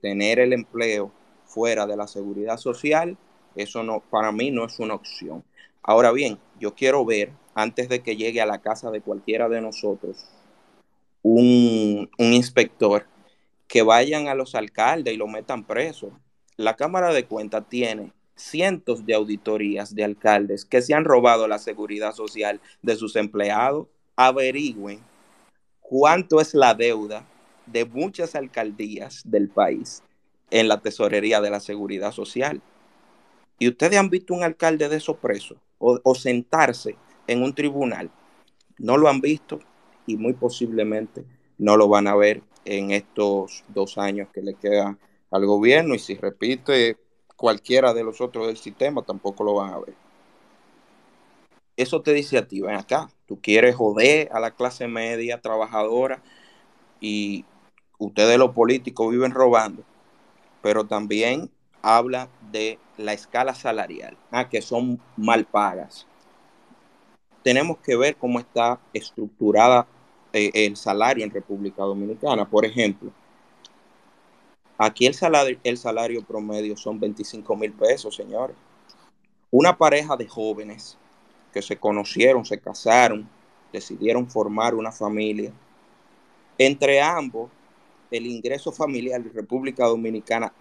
tener el empleo fuera de la seguridad social, eso no, para mí no es una opción. Ahora bien, yo quiero ver, antes de que llegue a la casa de cualquiera de nosotros, un, inspector, que vayan a los alcaldes y lo metan preso. La Cámara de Cuentas tiene cientos de auditorías de alcaldes que se han robado la seguridad social de sus empleados. Averigüen cuánto es la deuda de muchas alcaldías del país en la tesorería de la seguridad social. Y ustedes han visto un alcalde de esos presos o, sentarse en un tribunal. No lo han visto y muy posiblemente no lo van a ver en estos dos años que le queda al gobierno y si repite cualquiera de los otros del sistema tampoco lo van a ver. Eso te dice a ti, ven acá, tú quieres joder a la clase media trabajadora y ustedes los políticos viven robando, pero también habla de la escala salarial, ah, que son mal pagas. Tenemos que ver cómo está estructurada eh, el salario en República Dominicana. Por ejemplo, aquí el salario, el salario promedio son 25 mil pesos, señores. Una pareja de jóvenes que se conocieron, se casaron, decidieron formar una familia. Entre ambos, el ingreso familiar de República Dominicana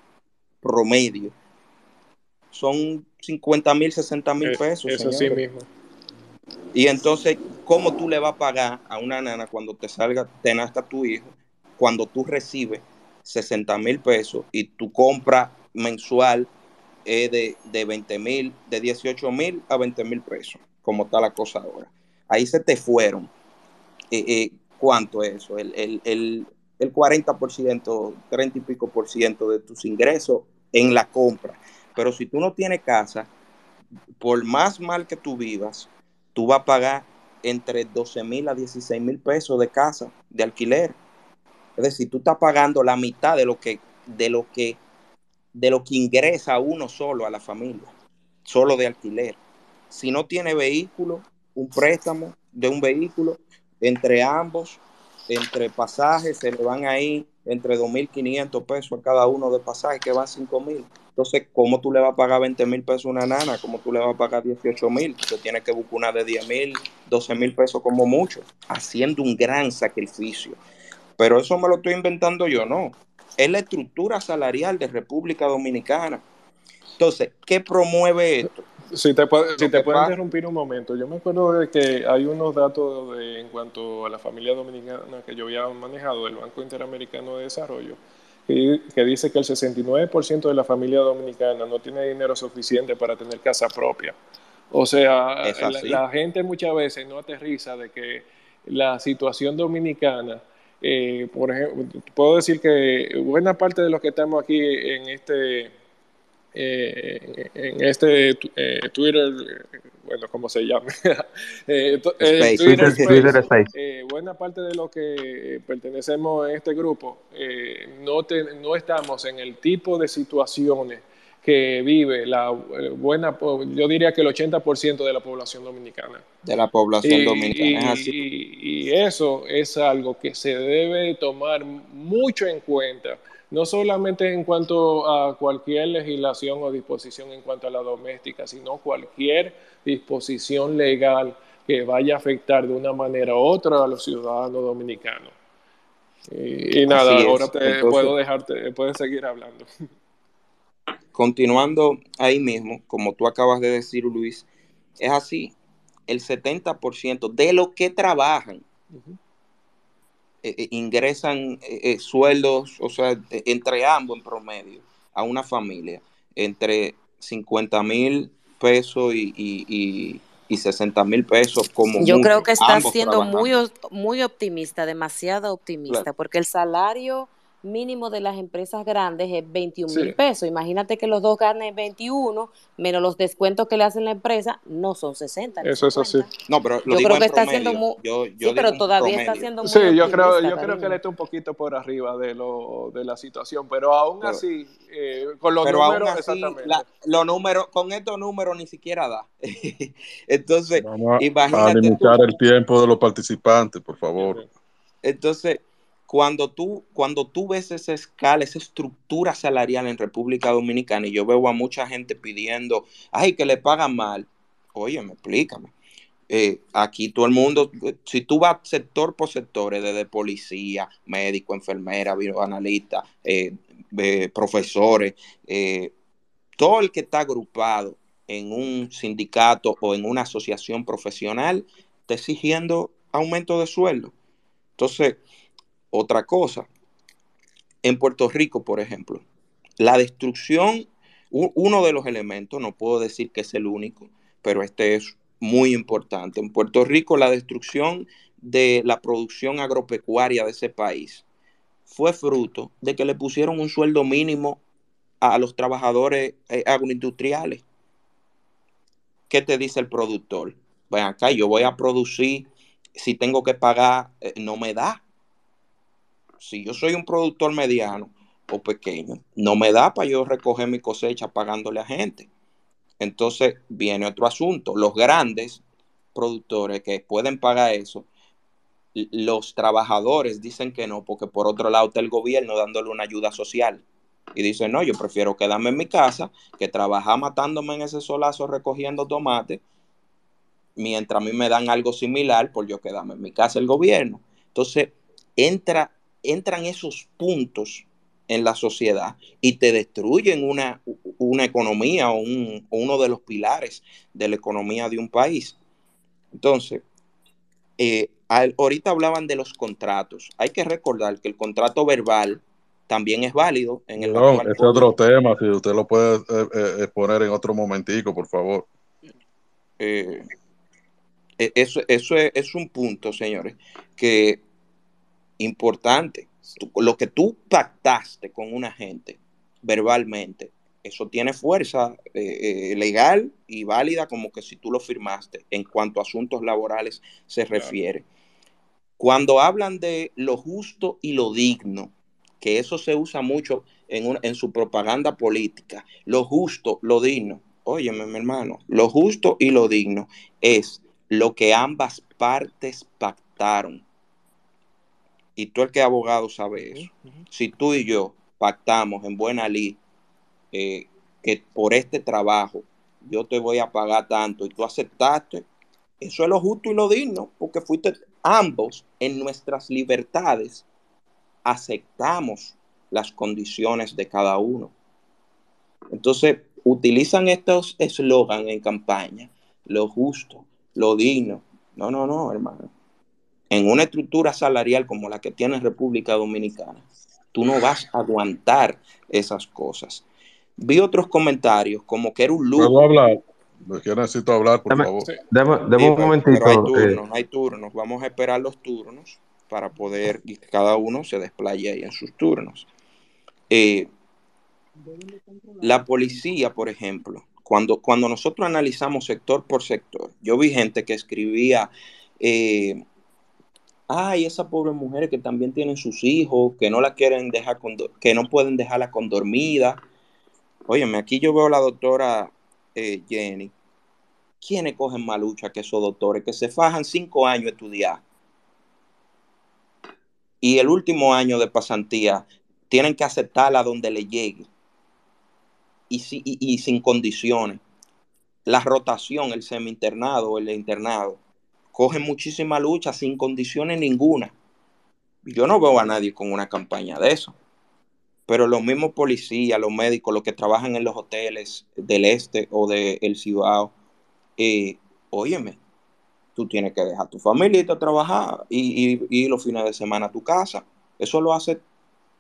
promedio son 50 mil, 60 mil eh, pesos. Eso sí mismo. Y entonces, ¿cómo tú le vas a pagar a una nana cuando te salga, te nazca tu hijo, cuando tú recibes 60 mil pesos y tu compra mensual es de, de 20 mil, de 18 mil a 20 mil pesos, como está la cosa ahora? Ahí se te fueron. Eh, eh, ¿Cuánto es eso? El, el, el, el 40%, 30 y pico por ciento de tus ingresos en la compra. Pero si tú no tienes casa, por más mal que tú vivas, tú vas a pagar entre 12 mil a 16 mil pesos de casa, de alquiler. Es decir, tú estás pagando la mitad de lo que, de lo que, de lo que ingresa uno solo a la familia, solo de alquiler. Si no tiene vehículo, un préstamo de un vehículo, entre ambos, entre pasajes, se le van ahí entre 2.500 pesos a cada uno de pasajes, que van 5.000. Entonces, ¿cómo tú le vas a pagar 20 mil pesos a una nana? ¿Cómo tú le vas a pagar 18 mil? Tú tienes que buscar una de 10 mil, 12 mil pesos como mucho, haciendo un gran sacrificio. Pero eso me lo estoy inventando yo, no. Es la estructura salarial de República Dominicana. Entonces, ¿qué promueve esto? Si te, puedo, si te puedo interrumpir un momento, yo me acuerdo de que hay unos datos en cuanto a la familia dominicana que yo había manejado del Banco Interamericano de Desarrollo, que, dice que el 69% de la familia dominicana no tiene dinero suficiente para tener casa propia. O sea, la, gente muchas veces no aterriza de que la situación dominicana, eh, por ejemplo, puedo decir que buena parte de los que estamos aquí en este eh, en este eh, Twitter, bueno, como se llame, (laughs) eh, Twitter, buena parte de los que pertenecemos a este grupo no, no estamos en el tipo de situaciones que vive la buena, yo diría que el 80% de la población dominicana. De la población dominicana. y, eso es algo que se debe tomar mucho en cuenta no solamente en cuanto a cualquier legislación o disposición en cuanto a la doméstica, sino cualquier disposición legal que vaya a afectar de una manera u otra a los ciudadanos dominicanos. Y, nada, ahora te puedo dejarte, puedes seguir hablando. (laughs) Continuando ahí mismo, como tú acabas de decir, Luis, es así, el 70% de los que trabajan eh, ingresan eh, sueldos, o sea, entre ambos en promedio, a una familia, entre 50 mil pesos y, y, y, 60 mil pesos como... Yo creo que está siendo muy, muy optimista, demasiado optimista, porque el salario mínimo de las empresas grandes es 21 mil pesos. Imagínate que los dos ganen 21, menos los descuentos que le hacen la empresa, no son 60. Eso es así. No, pero yo creo que está haciendo muy... sí, pero todavía está haciendo muy Sí, yo creo, yo creo que él está un poquito por arriba de, lo, de la situación, pero aún así, eh, con los números, exactamente. los números, con estos números ni siquiera da. (laughs) Entonces, Vamos a, imagínate. A limitar el tiempo de los participantes, por favor. Entonces, cuando tú, cuando tú ves esa escala, esa estructura salarial en República Dominicana, y yo veo a mucha gente pidiendo, ay, que le pagan mal, oye, me explícame. Eh, aquí todo el mundo, si tú vas sector por sector, desde policía, médico, enfermera, bioanalista, eh, eh, profesores, todo el que está agrupado en un sindicato o en una asociación profesional, está exigiendo aumento de sueldo. Entonces, otra cosa, en Puerto Rico, por ejemplo, la destrucción, uno de los elementos, no puedo decir que es el único, pero este es muy importante. En Puerto Rico, la destrucción de la producción agropecuaria de ese país fue fruto de que le pusieron un sueldo mínimo a los trabajadores eh, agroindustriales. ¿Qué te dice el productor? Ven acá, yo voy a producir, si tengo que pagar, eh, no me da si yo soy un productor mediano o pequeño, no me da para yo recoger mi cosecha pagándole a gente. Entonces viene otro asunto. Los grandes productores que pueden pagar eso, los trabajadores dicen que no, porque por otro lado está el gobierno dándole una ayuda social. Y dicen, no, yo prefiero quedarme en mi casa que trabajar matándome en ese solazo recogiendo tomate, mientras a mí me dan algo similar por yo quedarme en mi casa el gobierno. Entonces entra entran esos puntos en la sociedad y te destruyen una, una economía o, uno de los pilares de la economía de un país. Entonces, eh, ahorita hablaban de los contratos. Hay que recordar que el contrato verbal también es válido en el no, es otro tema, si usted lo puede eh, eh, exponer en otro momentico, por favor. E, eso, eso es un punto, señores, que importante. Lo que tú pactaste con una gente verbalmente, eso tiene fuerza eh, eh, legal y válida como que si tú lo firmaste en cuanto a asuntos laborales se refiere. Cuando hablan de lo justo y lo digno, que eso se usa mucho en, en su propaganda política, lo justo, lo digno, óyeme mi hermano, lo justo y lo digno es lo que ambas partes pactaron y tú el que es abogado sabe eso. Si tú y yo pactamos en buena ley eh, que por este trabajo yo te voy a pagar tanto y tú aceptaste, eso es lo justo y lo digno, porque fuiste ambos en nuestras libertades, aceptamos las condiciones de cada uno. Entonces, utilizan estos eslogan en campaña, lo justo, lo digno. No, no, no, hermano en una estructura salarial como la que tiene República Dominicana, tú no vas a aguantar esas cosas. Vi otros comentarios como que era un lujo. ¿Puedo hablar? Yo necesito hablar, por favor. Deme, un momentito. hay turnos, hay turnos. Vamos a esperar los turnos para poder que cada uno se desplaye ahí en sus turnos. Eh, la policía, por ejemplo, cuando, cuando nosotros analizamos sector por sector, yo vi gente que escribía eh, ay, esa pobre mujer que también tienen sus hijos, que no la quieren dejar con, que no pueden dejarla con dormida. Óyeme, aquí yo veo a la doctora eh, Jenny. ¿Quiénes cogen malucha que esos doctores que se fajan cinco años estudiar? Y el último año de pasantía tienen que aceptarla donde le llegue. Y, sin condiciones. La rotación, el semi-internado el internado cogen muchísima lucha sin condiciones ninguna. Yo no veo a nadie con una campaña de eso. Pero los mismos policías, los médicos, los que trabajan en los hoteles del este o del El Cibao, eh, óyeme, tú tienes que dejar tu familia y trabajar y, y, los fines de semana a tu casa. Eso lo hace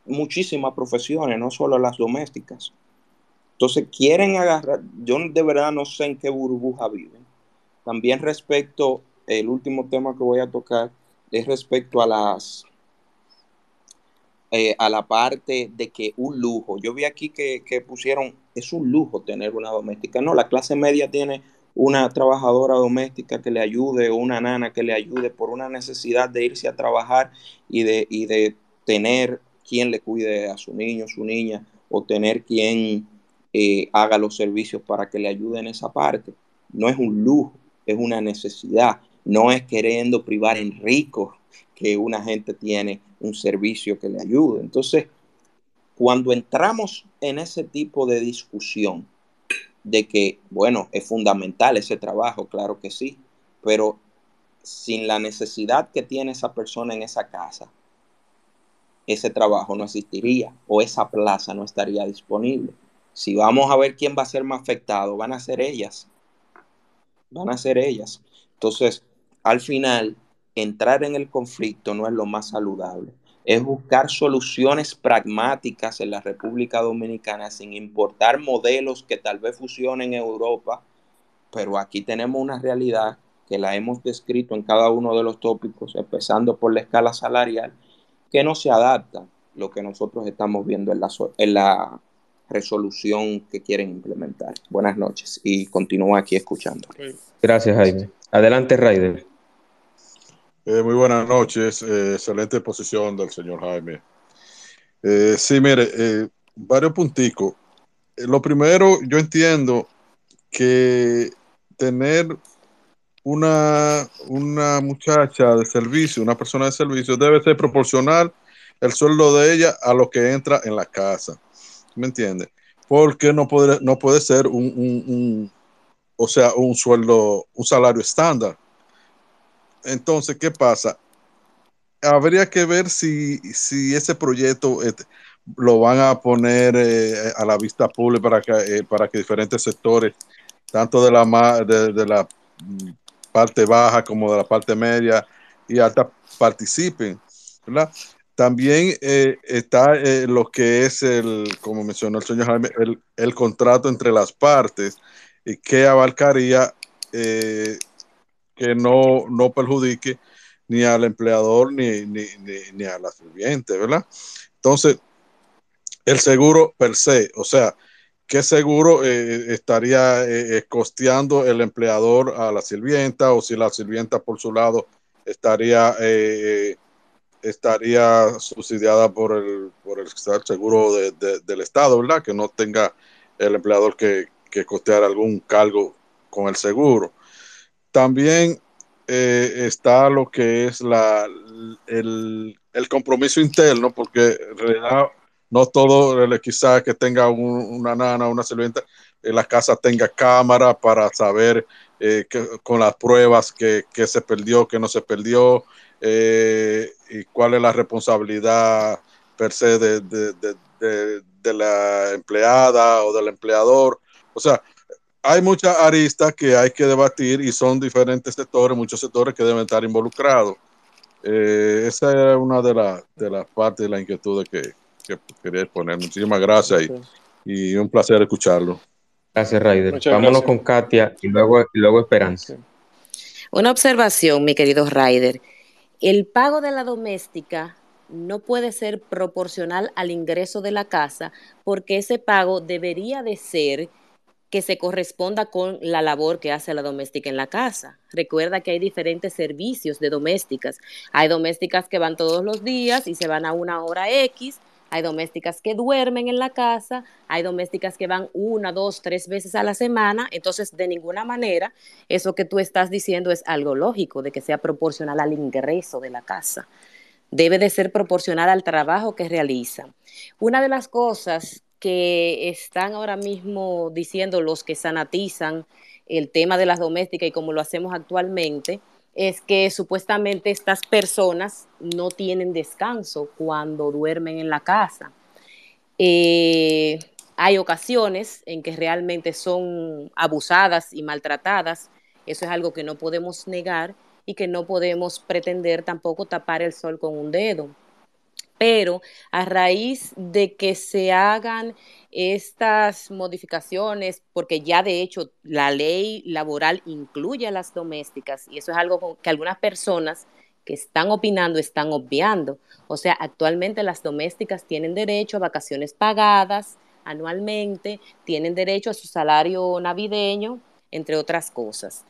muchísimas profesiones, no solo las domésticas. Entonces quieren agarrar, yo de verdad no sé en qué burbuja viven. También respecto el último tema que voy a tocar es respecto a las eh, a la parte de que un lujo. Yo vi aquí que, que pusieron, es un lujo tener una doméstica. No, la clase media tiene una trabajadora doméstica que le ayude o una nana que le ayude por una necesidad de irse a trabajar y de, y de tener quien le cuide a su niño, su niña, o tener quien eh, haga los servicios para que le ayude en esa parte. No es un lujo, es una necesidad. No es queriendo privar en rico que una gente tiene un servicio que le ayude. Entonces, cuando entramos en ese tipo de discusión, de que, bueno, es fundamental ese trabajo, claro que sí, pero sin la necesidad que tiene esa persona en esa casa, ese trabajo no existiría o esa plaza no estaría disponible. Si vamos a ver quién va a ser más afectado, van a ser ellas. Van a ser ellas. Entonces, al final, entrar en el conflicto no es lo más saludable es buscar soluciones pragmáticas en la República Dominicana sin importar modelos que tal vez fusionen en Europa, pero aquí tenemos una realidad que la hemos descrito en cada uno de los tópicos, empezando por la escala salarial, que no se adapta a lo que nosotros estamos viendo en la, en la resolución que quieren implementar. Buenas noches y continúo aquí escuchando. Gracias, Jaime. Adelante, Raider. Eh, muy buenas noches, eh, excelente posición del señor Jaime. Eh, sí, mire, varios punticos. lo primero, yo entiendo que tener una, una muchacha de servicio, una persona de servicio, debe ser proporcional el sueldo de ella a lo que entra en la casa. ¿Me entiende? Porque no puede, no puede ser un, un o sea, un sueldo, un salario estándar entonces, ¿qué pasa? Habría que ver si, si ese proyecto lo van a poner eh, a la vista pública para que, eh, para que diferentes sectores, tanto de la, de, la parte baja como de la parte media y alta, participen. También eh, está lo que es el, como mencionó el señor Jaime, el, el contrato entre las partes y que abarcaría que no, no perjudique ni al empleador ni, ni, a la sirviente, ¿verdad? Entonces, el seguro per se, o sea, ¿qué seguro eh, estaría eh, eh, costeando el empleador a la sirvienta o si la sirvienta por su lado estaría, estaría subsidiada por el, por el seguro del Estado, ¿verdad? Que no tenga el empleador que, que costear algún cargo con el seguro. También eh, está lo que es la, el, compromiso interno, porque en realidad no todo, quizás que tenga una nana, una sirvienta, en la casa tenga cámara para saber eh, con las pruebas que, se perdió, que no se perdió, eh, y cuál es la responsabilidad per se de, de la empleada o del empleador. O sea, hay muchas aristas que hay que debatir y son diferentes sectores, muchos sectores que deben estar involucrados. Eh, esa era una de, de las partes de la inquietud que, quería exponer. Muchísimas gracias y, un placer escucharlo. Gracias, Raider. Vámonos con Katia y luego, y luego Esperanza. Una observación, mi querido Raider. El pago de la doméstica no puede ser proporcional al ingreso de la casa porque ese pago debería de ser que se corresponda con la labor que hace la doméstica en la casa. Recuerda que hay diferentes servicios de domésticas. Hay domésticas que van todos los días y se van a una hora X. Hay domésticas que duermen en la casa, hay domésticas que van una, dos, tres veces a la semana. Entonces, de ninguna manera, eso que tú estás diciendo es algo lógico, de que sea proporcional al ingreso de la casa. Debe de ser proporcional al trabajo que realizan. Una de las cosas que están ahora mismo diciendo los que sanatizan el tema de las domésticas y como lo hacemos actualmente, es que supuestamente estas personas no tienen descanso cuando duermen en la casa. Eh, hay ocasiones en que realmente son abusadas y maltratadas, eso es algo que no podemos negar y que no podemos pretender tampoco tapar el sol con un dedo pero a raíz de que se hagan estas modificaciones, porque ya de hecho la ley laboral incluye a las domésticas, y eso es algo que algunas personas que están opinando están obviando. O sea, actualmente las domésticas tienen derecho a vacaciones pagadas anualmente, tienen derecho a su salario navideño, entre otras cosas.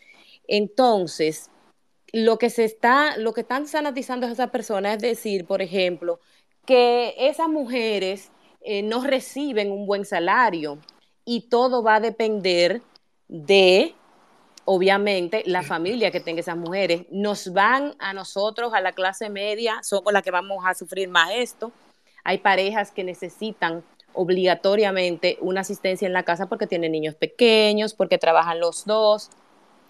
Entonces, lo que se está, lo que están sanatizando a esas personas es decir, por ejemplo, que esas mujeres eh, no reciben un buen salario y todo va a depender de obviamente la familia que tenga esas mujeres. Nos van a nosotros, a la clase media, somos las que vamos a sufrir más esto. Hay parejas que necesitan obligatoriamente una asistencia en la casa porque tienen niños pequeños, porque trabajan los dos.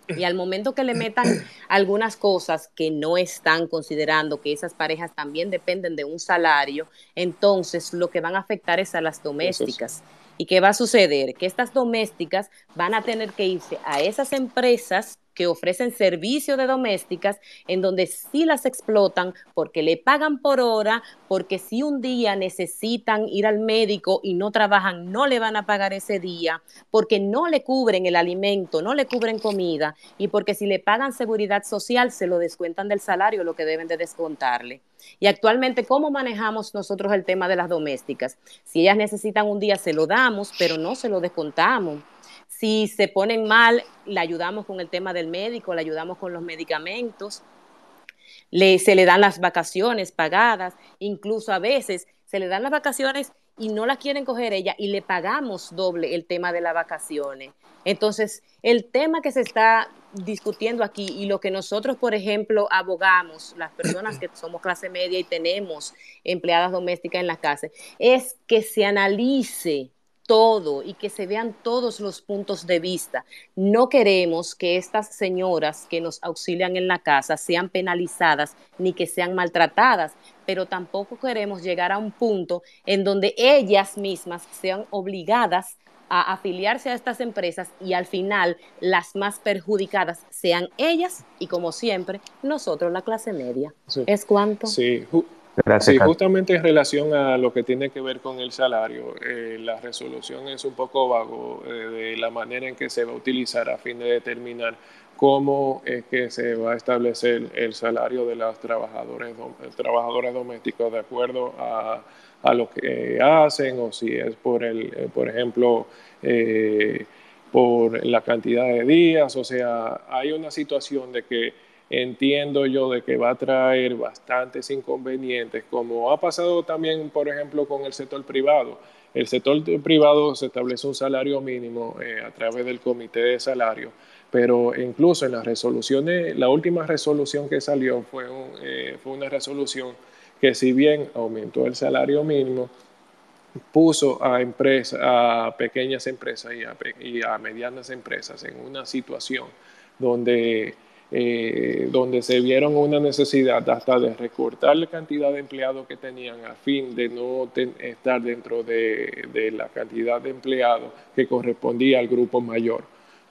Y al momento que le metan algunas cosas que no están considerando que esas parejas también dependen de un salario, entonces lo que van a afectar es a las domésticas. ¿Y qué va a suceder? Que estas domésticas van a tener que irse a esas empresas que ofrecen servicio de domésticas en donde sí las explotan porque le pagan por hora, porque si un día necesitan ir al médico y no trabajan, no le van a pagar ese día, porque no le cubren el alimento, no le cubren comida y porque si le pagan seguridad social se lo descuentan del salario lo que deben de descontarle. Y actualmente, ¿cómo manejamos nosotros el tema de las domésticas? Si ellas necesitan un día, se lo damos, pero no se lo descontamos si se ponen mal, le ayudamos con el tema del médico, le ayudamos con los medicamentos, se le dan las vacaciones pagadas, incluso a veces se le dan las vacaciones y no las quieren coger ella y le pagamos doble el tema de las vacaciones. Entonces, el tema que se está discutiendo aquí y lo que nosotros, por ejemplo, abogamos, las personas que somos clase media y tenemos empleadas domésticas en la casa, es que se analice todo y que se vean todos los puntos de vista. No queremos que estas señoras que nos auxilian en la casa sean penalizadas ni que sean maltratadas, pero tampoco queremos llegar a un punto en donde ellas mismas sean obligadas a afiliarse a estas empresas y al final las más perjudicadas sean ellas y como siempre nosotros la clase media. ¿Es cuánto? Sí, sí, justamente en relación a lo que tiene que ver con el salario, eh, la resolución es un poco vago eh, de la manera en que se va a utilizar a fin de determinar cómo es que se va a establecer el salario de las trabajadores, trabajadores domésticos de acuerdo a, a, lo que hacen o si es por, el, eh, por ejemplo, por la cantidad de días. O sea, hay una situación de que entiendo yo de que va a traer bastantes inconvenientes, como ha pasado también, por ejemplo, con el sector privado. El sector privado se establece un salario mínimo eh, a través del comité de salario, pero incluso en las resoluciones, la última resolución que salió fue, eh, fue una resolución que si bien aumentó el salario mínimo, puso a empresas, a pequeñas empresas y a, y a medianas empresas en una situación donde eh, donde se vieron una necesidad hasta de recortar la cantidad de empleados que tenían a fin de no estar dentro de, la cantidad de empleados que correspondía al grupo mayor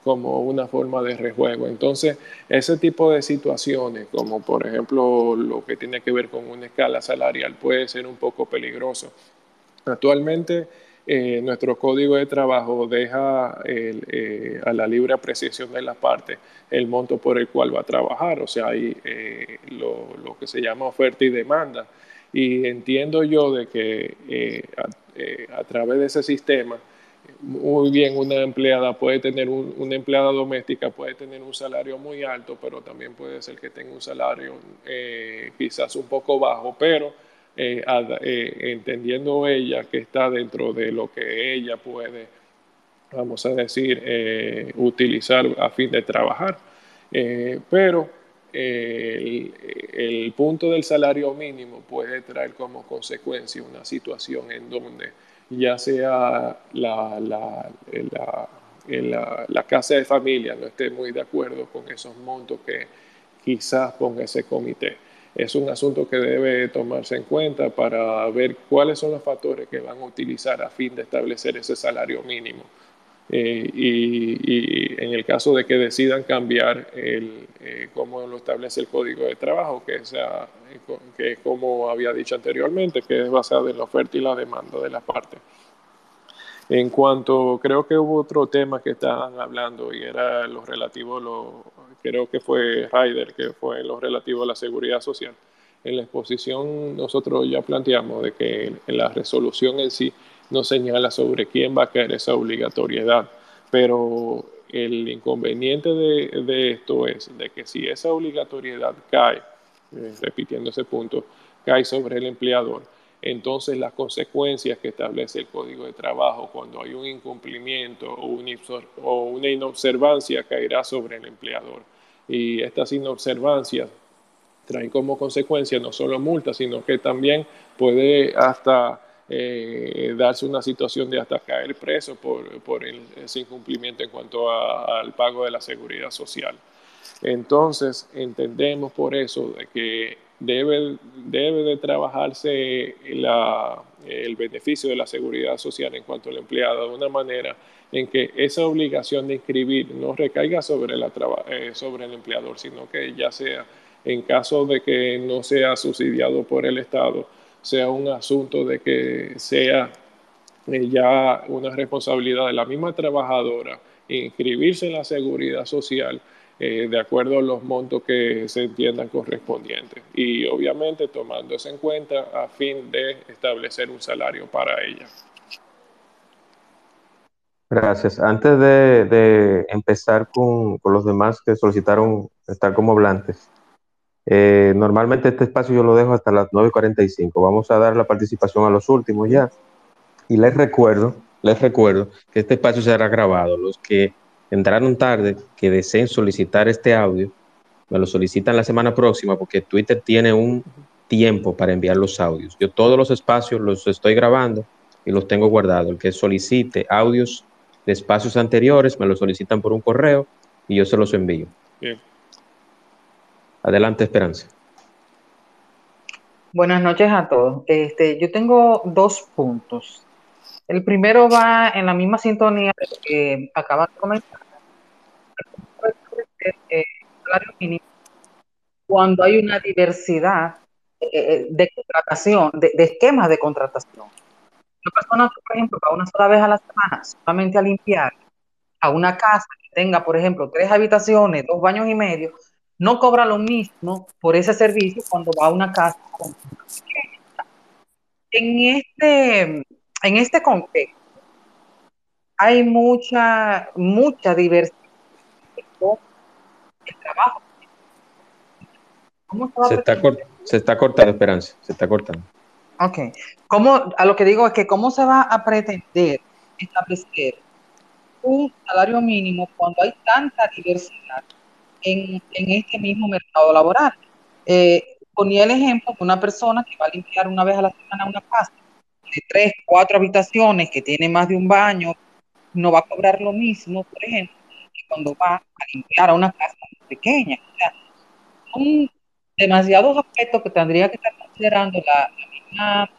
como una forma de rejuego. Entonces, ese tipo de situaciones, como por ejemplo lo que tiene que ver con una escala salarial, puede ser un poco peligroso. Actualmente, eh, nuestro código de trabajo deja eh, a la libre apreciación de la parte el monto por el cual va a trabajar, o sea, hay eh, lo, que se llama oferta y demanda. Y entiendo yo de que a, través de ese sistema, muy bien una empleada puede tener una empleada doméstica puede tener un salario muy alto, pero también puede ser que tenga un salario quizás un poco bajo, pero eh, eh, entendiendo ella que está dentro de lo que ella puede, vamos a decir, eh, utilizar a fin de trabajar. pero el, punto del salario mínimo puede traer como consecuencia una situación en donde ya sea la, la, la, la casa de familia no esté muy de acuerdo con esos montos que quizás ponga ese comité es un asunto que debe tomarse en cuenta para ver cuáles son los factores que van a utilizar a fin de establecer ese salario mínimo. Eh, y, en el caso de que decidan cambiar el, eh, cómo lo establece el código de trabajo, que, sea, que es como había dicho anteriormente, que es basado en la oferta y la demanda de la parte. En cuanto, creo que hubo otro tema que estaban hablando y era lo relativo, creo que fue Ryder, que fue lo relativo a la seguridad social. En la exposición nosotros ya planteamos de que la resolución en sí no señala sobre quién va a caer esa obligatoriedad, pero el inconveniente de, esto es de que si esa obligatoriedad cae, eh, repitiendo ese punto, cae sobre el empleador, entonces las consecuencias que establece el Código de Trabajo cuando hay un incumplimiento o, una inobservancia caerá sobre el empleador. Y estas inobservancias traen como consecuencia no solo multas, sino que también puede hasta eh, darse una situación de hasta caer preso por, ese incumplimiento en cuanto al pago de la seguridad social. Entonces, entendemos por eso de que debe, debe de trabajarse el beneficio de la seguridad social en cuanto al empleado de una manera en que esa obligación de inscribir no recaiga sobre, eh, sobre el empleador, sino que ya sea en caso de que no sea subsidiado por el Estado, sea un asunto de que sea eh, ya una responsabilidad de la misma trabajadora inscribirse en la seguridad social eh, de acuerdo a los montos que se entiendan correspondientes y obviamente tomándose en cuenta a fin de establecer un salario para ella. Gracias. Antes de, empezar con, los demás que solicitaron estar como hablantes, eh, normalmente este espacio yo lo dejo hasta las 9.45. Vamos a dar la participación a los últimos ya. Y les recuerdo, les recuerdo que este espacio será grabado. Los que entraron tarde, que deseen solicitar este audio, me lo solicitan la semana próxima porque Twitter tiene un tiempo para enviar los audios. Yo todos los espacios los estoy grabando y los tengo guardados. El que solicite audios de espacios anteriores me lo solicitan por un correo y yo se los envío. Bien. Adelante, Esperanza. Buenas noches a todos. Este, yo tengo dos puntos. El primero va en la misma sintonía que acaba de comentar. Cuando hay una diversidad eh, eh, de contratación, de, esquemas de contratación. Una persona, por ejemplo, va una sola vez a la semana solamente a limpiar a una casa que tenga, por ejemplo, tres habitaciones, dos baños y medio, no cobra lo mismo por ese servicio cuando va a una casa En este, en este contexto hay mucha, mucha diversidad el trabajo. Se está, se está cortando, Esperanza, se está cortando. Ok. ¿Cómo, a lo que digo es que cómo se va a pretender establecer un salario mínimo cuando hay tanta diversidad en, este mismo mercado laboral. Eh, ponía el ejemplo de una persona que va a limpiar una vez a la semana una casa de tres, cuatro habitaciones, que tiene más de un baño, no va a cobrar lo mismo, por ejemplo, cuando va a limpiar a una casa pequeña. O sea, son demasiados aspectos que tendría que estar considerando la, misma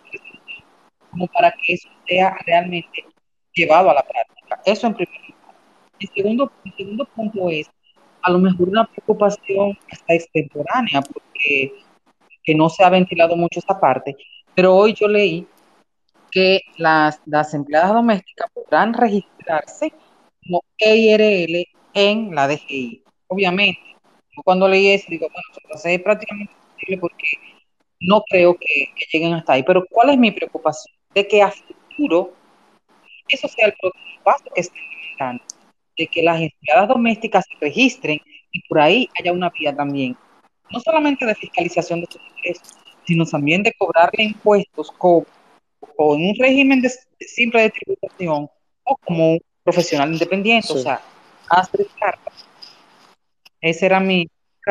como para que eso sea realmente llevado a la práctica. Eso en primer lugar. El segundo, el segundo punto es a lo mejor una preocupación hasta extemporánea, porque que no se ha ventilado mucho esta parte, pero hoy yo leí que las, las empleadas domésticas podrán registrarse como EIRL en la DGI. Obviamente, cuando leí eso, digo, bueno, eso es prácticamente imposible porque no creo que, que, lleguen hasta ahí. Pero ¿cuál es mi preocupación? De que a futuro eso sea el próximo paso que estén implementando de que las empleadas domésticas se registren y por ahí haya una vía también, no solamente de fiscalización de sus ingresos, sino también de cobrarle impuestos con, un régimen de, simple de tributación o como un profesional independiente, o sea, cartas. Ese era mi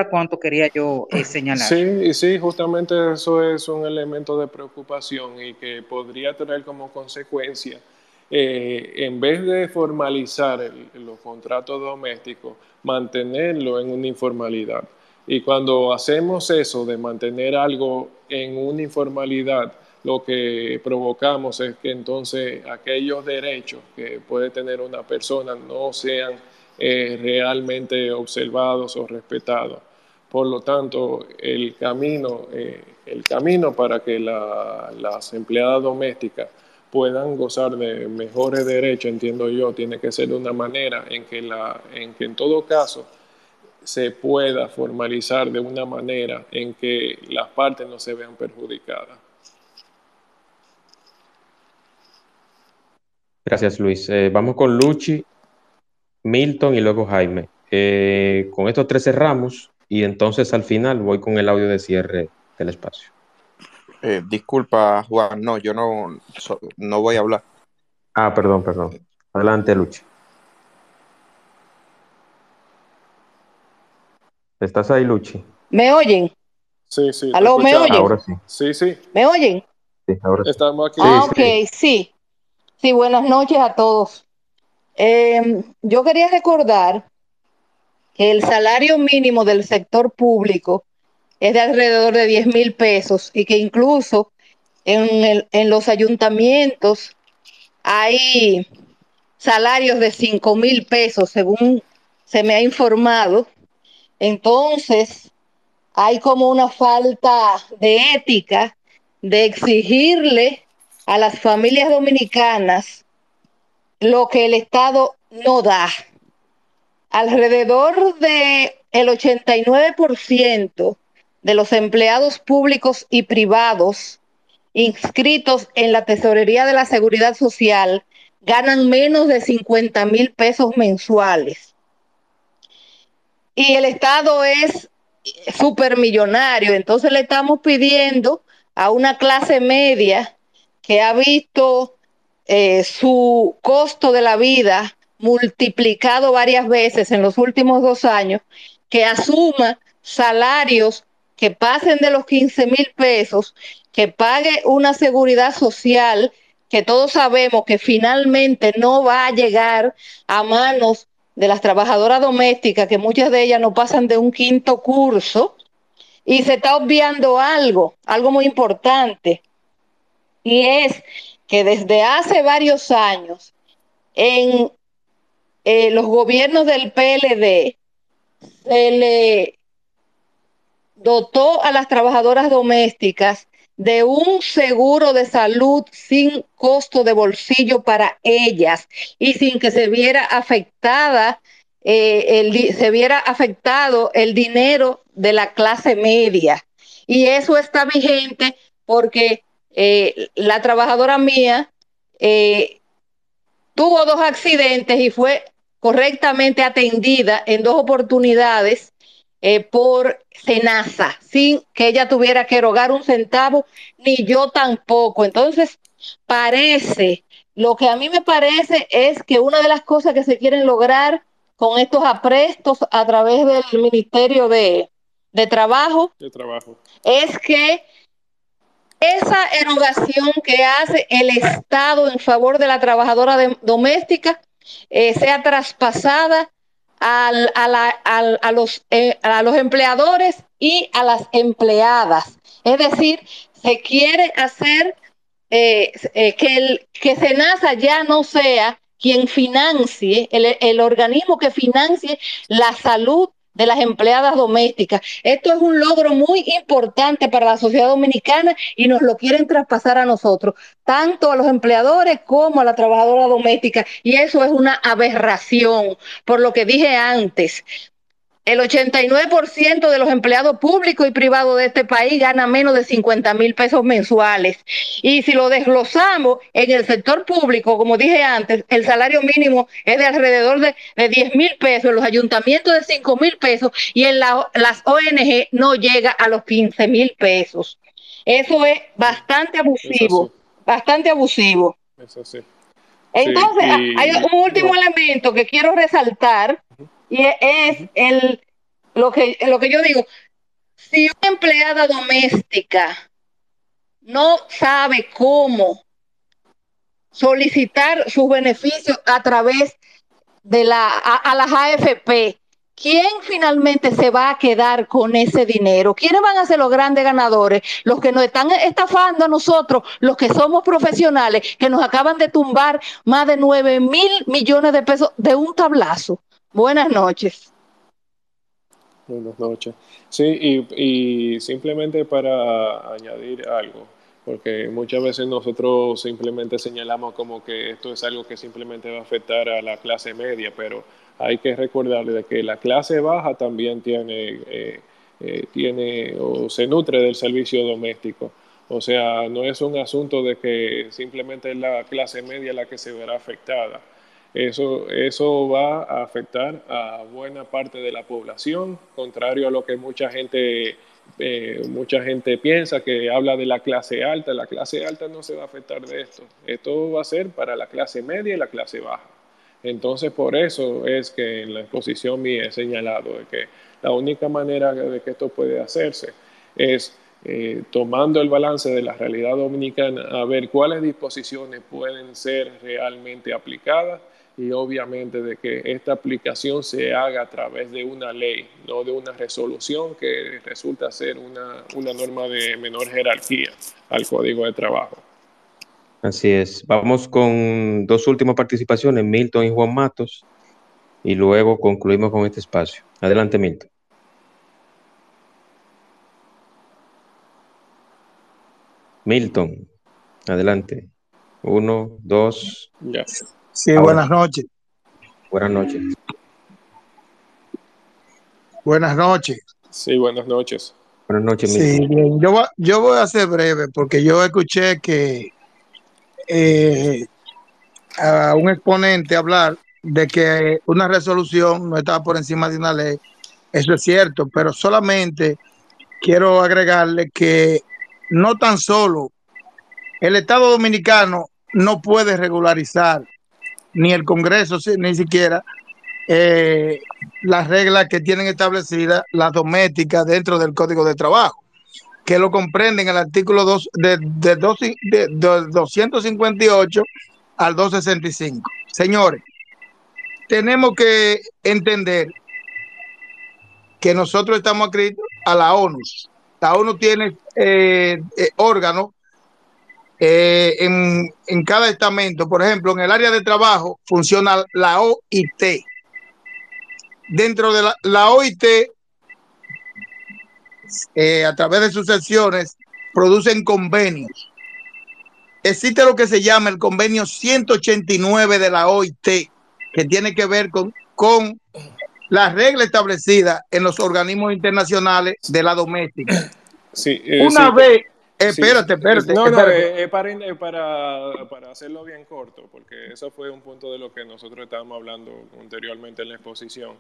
cuanto quería yo eh, (clears throat) señalar. Sí, sí, justamente eso es un elemento de preocupación y que podría tener como consecuencia eh, en vez de formalizar los contratos domésticos, mantenerlo en una informalidad. Y cuando hacemos eso de mantener algo en una informalidad, lo que provocamos es que entonces aquellos derechos que puede tener una persona no sean realmente observados o respetados. Por lo tanto, el camino, eh, el camino para que las empleadas domésticas puedan gozar de mejores derechos, entiendo yo, tiene que ser de una manera en que, la, en, que en todo caso se pueda formalizar de una manera en que las partes no se vean perjudicadas. Gracias, Luis. Eh, vamos con Luchi, Milton y luego Jaime. Eh, con estos tres cerramos y entonces al final voy con el audio de cierre del espacio. Eh, disculpa, Juan, no, yo no, no voy a hablar. Ah, perdón, perdón. Adelante, Luchi. ¿Estás ahí, Luchi? ¿Me oyen? Sí, sí. ¿Aló, me oyen? Ahora sí. Sí, sí. ¿Me oyen? Sí, ahora sí. Estamos aquí. Ah, ok, sí. Sí, buenas noches a todos. Eh, yo quería recordar que el salario mínimo del sector público es de alrededor de 10 mil pesos y que incluso en, el, en los ayuntamientos hay salarios de 5 mil pesos, según se me ha informado. Entonces, hay como una falta de ética de exigirle a las familias dominicanas lo que el Estado no da. Alrededor de el 89% de los empleados públicos y privados inscritos en la Tesorería de la Seguridad Social ganan menos de 50 mil pesos mensuales. Y el Estado es supermillonario, entonces le estamos pidiendo a una clase media que ha visto eh, su costo de la vida multiplicado varias veces en los últimos dos años, que asuma salarios que pasen de los 15 mil pesos, que pague una seguridad social que todos sabemos que finalmente no va a llegar a manos de las trabajadoras domésticas, que muchas de ellas no pasan de un quinto curso, y se está obviando algo, algo muy importante, y es que desde hace varios años en eh, los gobiernos del PLD se le dotó a las trabajadoras domésticas de un seguro de salud sin costo de bolsillo para ellas y sin que se viera afectada eh, el, se viera afectado el dinero de la clase media. Y eso está vigente porque eh, la trabajadora mía eh, tuvo dos accidentes y fue correctamente atendida en dos oportunidades eh, por Senasa, sin que ella tuviera que erogar un centavo, ni yo tampoco. Entonces, parece, lo que a mí me parece es que una de las cosas que se quieren lograr con estos aprestos a través del Ministerio de, de Trabajo, de Trabajo es que esa erogación que hace el Estado en favor de la trabajadora doméstica eh, sea traspasada al, a, los, eh, a los empleadores y a las empleadas. Es decir, se quiere hacer eh, que, el, que Senasa ya no sea quien financie, el, el organismo que financie la salud de las empleadas domésticas. Esto es un logro muy importante para la sociedad dominicana y nos lo quieren traspasar a nosotros, tanto a los empleadores como a la trabajadora doméstica. Y eso es una aberración, por lo que dije antes. El 89% de los empleados públicos y privados de este país gana menos de 50 mil pesos mensuales. Y si lo desglosamos en el sector público, como dije antes, el salario mínimo es de alrededor de, 10 mil pesos, en los ayuntamientos de 5 mil pesos y en las ONG no llega a los 15 mil pesos. Eso es bastante abusivo, bastante abusivo. Eso sí. Entonces, hay un último elemento que quiero resaltar y es el, lo, que, lo que yo digo, si una empleada doméstica no sabe cómo solicitar sus beneficios a través de la, a, las AFP, ¿quién finalmente se va a quedar con ese dinero? ¿Quiénes van a ser los grandes ganadores? Los que nos están estafando a nosotros, los que somos profesionales, que nos acaban de tumbar más de 9 mil millones de pesos de un tablazo. Buenas noches. Buenas noches. Sí, y, simplemente para añadir algo, porque muchas veces nosotros simplemente señalamos como que esto es algo que simplemente va a afectar a la clase media, pero hay que recordarle que la clase baja también tiene, eh, eh, tiene o se nutre del servicio doméstico. O sea, no es un asunto de que simplemente es la clase media la que se verá afectada. Eso, eso va a afectar a buena parte de la población, contrario a lo que mucha gente eh, mucha gente piensa que habla de la clase alta, la clase alta no se va a afectar de esto, esto va a ser para la clase media y la clase baja. Entonces, por eso es que en la exposición mía he señalado de que la única manera de que esto puede hacerse es eh, tomando el balance de la realidad dominicana a ver cuáles disposiciones pueden ser realmente aplicadas y obviamente de que esta aplicación se haga a través de una ley, no de una resolución que resulta ser una, una norma de menor jerarquía al código de trabajo. Así es. Vamos con dos últimas participaciones, Milton y Juan Matos, y luego concluimos con este espacio. Adelante, Milton. Milton, adelante. Uno, dos. Ya. Sí, buenas noches. Buenas noches. Buenas noches. Sí, buenas noches. Buenas noches, Sí, bien. Yo, yo voy a ser breve porque yo escuché que eh, a un exponente hablar de que una resolución no estaba por encima de una ley. Eso es cierto, pero solamente quiero agregarle que no tan solo el Estado Dominicano no puede regularizar ni el Congreso, ni siquiera eh, las reglas que tienen establecidas las domésticas dentro del Código de Trabajo, que lo comprenden el artículo 2 de, de, de, 258 al 265. Señores, tenemos que entender que nosotros estamos adscritos a la ONU. La ONU tiene eh, eh, órganos eh, en, cada estamento, por ejemplo, en el área de trabajo funciona la OIT. Dentro de la, OIT, eh, a través de sus secciones, producen convenios. Existe lo que se llama el convenio 189 de la OIT, que tiene que ver con, con la regla establecida en los organismos internacionales de la doméstica. Sí, eh, Una vez espérate, espérate. No, no, es para, para, hacerlo bien corto, porque eso fue un punto de lo que nosotros estábamos hablando anteriormente en la exposición.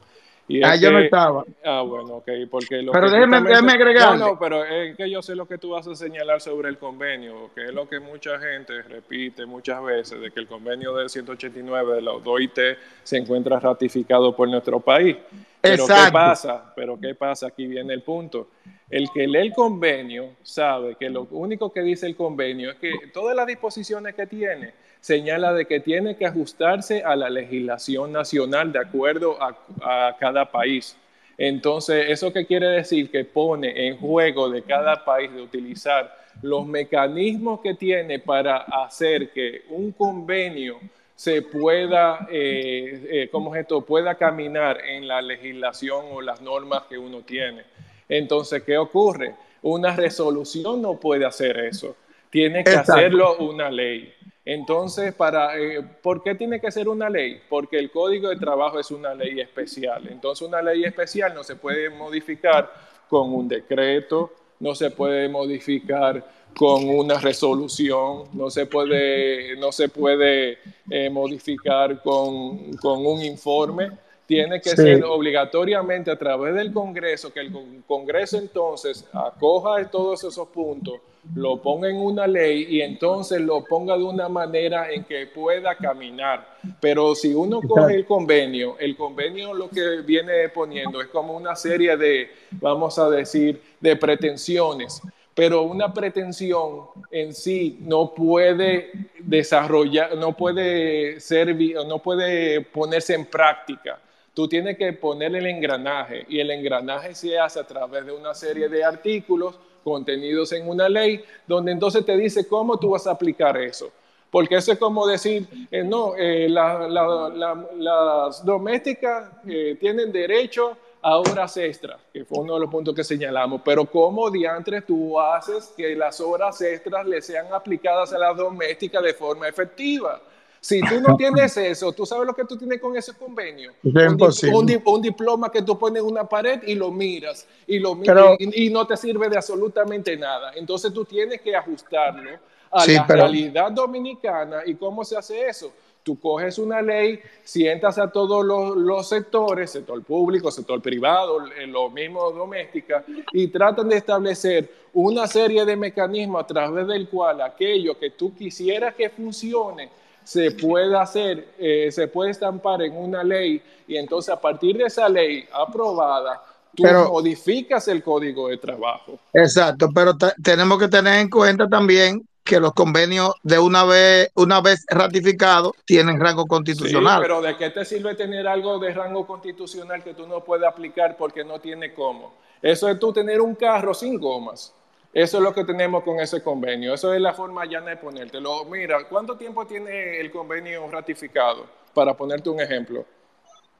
Y ah, yo no estaba. Ah, bueno, ok, porque lo Pero déjeme, agregar. No, no, pero es que yo sé lo que tú vas a señalar sobre el convenio, que es lo que mucha gente repite muchas veces, de que el convenio del 189 de la OIT se encuentra ratificado por nuestro país. Pero ¿qué pasa? Pero ¿qué pasa? Aquí viene el punto. El que lee el convenio sabe que lo único que dice el convenio es que todas las disposiciones que tiene señala de que tiene que ajustarse a la legislación nacional de acuerdo a, cada país. Entonces, ¿eso qué quiere decir? Que pone en juego de cada país de utilizar los mecanismos que tiene para hacer que un convenio se pueda, eh, eh, ¿cómo es esto? Pueda caminar en la legislación o las normas que uno tiene. Entonces, ¿qué ocurre? Una resolución no puede hacer eso. Tiene que hacerlo una ley. Entonces, para, eh, ¿por qué tiene que ser una ley? Porque el Código de Trabajo es una ley especial. Entonces, una ley especial no se puede modificar con un decreto, no se puede modificar con una resolución, no se puede, no se puede eh, modificar con, con, un informe, tiene que ser obligatoriamente a través del Congreso, que el Congreso entonces acoja todos esos puntos, lo ponga en una ley y entonces lo ponga de una manera en que pueda caminar. Pero si uno coge el convenio, el convenio lo que viene poniendo es como una serie de, vamos a decir, de pretensiones pero una pretensión en sí no puede desarrollar, no puede ser, no puede ponerse en práctica. Tú tienes que poner el engranaje y el engranaje se hace a través de una serie de artículos contenidos en una ley, donde entonces te dice cómo tú vas a aplicar eso. Porque eso es como decir, eh, no, eh, las domésticas eh, tienen derecho a horas extras, que fue uno de los puntos que señalamos, pero ¿cómo diantres tú haces que las horas extras le sean aplicadas a las domésticas de forma efectiva? Si tú no tienes eso, tú sabes lo que tú tienes con ese convenio. Un, un, diploma que tú pones en una pared y lo miras y lo miras y, no te sirve de absolutamente nada. Entonces tú tienes que ajustarlo a la realidad dominicana y cómo se hace eso tú coges una ley, sientas a todos los, sectores, sector público, sector privado, lo mismo doméstica, y tratan de establecer una serie de mecanismos a través del cual aquello que tú quisieras que funcione se puede hacer, eh, se puede estampar en una ley, y entonces a partir de esa ley aprobada, tú modificas el código de trabajo. Exacto, pero tenemos que tener en cuenta también que los convenios de una vez, una vez ratificados tienen rango constitucional. pero ¿de qué te sirve tener algo de rango constitucional que tú no puedes aplicar porque no tiene cómo? Eso es tú tener un carro sin gomas. Eso es lo que tenemos con ese convenio. Eso es la forma llana de ponértelo. Mira, ¿cuánto tiempo tiene el convenio ratificado? Para ponerte un ejemplo.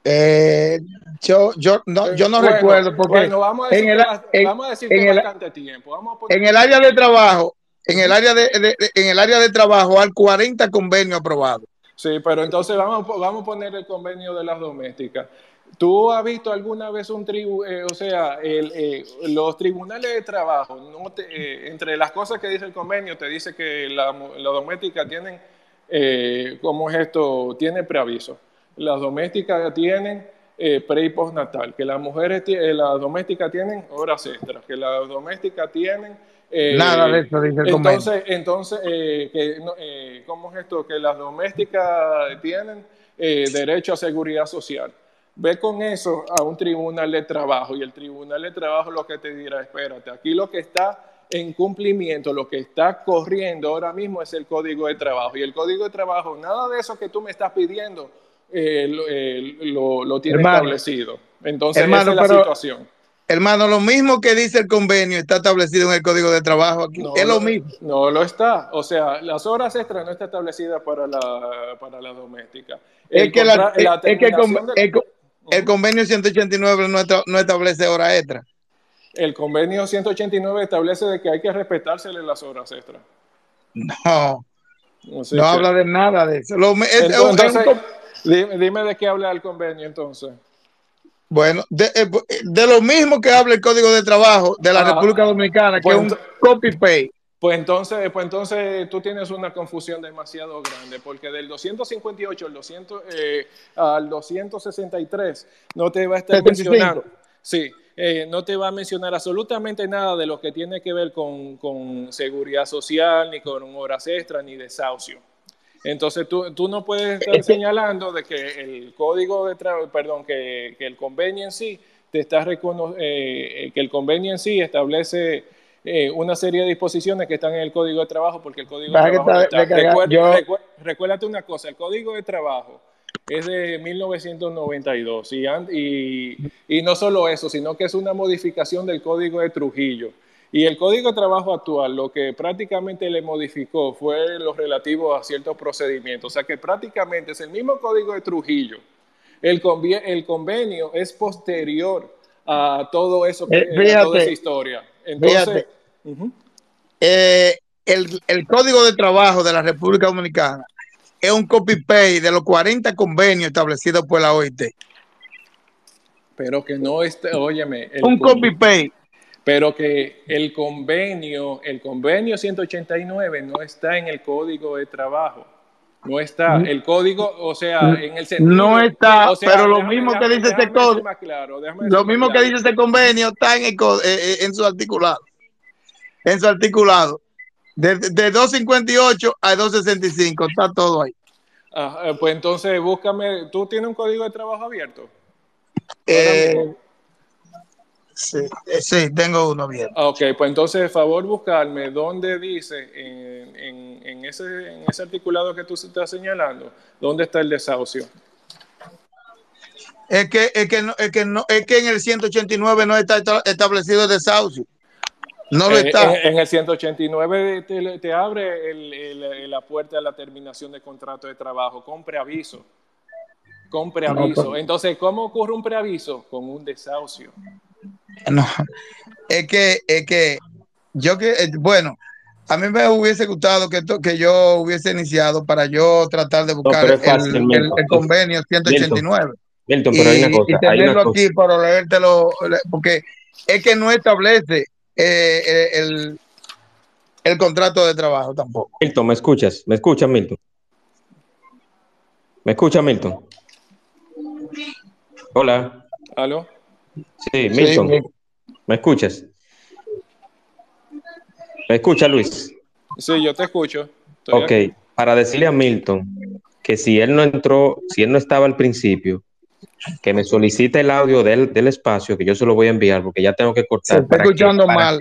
Eh, yo, yo no, yo no recuerdo porque bueno, vamos a decir, en el, vamos a decir que bastante tiempo. Vamos a en el área de trabajo, en el área de, en el área de trabajo hay 40 convenios aprobados. Sí, pero entonces vamos, vamos a poner el convenio de las domésticas. ¿Tú has visto alguna vez un tribu, eh, o sea, eh, los tribunales de trabajo, no eh, entre las cosas que dice el convenio, te dice que la, la doméstica tienen, ¿cómo es esto? Tiene preaviso. Las domésticas tienen pre y postnatal, que las mujeres, las domésticas tienen horas extras, que las domésticas tienen eh, Nada de eso dice el Entonces, entonces eh, que, eh, ¿cómo es esto? Que las domésticas tienen derecho a seguridad social. Ve con eso a un tribunal de trabajo y el tribunal de trabajo lo que te dirá, espérate, aquí lo que está en cumplimiento, lo que está corriendo ahora mismo es el código de trabajo. Y el código de trabajo, nada de eso que tú me estás pidiendo, lo, lo, tiene establecido. Entonces, esa es la situación. Hermano, lo mismo que dice el convenio está establecido en el Código de Trabajo aquí. es lo mismo. No lo está. O sea, las horas extras no está establecida para la, para la doméstica. El es que, el, convenio 189 no, establece horas extras. El convenio 189 establece de que hay que respetársele las horas extras. No. no habla de nada de eso. dime de qué habla el convenio entonces. Bueno, eh, de, lo mismo que habla el Código de Trabajo de la ah, República Dominicana, que es un copy-paste. Pues entonces, pues entonces tú tienes una confusión demasiado grande, porque del 258 al, 200, eh, al 263 no te va a estar mencionando. Sí, eh, no te va a mencionar absolutamente nada de lo que tiene que ver con, con seguridad social, ni con horas extras, ni desahucio. Entonces tú, tú no puedes estar señalando de que el código de trabajo, perdón, que, que, el convenio en sí te está reconociendo, eh, que el convenio en sí establece eh, una serie de disposiciones que están en el código de trabajo, porque el código de trabajo está, recuérdate una cosa, el código de trabajo es de 1992 y, y, y no solo eso, sino que es una modificación del código de Trujillo. Y el Código de Trabajo actual lo que prácticamente le modificó fue lo relativo a ciertos procedimientos. O sea que prácticamente es el mismo Código de Trujillo. El, el convenio es posterior a todo eso, que, eh, toda esa historia. Entonces, eh, el, el, Código de Trabajo de la República Dominicana es un copy-paste de los 40 convenios establecidos por la OIT. Pero que no esté, óyeme. Un copy-paste pero que el convenio, el convenio 189 no está en el código de trabajo. No está. El código, o sea, en el sentido. No está, pero lo mismo que dice este código. lo mismo que dice este convenio está en, el, eh, eh, en su articulado. En su articulado. De, de 258 a 265, está todo ahí. Ah, eh, pues entonces búscame. ¿Tú tienes un código de trabajo abierto? Eh, eh, sí, tengo uno bien. Ok, pues entonces, por favor, buscarme dónde dice en, ese, articulado que tú estás señalando, dónde está el desahucio. Es que, es que, es que, no, es que en el 189 no está establecido el desahucio. No lo está. En, el 189 te, te abre la puerta a la terminación de contrato de trabajo con preaviso Con preaviso. Pues. Entonces, ¿cómo ocurre un preaviso? Con un desahucio. No, es que, es que yo que, eh, bueno, a mí me hubiese gustado que, que yo hubiese iniciado para yo tratar de buscar el, convenio 189. Milton, pero hay una cosa. Y tenerlo aquí para leértelo, porque es que no establece eh, eh, el, el contrato de trabajo tampoco. Milton, ¿me escuchas? ¿Me escuchas, Milton? ¿Me escucha, Milton? Hola. ¿Aló? Sí, Milton. ¿Me escuchas? ¿Me escucha, Luis? Sí, yo te escucho. ok, para decirle a Milton que si él no entró, si él no estaba al principio, que me solicite el audio del, espacio, que yo se lo voy a enviar, porque ya tengo que cortar. Se está escuchando mal.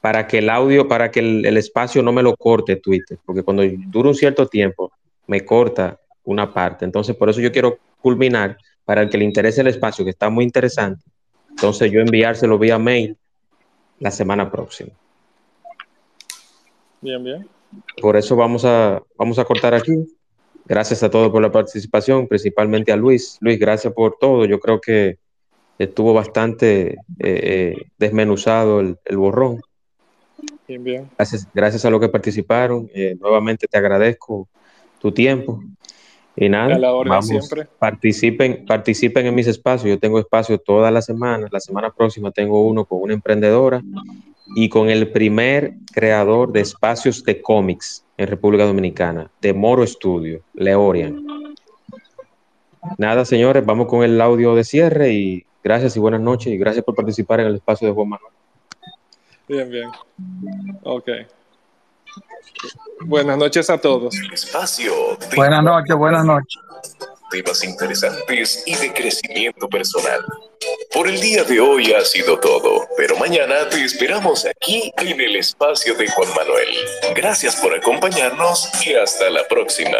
Para que el audio, para que el, espacio no me lo corte Twitter, porque cuando dura un cierto tiempo, me corta una parte. Entonces, por eso yo quiero culminar, para el que le interese el espacio, que está muy interesante. Entonces, yo enviárselo vía mail la semana próxima. Bien, bien. Por eso vamos a, vamos a cortar aquí. Gracias a todos por la participación, principalmente a Luis. Luis, gracias por todo. Yo creo que estuvo bastante eh, eh, desmenuzado el, borrón. Bien, bien. Gracias, gracias a los que participaron. Eh, nuevamente te agradezco tu tiempo. Y nada, siempre. participen, participen en mis espacios. Yo tengo espacio toda la semana. La semana próxima tengo uno con una emprendedora y con el primer creador de espacios de cómics en República Dominicana, de Moro Studio, Leorian. Nada, señores, vamos con el audio de cierre y gracias y buenas noches y gracias por participar en el espacio de Juan Manuel. Bien, bien. Ok. Buenas noches a todos. espacio. Buenas noches, buenas noches temas interesantes y de crecimiento personal. Por el día de hoy ha sido todo, pero mañana te esperamos aquí en el espacio de Juan Manuel. Gracias por acompañarnos y hasta la próxima.